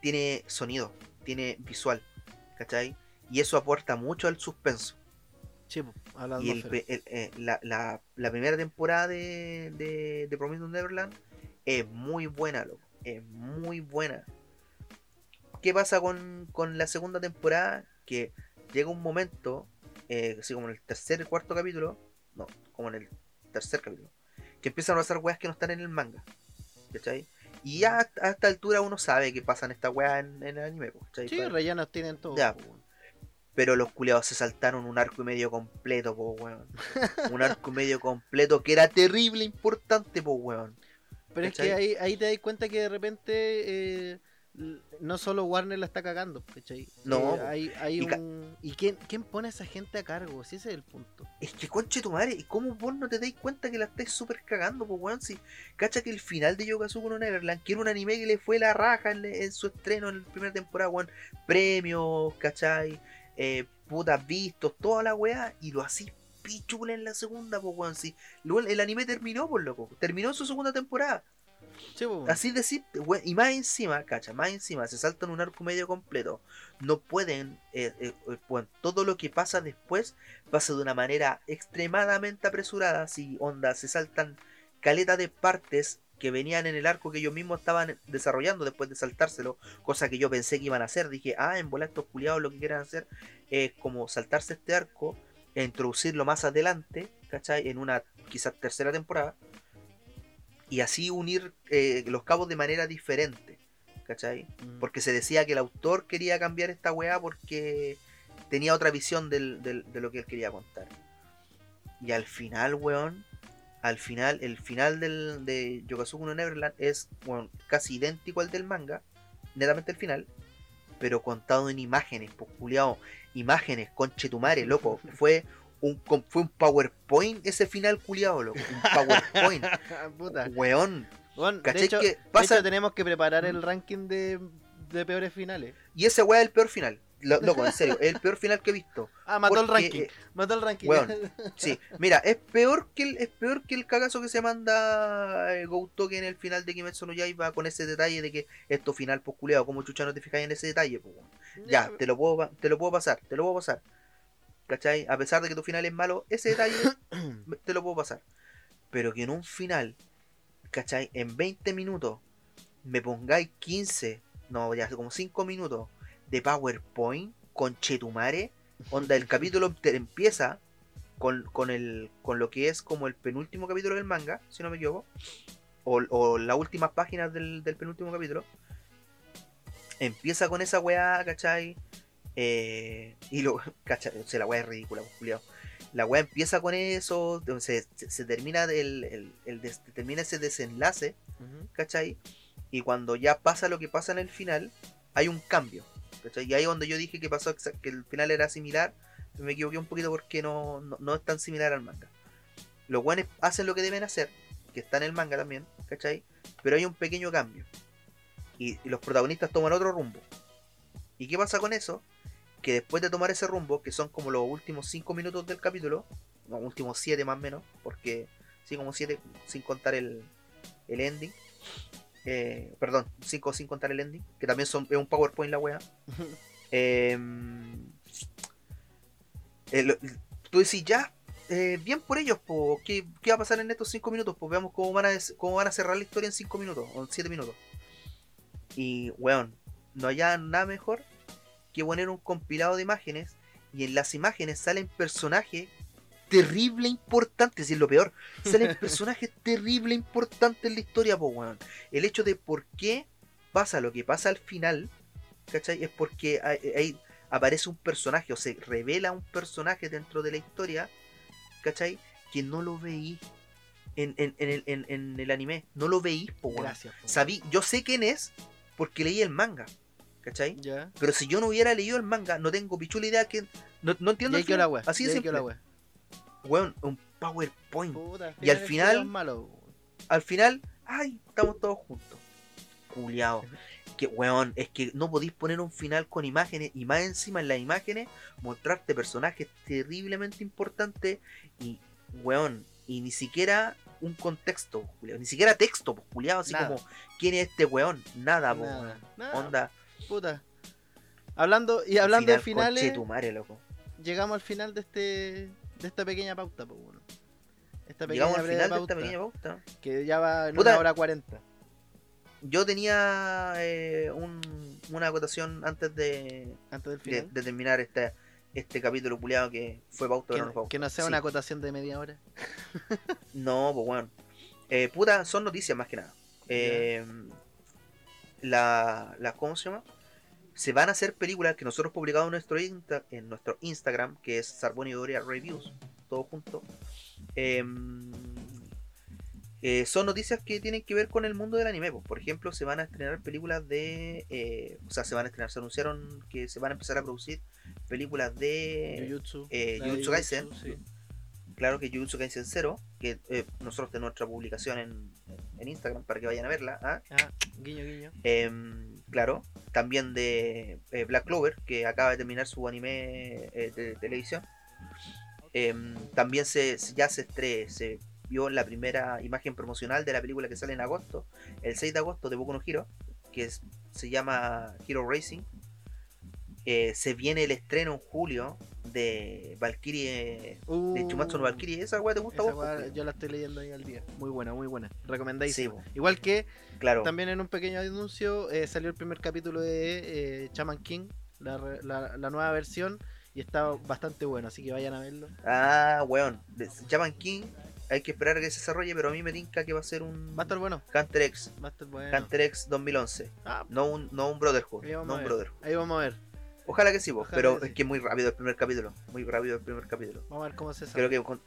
tiene sonido, tiene visual, ¿cachai? Y eso aporta mucho al suspenso. Sí, a la Y el eh, la, la- la primera temporada de, de, de Promised Neverland es muy buena, loco. Es muy buena. ¿Qué pasa con, con la segunda temporada? Que llega un momento, eh, así como en el tercer y cuarto capítulo, no, como en el tercer capítulo, que empiezan a pasar weas que no están en el manga. ¿Cachai? Y ya a, esta altura uno sabe que pasan estas weas en, en el anime. ¿cachai? Sí, rellenos tienen todo. Ya. pero los culiados se saltaron un arco y medio completo, po, weón. Un arco y medio completo que era terrible importante, po, weón. Pero es que ahí, ahí te das cuenta que de repente eh, no solo Warner la está cagando, ¿cachai? No, Eh, hay, hay Y un... ¿Y quién, quién pone a esa gente a cargo? Si ese es el punto. Es que conche tu madre, ¿y cómo vos no te dais cuenta que la estáis súper cagando, po, weón? Si, cacha que el final de Yogazuku no Neverland, que era un anime que le fue la raja en, en su estreno en la primera temporada, weón. Premios, ¿cachai? Eh, putas vistos, toda la weá, y lo así pichula en la segunda, po, weón. Si, luego el anime terminó, por loco. Terminó su segunda temporada. Así we- y más encima, cacha, más encima, se saltan un arco medio completo. No pueden, eh, eh, eh, bueno, todo lo que pasa después pasa de una manera extremadamente apresurada. Si onda, se saltan caleta de partes que venían en el arco que ellos mismos estaban desarrollando después de saltárselo, cosa que yo pensé que iban a hacer. Dije, ah, en bola estos culiados lo que quieren hacer es como saltarse este arco e introducirlo más adelante, ¿cachai? En una quizás tercera temporada y así unir eh, los cabos de manera diferente, ¿cachai? Mm. Porque se decía que el autor quería cambiar esta weá porque tenía otra visión del- del- de lo que él quería contar. Y al final, weón, al final, el final del, de Yogazuku no Neverland es weón, casi idéntico al del manga, netamente el final, pero contado en imágenes, pues culiao, imágenes, conchetumare, loco, fue un, fue un PowerPoint ese final culiao, loco, un PowerPoint, Puta. weón. Bueno, de, ¿Cachai hecho, que de pasa? hecho, tenemos que preparar el ranking de, de peores finales. Y ese weá es el peor final. Lo- loco, en serio, es el peor final que he visto. Ah, mató el ranking. eh, Mató el ranking. weón, Sí, mira, es peor que el, es peor que el cagazo que se manda eh, en el final de Kimetsu no Yaiba con ese detalle de que esto final pues culeado, como chucha no te fijáis en ese detalle, pues? Ya, te lo puedo te lo puedo pasar, te lo puedo pasar. ¿Cachai? A pesar de que tu final es malo, ese detalle te lo puedo pasar. Pero que en un final, ¿cachai? En 20 minutos me pongáis 15, no, ya como 5 minutos de PowerPoint con Chetumare, onda el capítulo te- empieza con, con, el, con lo que es como el penúltimo capítulo del manga, si no me equivoco, o, o las últimas páginas del, del penúltimo capítulo. Empieza con esa weá, ¿cachai? Eh, y lo, ¿cachai? O sea, la weá es ridícula, pues. La weá empieza con eso, se, se termina el, el- el des- termina ese desenlace. ¿cachai? Y cuando ya pasa lo que pasa en el final, hay un cambio, ¿cachai? Y ahí donde yo dije que pasó que el final era similar, me equivoqué un poquito porque no, no, no es tan similar al manga. Los guanes hacen lo que deben hacer, que está en el manga también, ¿cachai? Pero hay un pequeño cambio. Y, y los protagonistas toman otro rumbo. ¿Y qué pasa con eso? Que después de tomar ese rumbo, que son como los últimos 5 minutos del capítulo, los últimos 7 más o menos, porque sí, como 7 sin contar el, el ending, eh, perdón, 5 sin contar el ending, que también son, es un PowerPoint la wea. Eh, lo- tú decís, ya, eh, bien por ellos, po, ¿qué, qué va a pasar en estos 5 minutos? Pues veamos cómo van, a, cómo van a cerrar la historia en 5 minutos o en 7 minutos. Y, weón, no haya nada mejor que poner un compilado de imágenes y en las imágenes salen personajes terrible importantes, y es lo peor, salen personajes terrible importantes en la historia, po, weón. El hecho de por qué pasa lo que pasa al final, ¿cachai? Es porque hay, hay- aparece un personaje o se revela un personaje dentro de la historia, ¿cachai? Que no lo veí en, en- en el, en- en el anime, no lo veí, po, weón. Gracias. po. Sabí, yo sé quién es porque leí el manga, ¿cachai? Pero si yo no hubiera leído el manga, no tengo pichula idea que. No, entiendo. el la wea. Así de simple. la wea. Weón, un PowerPoint. Puta, Y al final-. Al final, ay, estamos todos juntos. Culeado. Que weón, es que no podéis poner un final con imágenes y más encima en las imágenes mostrarte personajes terriblemente importantes y weón, y ni siquiera un contexto, culiao, ni siquiera texto, pues culiado, así Nada. como ¿quién es este weón? Nada, Nada, weón. nada, Onda. Puta. Hablando, y hablando de final, finales, conchetumare, loco. llegamos al final de este de esta pequeña pauta, pues bueno. Esta pequeña Llegamos al final de esta pequeña pauta. que ya va en Puta. una hora cuarenta. Yo tenía eh, un- una acotación antes de, Antes del de, final. de terminar este, este capítulo culiado que fue pauta que, pero no pauta. que no sea Sí. una acotación de media hora. No, pues bueno. Eh, puta, son noticias más que nada. Eh, la, la, ¿Cómo se llama? Se van a hacer películas que nosotros publicamos en nuestro, insta- en nuestro Instagram, que es Sarboni Doria Reviews, todo junto. Eh, eh, son noticias que tienen que ver con el mundo del anime. pues. Por ejemplo, se van a estrenar películas de. eh, o sea, se van a estrenar, se anunciaron que se van a empezar a producir películas de. Jujutsu. eh, Jujutsu Kaisen. sí. Claro que Jujutsu Kaisen 0, que eh, nosotros tenemos nuestra publicación en, en Instagram para que vayan a verla. ¿ah? Ah, guiño, guiño. Em, claro, también de eh, Black Clover, que acaba de terminar su anime eh, de televisión. Em, también se, ya se, estre- se vio la primera imagen promocional de la película que sale en agosto, el 6 de agosto de Boku no Hero, que es- se llama Hero Racing. Eh, se viene el estreno en julio de Valkyrie, de Chumatsu no Uh, Valkyrie. ¿Esa weá te gusta esa vos? weá, yo la estoy leyendo ahí al día. Muy buena, muy buena. Recomendáis. Sí, Igual que claro. también en un pequeño anuncio eh, salió el primer capítulo de eh, Chaman King, la, re- la- la nueva versión, y está bastante bueno, así que vayan a verlo. Ah, weón. llaman King. Hay que esperar a que se desarrolle, pero a mí me tinca que va a ser un Va a estar bueno, Hunter X. va a estar bueno. Hunter X 2011. Ah, No un, no un Brotherhood. ahí vamos No a un ver. Brotherhood. Ahí vamos a ver. Ojalá que sí, vos, Ojalá pero que es que muy rápido el primer capítulo. Muy rápido el primer capítulo. Vamos a ver cómo se sabe. Creo que con,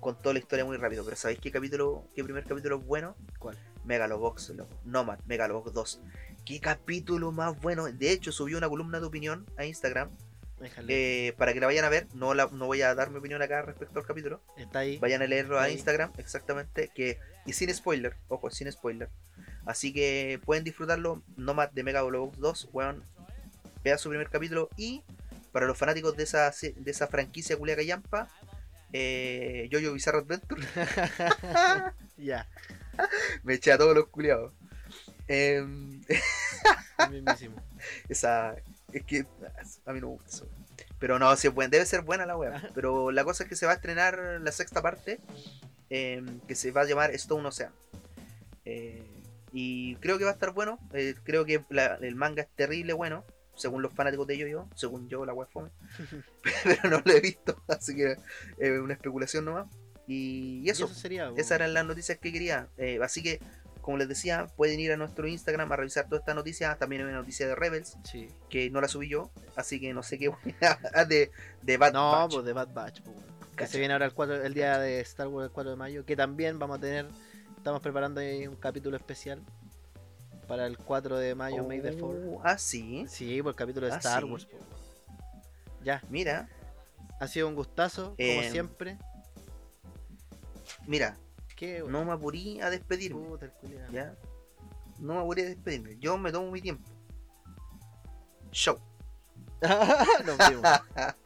con toda la historia muy rápido. Pero ¿sabéis qué capítulo, qué primer capítulo es bueno? ¿Cuál? Megalobox. Nomad, Megalobox 2. Qué capítulo más bueno. De hecho, subí una columna de opinión a Instagram eh, para que la vayan a ver. No, la, no voy a dar mi opinión acá respecto al capítulo. Está ahí. Vayan a leerlo a. Instagram, exactamente. que Y sin spoiler, ojo, sin spoiler. Así que pueden disfrutarlo. Nomad de Megalobox 2, weón. Vea su primer capítulo. Y para los fanáticos de esa, de esa franquicia culiaca yampa, eh, Jojo Bizarre Adventure. ya, Me eché a todos los culiados. Mismísimo. esa. Es que a mí no me gusta eso. Pero no, sí es buen- debe ser buena la wea. Pero la cosa es que se va a estrenar la sexta parte. em, que se va a llamar Stone Ocean. Eh, y creo que va a estar bueno. eh, creo que la- el manga es terrible bueno. Según los fanáticos de yo Según yo, la es fome. Pero no lo he visto. Así que es una especulación nomás. Y, y Y eso. sería. Esas eran las noticias que quería. Eh, así que, como les decía, pueden ir a nuestro Instagram a revisar todas estas noticias. También hay una noticia de Rebels, Sí. que no la subí yo, así que no sé qué de, de Bad No, Batch. pues de Bad Batch. weón. Que se viene ahora el, 4, el día de Star Wars el 4 de mayo. Que también vamos a tener. Estamos preparando ahí un capítulo especial. Para el 4 de mayo, May the 4. Oh, Ah, sí. Sí, por el capítulo de Ah, Star sí. Wars. weón. Ya, Mira, ha sido un gustazo, como Eh, siempre. Mira, Qué no me apurí a despedirme. puta. ¿Ya? No me apuré a despedirme. Yo me tomo mi tiempo. Show. Nos vimos.